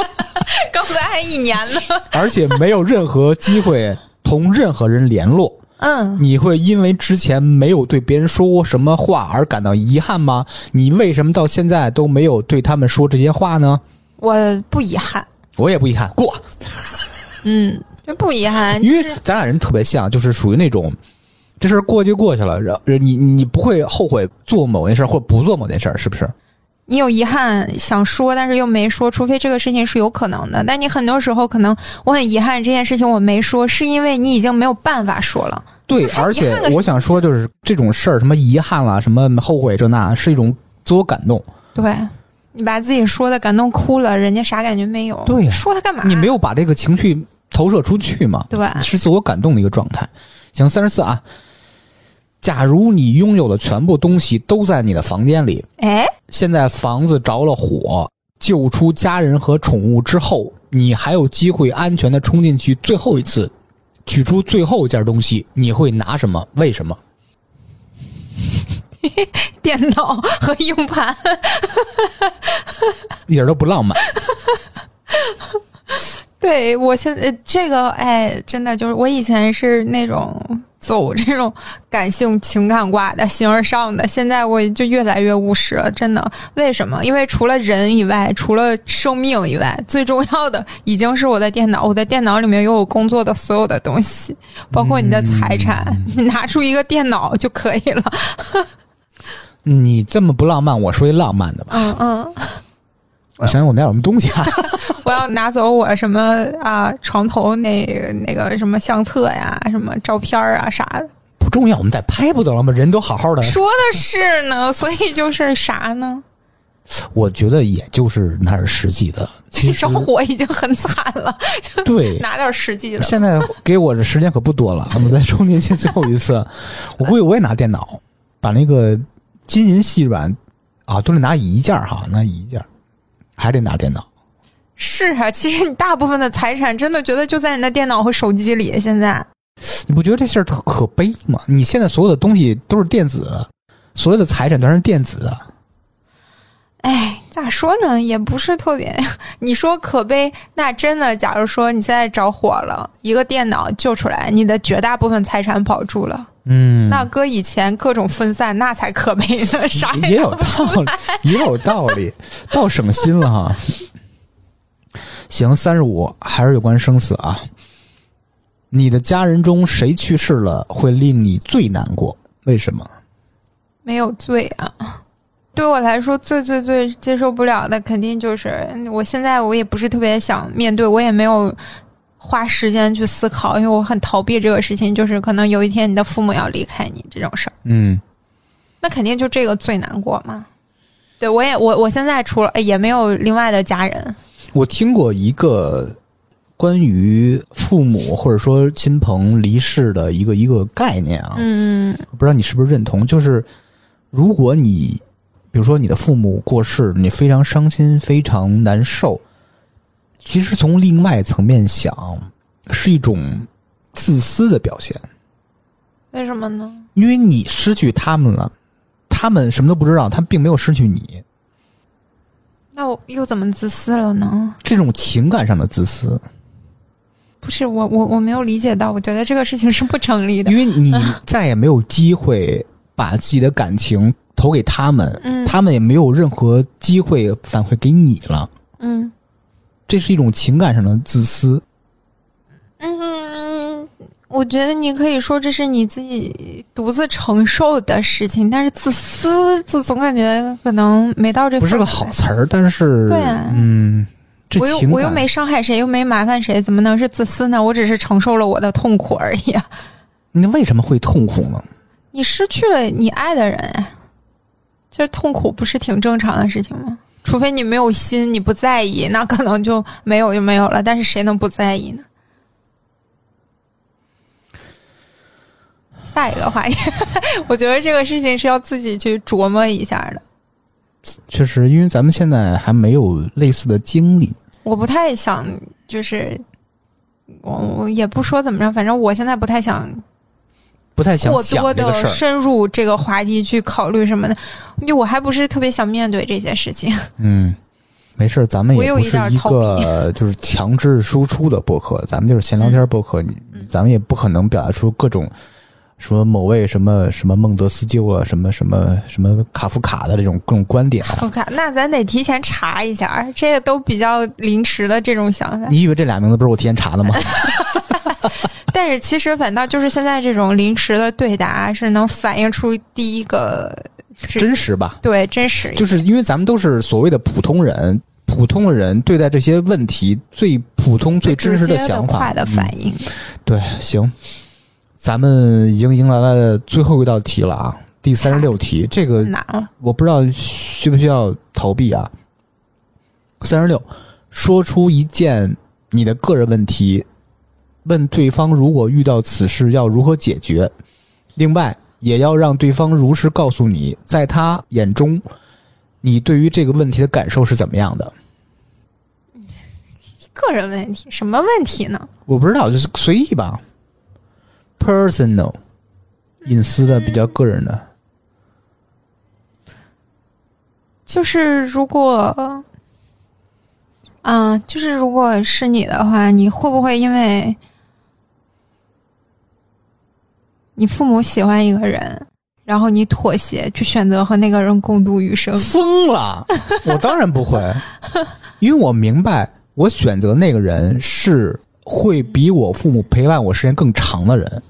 Speaker 2: 刚才还一年呢，
Speaker 3: 而且没有任何机会同任何人联络。
Speaker 2: 嗯，
Speaker 3: 你会因为之前没有对别人说过什么话而感到遗憾吗？你为什么到现在都没有对他们说这些话呢？
Speaker 2: 我不遗憾，
Speaker 3: 我也不遗憾，过。
Speaker 2: 嗯，这不遗憾，
Speaker 3: 因为咱俩人特别像，就是属于那种这事儿过就过去了，然后你你不会后悔做某件事或不做某件事，是不是？
Speaker 2: 你有遗憾想说，但是又没说，除非这个事情是有可能的。但你很多时候可能我很遗憾这件事情我没说，是因为你已经没有办法说了。
Speaker 3: 对，而且我想说，就是这种事儿，什么遗憾了，什么后悔这那，是一种自我感动。
Speaker 2: 对，你把自己说的感动哭了，人家啥感觉没有？
Speaker 3: 对，
Speaker 2: 说他干嘛？
Speaker 3: 你没有把这个情绪投射出去嘛？
Speaker 2: 对，
Speaker 3: 是自我感动的一个状态。行，三十四啊。假如你拥有的全部东西都在你的房间里，
Speaker 2: 哎，
Speaker 3: 现在房子着了火，救出家人和宠物之后，你还有机会安全的冲进去最后一次，取出最后一件东西，你会拿什么？为什么？
Speaker 2: 电脑和硬盘，
Speaker 3: 一点都不浪漫。
Speaker 2: 对我现在这个，哎，真的就是我以前是那种。走这种感性情感挂的形而上的，现在我就越来越务实了，真的。为什么？因为除了人以外，除了生命以外，最重要的已经是我的电脑。我的电脑里面有我工作的所有的东西，包括你的财产，你拿出一个电脑就可以了。
Speaker 3: 你这么不浪漫，我说一浪漫的吧。
Speaker 2: 嗯嗯，
Speaker 3: 我想想我们家有什么东西啊？
Speaker 2: 我要拿走我什么啊床头那那个什么相册呀，什么照片啊啥的。
Speaker 3: 不重要，我们再拍不得了吗？人都好好的。
Speaker 2: 说的是呢，所以就是啥呢？
Speaker 3: 我觉得也就是拿点实际的。其实
Speaker 2: 着火已经很惨了，
Speaker 3: 对，
Speaker 2: 拿点实际的。
Speaker 3: 现在给我的时间可不多了，我们在周年庆最后一次，我估计我也拿电脑把那个金银细软啊都得拿一件儿哈，拿一件儿，还得拿电脑。
Speaker 2: 是啊，其实你大部分的财产真的觉得就在你的电脑和手机里。现在
Speaker 3: 你不觉得这事儿特可悲吗？你现在所有的东西都是电子，所有的财产都是电子。
Speaker 2: 哎，咋说呢？也不是特别。你说可悲，那真的，假如说你现在着火了，一个电脑救出来，你的绝大部分财产保住了。
Speaker 3: 嗯，
Speaker 2: 那搁以前各种分散，那才可悲呢。啥
Speaker 3: 也有道理，也有道理，倒省心了哈。行，三十五还是有关生死啊。你的家人中谁去世了会令你最难过？为什么？
Speaker 2: 没有罪啊。对我来说，最最最接受不了的，肯定就是我现在我也不是特别想面对，我也没有花时间去思考，因为我很逃避这个事情。就是可能有一天你的父母要离开你这种事儿，
Speaker 3: 嗯，
Speaker 2: 那肯定就这个最难过嘛。对我也我我现在除了也没有另外的家人。
Speaker 3: 我听过一个关于父母或者说亲朋离世的一个一个概念啊，
Speaker 2: 嗯，
Speaker 3: 我不知道你是不是认同，就是如果你比如说你的父母过世，你非常伤心，非常难受，其实从另外层面想，是一种自私的表现。
Speaker 2: 为什么呢？
Speaker 3: 因为你失去他们了，他们什么都不知道，他们并没有失去你。
Speaker 2: 那我又怎么自私了呢？
Speaker 3: 这种情感上的自私，
Speaker 2: 不是我我我没有理解到，我觉得这个事情是不成立的。
Speaker 3: 因为你再也没有机会把自己的感情投给他们，
Speaker 2: 嗯
Speaker 3: 他们也没有任何机会反馈给你了。
Speaker 2: 嗯
Speaker 3: 这是一种情感上的自私。
Speaker 2: 嗯，我觉得你可以说这是你自己独自承受的事情，但是自私，就总感觉可能没到这
Speaker 3: 不是个好词儿，但是
Speaker 2: 对啊
Speaker 3: 嗯，这
Speaker 2: 我又我又没伤害谁，又没麻烦谁，怎么能是自私呢？我只是承受了我的痛苦而已啊！
Speaker 3: 你为什么会痛苦呢？
Speaker 2: 你失去了你爱的人啊，就是痛苦，不是挺正常的事情吗？除非你没有心，你不在意，那可能就没有就没有了。但是谁能不在意呢？下一个话题，我觉得这个事情是要自己去琢磨一下的。
Speaker 3: 确实，因为咱们现在还没有类似的经历。
Speaker 2: 我不太想，就是我我也不说怎么着，反正我现在不太想
Speaker 3: 不太想
Speaker 2: 过多的深入这个话题去考虑什么的，因为我还不是特别想面对这些事情。
Speaker 3: 嗯，没事儿，咱们
Speaker 2: 我有一
Speaker 3: 也不是一个就是强制输出的博客，咱们就是闲聊天博客，咱们也不可能表达出各种说某位什么什么孟德斯鸠啊，什么什么什么卡夫卡的这种各种观点啊。
Speaker 2: 我看，那咱得提前查一下，这个都比较临时的这种想法。
Speaker 3: 你以为这俩名字不是我提前查的吗？
Speaker 2: 但是其实反倒就是现在这种临时的对答是能反映出第一个
Speaker 3: 真实吧？
Speaker 2: 对真实，
Speaker 3: 就是因为咱们都是所谓的普通人，普通的人对待这些问题最普通、最真实
Speaker 2: 的
Speaker 3: 想法
Speaker 2: 快的反应。
Speaker 3: 嗯对，行，咱们已经迎来了最后一道题了啊，第三十六题，这个
Speaker 2: 难了，
Speaker 3: 我不知道需不需要逃避啊。三十六，说出一件你的个人问题，问对方如果遇到此事要如何解决。另外，也要让对方如实告诉你，在他眼中，你对于这个问题的感受是怎么样的。
Speaker 2: 个人问题，什么问题呢？
Speaker 3: 我不知道，就是随意吧，personal，隐私的，比较个人的。
Speaker 2: 就是如果，啊、就是如果是你的话，你会不会因为你父母喜欢一个人，然后你妥协，去选择和那个人共度余生？
Speaker 3: 疯了！我当然不会，因为我明白，我选择那个人是会比我父母陪伴我时间更长的人。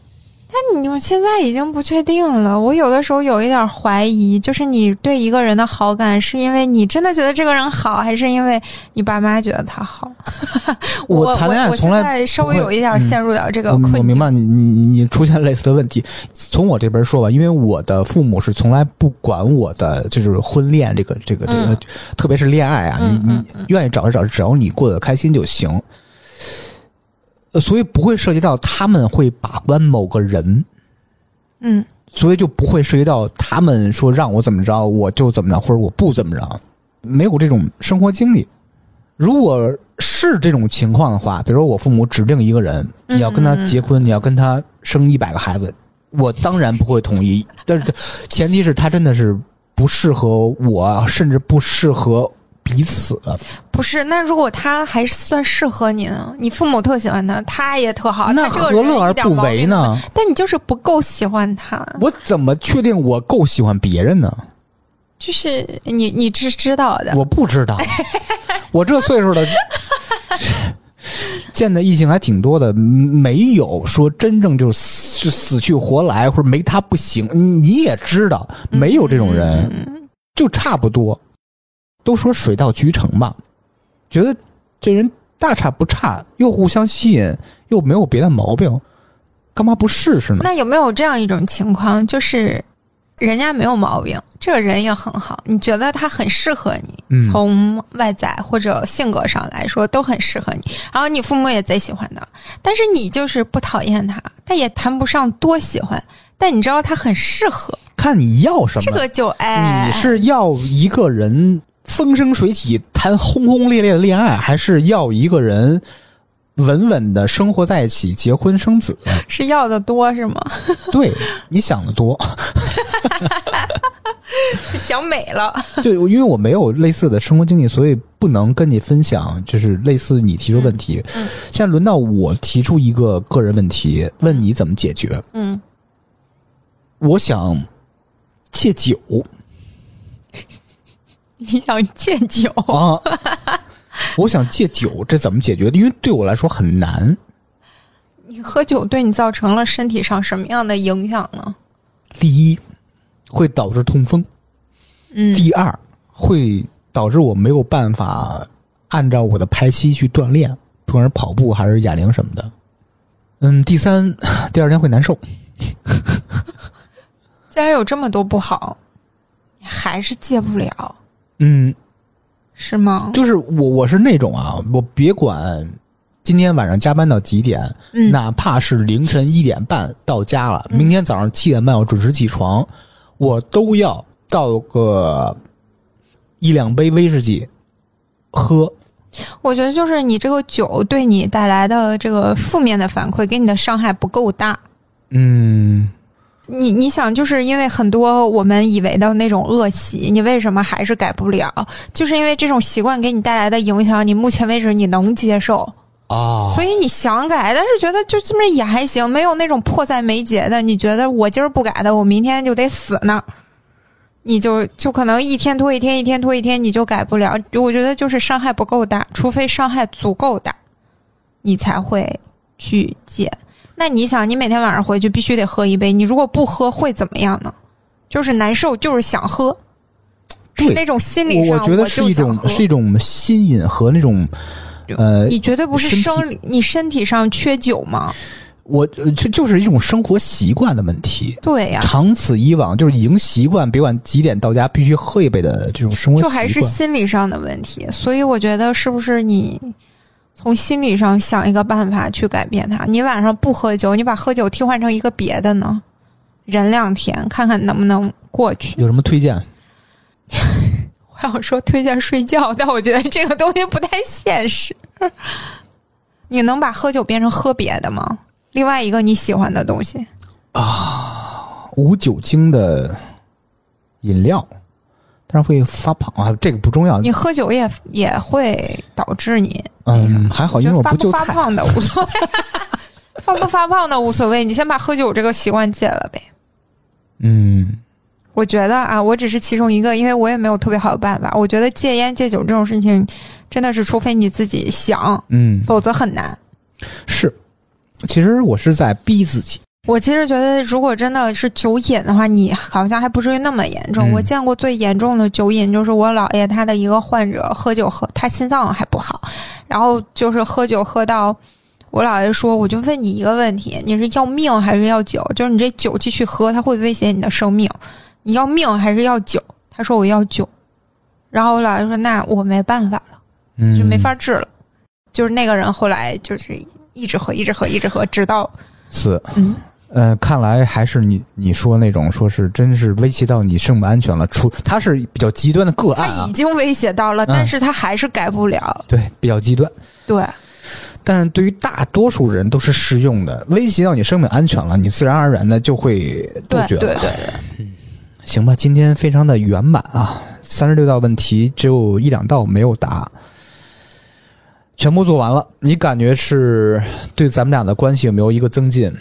Speaker 2: 那你们现在已经不确定了。我有的时候有一点怀疑，就是你对一个人的好感，是因为你真的觉得这个人好，还是因为你爸妈觉得他好？我
Speaker 3: 谈恋爱
Speaker 2: 我
Speaker 3: 从来
Speaker 2: 我现在稍微有一点
Speaker 3: 嗯
Speaker 2: 陷入到这个
Speaker 3: 我
Speaker 2: 困境。
Speaker 3: 我明白你你你你出现类似的问题。从我这边说吧，因为我的父母是从来不管我的就是婚恋这个这个这个，
Speaker 2: 嗯
Speaker 3: 特别是恋爱啊，
Speaker 2: 嗯
Speaker 3: 你你愿意找就找，只要你过得开心就行。呃所以不会涉及到他们会把关某个人，
Speaker 2: 嗯
Speaker 3: 所以就不会涉及到他们说让我怎么着我就怎么着，或者我不怎么着，没有这种生活经历。如果是这种情况的话，比如说我父母指定一个人，
Speaker 2: 嗯
Speaker 3: 你要跟他结婚，你要跟他生一百个孩子，我当然不会同意。但是前提是他真的是不适合我，甚至不适合彼此。
Speaker 2: 不是，那如果他还算适合你呢？你父母特喜欢他，他也特好，
Speaker 3: 那何乐而不为？呢？
Speaker 2: 但你就是不够喜欢他，
Speaker 3: 我怎么确定我够喜欢别人呢？
Speaker 2: 就是你你是知道的。
Speaker 3: 我不知道，我这岁数的 见的异性还挺多的，没有说真正就死死去活来或者没他不行。你你也知道，没有这种人，
Speaker 2: 嗯
Speaker 3: 就差不多。都说水到渠成吧，觉得这人大差不差，又互相吸引，又没有别的毛病，干嘛不试试呢？
Speaker 2: 那有没有这样一种情况，就是人家没有毛病，这个人也很好，你觉得他很适合你，
Speaker 3: 嗯
Speaker 2: 从外在或者性格上来说都很适合你，然后你父母也贼喜欢他，但是你就是不讨厌他，但也谈不上多喜欢，但你知道他很适合，
Speaker 3: 看你要什么。
Speaker 2: 这个就哎，
Speaker 3: 你是要一个人风生水起、谈轰轰烈烈的恋爱，还是要一个人稳稳的生活在一起、结婚生子？
Speaker 2: 是要的多是吗？
Speaker 3: 对你想的多，
Speaker 2: 想美了，
Speaker 3: 对，因为我没有类似的生活经历，所以不能跟你分享，就是类似你提出问题。
Speaker 2: 嗯嗯
Speaker 3: 现在轮到我提出一个个人问题，问你怎么解决？
Speaker 2: 嗯，
Speaker 3: 我想戒酒
Speaker 2: 你想戒酒，
Speaker 3: 啊，我想戒酒，这怎么解决？因为对我来说很难。
Speaker 2: 你喝酒对你造成了身体上什么样的影响呢？
Speaker 3: 第一，会导致痛风。
Speaker 2: 嗯，
Speaker 3: 第二，会导致我没有办法按照我的排期去锻炼，不管是跑步还是哑铃什么的。嗯，第三，第二天会难受。
Speaker 2: 既然有这么多不好，你还是戒不了，
Speaker 3: 嗯，
Speaker 2: 是吗？
Speaker 3: 就是我我是那种啊，我别管今天晚上加班到几点，
Speaker 2: 嗯，
Speaker 3: 哪怕是凌晨一点半到家了，
Speaker 2: 嗯
Speaker 3: 明天早上七点半我准时起床，我都要倒个一两杯威士忌喝。
Speaker 2: 我觉得就是你这个酒对你带来的这个负面的反馈，给你的伤害不够大。
Speaker 3: 嗯，
Speaker 2: 你你想，就是因为很多我们以为的那种恶习，你为什么还是改不了？就是因为这种习惯给你带来的影响，你目前为止你能接受，
Speaker 3: 啊，
Speaker 2: 所以你想改，但是觉得就这么也还行，没有那种迫在眉睫的。你觉得我今儿不改的，我明天就得死那儿，你就就可能一天拖一天，一天拖一天，你就改不了。我觉得就是伤害不够大，除非伤害足够大，你才会去戒。那你想，你每天晚上回去必须得喝一杯，你如果不喝会怎么样呢？就是难受，就是想喝，是
Speaker 3: 对
Speaker 2: 那种心理上
Speaker 3: 我我觉得是一种是一种心瘾和那种呃，
Speaker 2: 你绝对不是生理，你身体上缺酒吗？
Speaker 3: 我呃就就是一种生活习惯的问题。
Speaker 2: 对呀、
Speaker 3: 长此以往，就是已经习惯，别管几点到家必须喝一杯的这种生活习惯。
Speaker 2: 就还是心理上的问题。所以我觉得是不是你从心理上想一个办法去改变它？你晚上不喝酒，你把喝酒替换成一个别的呢？忍两天，看看能不能过去。
Speaker 3: 有什么推荐？
Speaker 2: 我想说推荐睡觉，但我觉得这个东西不太现实。你能把喝酒变成喝别的吗？另外一个你喜欢的东西啊，
Speaker 3: 无酒精的饮料，会发胖啊，这个不重要。
Speaker 2: 你喝酒也也会导致你
Speaker 3: 嗯，还好，因为我
Speaker 2: 就发不
Speaker 3: 不就。
Speaker 2: 发胖的无所谓，发不发胖的无所谓，你先把喝酒这个习惯戒了呗。
Speaker 3: 嗯，
Speaker 2: 我觉得啊，我只是其中一个，因为我也没有特别好的办法。我觉得戒烟戒酒这种事情，真的是除非你自己想，
Speaker 3: 嗯，
Speaker 2: 否则很难。
Speaker 3: 是。其实我是在逼自己，
Speaker 2: 我其实觉得，如果真的是酒瘾的话，你好像还不至于那么严重。
Speaker 3: 嗯
Speaker 2: 我见过最严重的酒瘾，就是我姥爷他的一个患者，喝酒喝，他心脏还不好，然后就是喝酒喝到，我姥爷说，我就问你一个问题，你是要命还是要酒？就是你这酒继续喝，他会威胁你的生命，你要命还是要酒？他说我要酒，然后我姥爷说，那我没办法了。
Speaker 3: 嗯
Speaker 2: 就没法治了。就是那个人后来就是一直喝，一直喝，一直喝，直到
Speaker 3: 是。
Speaker 2: 嗯，
Speaker 3: 呃，看来还是你你说那种，说是真是威胁到你生命安全了。出他是比较极端的个案啊
Speaker 2: 已，经威胁到了，
Speaker 3: 嗯
Speaker 2: 但是他还是改不了。
Speaker 3: 对，比较极端。
Speaker 2: 对，
Speaker 3: 但是对于大多数人都是适用的，威胁到你生命安全了，你自然而然的就会杜，绝了。
Speaker 2: 对，对，对，
Speaker 3: 行吧，今天非常的圆满啊，三十六道问题只有一两道没有答，全部做完了。你感觉是对咱们俩的关系有没有一个增进？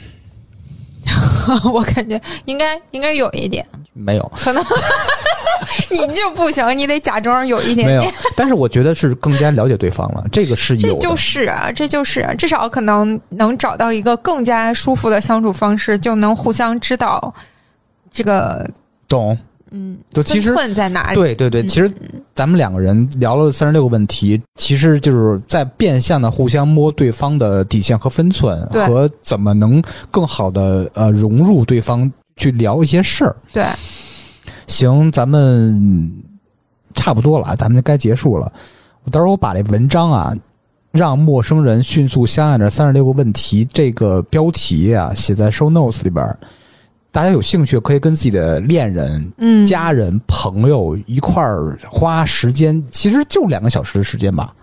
Speaker 2: 我感觉应该应该有一点，
Speaker 3: 没有，
Speaker 2: 可能 你就不行，你得假装有一点
Speaker 3: 没有
Speaker 2: 点。。
Speaker 3: 但是我觉得是更加了解对方了，这个是有。
Speaker 2: 这就是啊，这就是啊至少可能能找到一个更加舒服的相处方式，就能互相知道这个
Speaker 3: 懂。
Speaker 2: 嗯，
Speaker 3: 就其实
Speaker 2: 分寸在哪里。
Speaker 3: 对对对，
Speaker 2: 嗯
Speaker 3: 其实咱们两个人聊了三十六个问题，其实就是在变相的互相摸对方的底线和分寸，和怎么能更好的呃融入对方，去聊一些事儿。
Speaker 2: 对，
Speaker 3: 行，咱们差不多了，咱们该结束了。我到时候我把这文章啊，让陌生人迅速相爱的三十六个问题这个标题啊写在 show notes 里边儿，大家有兴趣可以跟自己的恋人、
Speaker 2: 嗯，
Speaker 3: 家人、朋友一块儿花时间，其实就两个小时的时间吧。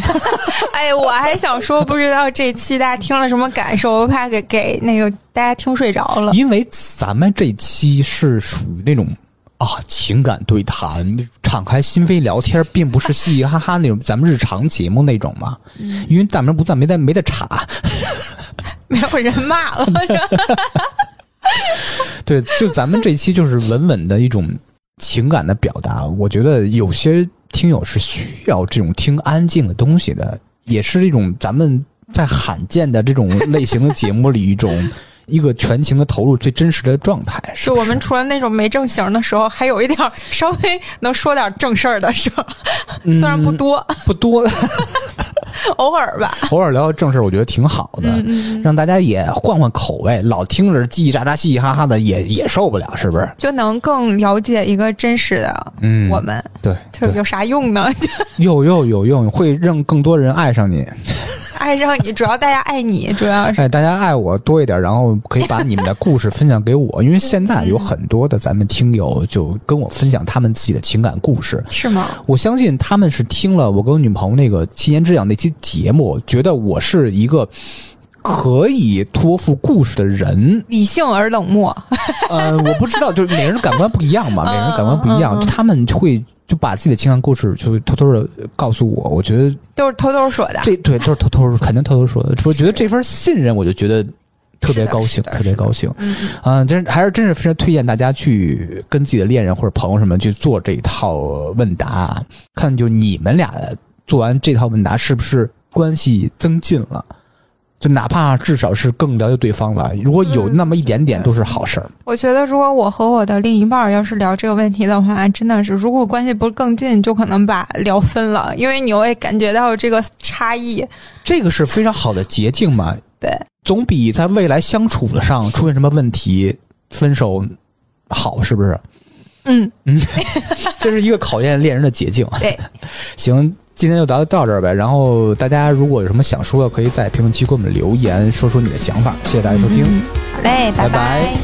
Speaker 2: 哎，我还想说，不知道这期大家听了什么感受，我怕给给那个大家听睡着了。
Speaker 3: 因为咱们这期是属于那种啊情感对谈、敞开心扉聊天，并不是嘻嘻哈哈那种咱们日常节目那种嘛。
Speaker 2: 嗯
Speaker 3: 因为咱们不在没在没在查，
Speaker 2: 没有人骂了，
Speaker 3: 对，就咱们这期就是稳稳的一种情感的表达。我觉得有些听友是需要这种听安静的东西的，也是一种咱们在罕见的这种类型的节目里一种一个全情的投入、最真实的状态。是不是
Speaker 2: 就我们除了那种没正形的时候，还有一点稍微能说点正事儿的时候，虽然不多，
Speaker 3: 不多，
Speaker 2: 偶尔吧。
Speaker 3: 偶尔聊聊正事儿，我觉得挺好的。
Speaker 2: 嗯嗯，
Speaker 3: 让大家也换换口味，老听着叽叽喳喳、嘻嘻哈哈的，也也受不了，是不是？
Speaker 2: 就能更了解一个真实的
Speaker 3: 嗯，
Speaker 2: 我们，
Speaker 3: 对
Speaker 2: 有啥用呢？就
Speaker 3: 有有有用，会让更多人爱上你。
Speaker 2: 爱上你，主要大家爱你，主要是
Speaker 3: 哎，大家爱我多一点，然后可以把你们的故事分享给我，因为现在有很多的咱们听友就跟我分享他们自己的情感故事。
Speaker 2: 是吗？
Speaker 3: 我相信他们是听了我跟我女朋友那个七年之痒那期节目，觉得我是一个可以托付故事的人。
Speaker 2: 理性而冷漠，
Speaker 3: 呃，我不知道，就是每个人感官不一样嘛，每个人感官不一样，他们会就把自己的情感故事就偷偷的告诉我。我觉得
Speaker 2: 都是偷偷说的。
Speaker 3: 这对都是偷偷肯定偷偷说的。我觉得这份信任，我就觉得特别高兴，特别高兴。
Speaker 2: 嗯嗯，
Speaker 3: 啊、真还是真是非常推荐大家去跟自己的恋人或者朋友什么去做这一套问答，看就你们俩做完这套问答是不是关系增进了。就哪怕至少是更了解对方了，如果有那么一点点，都是好事儿。
Speaker 2: 我觉得如果我和我的另一半儿要是聊这个问题的话，真的是如果关系不是更近，就可能把聊分了，因为你会感觉到这个差异。
Speaker 3: 这个是非常好的捷径嘛，
Speaker 2: 对，
Speaker 3: 总比在未来相处的上出现什么问题分手好，是不是？
Speaker 2: 嗯嗯，
Speaker 3: 这是一个考验恋人的捷径。
Speaker 2: 对，
Speaker 3: 行，今天就到到这儿呗。然后大家如果有什么想说的，可以在评论区给我们留言，说说你的想法。谢谢大家收听。
Speaker 2: 嗯好嘞，
Speaker 3: 拜拜
Speaker 2: 拜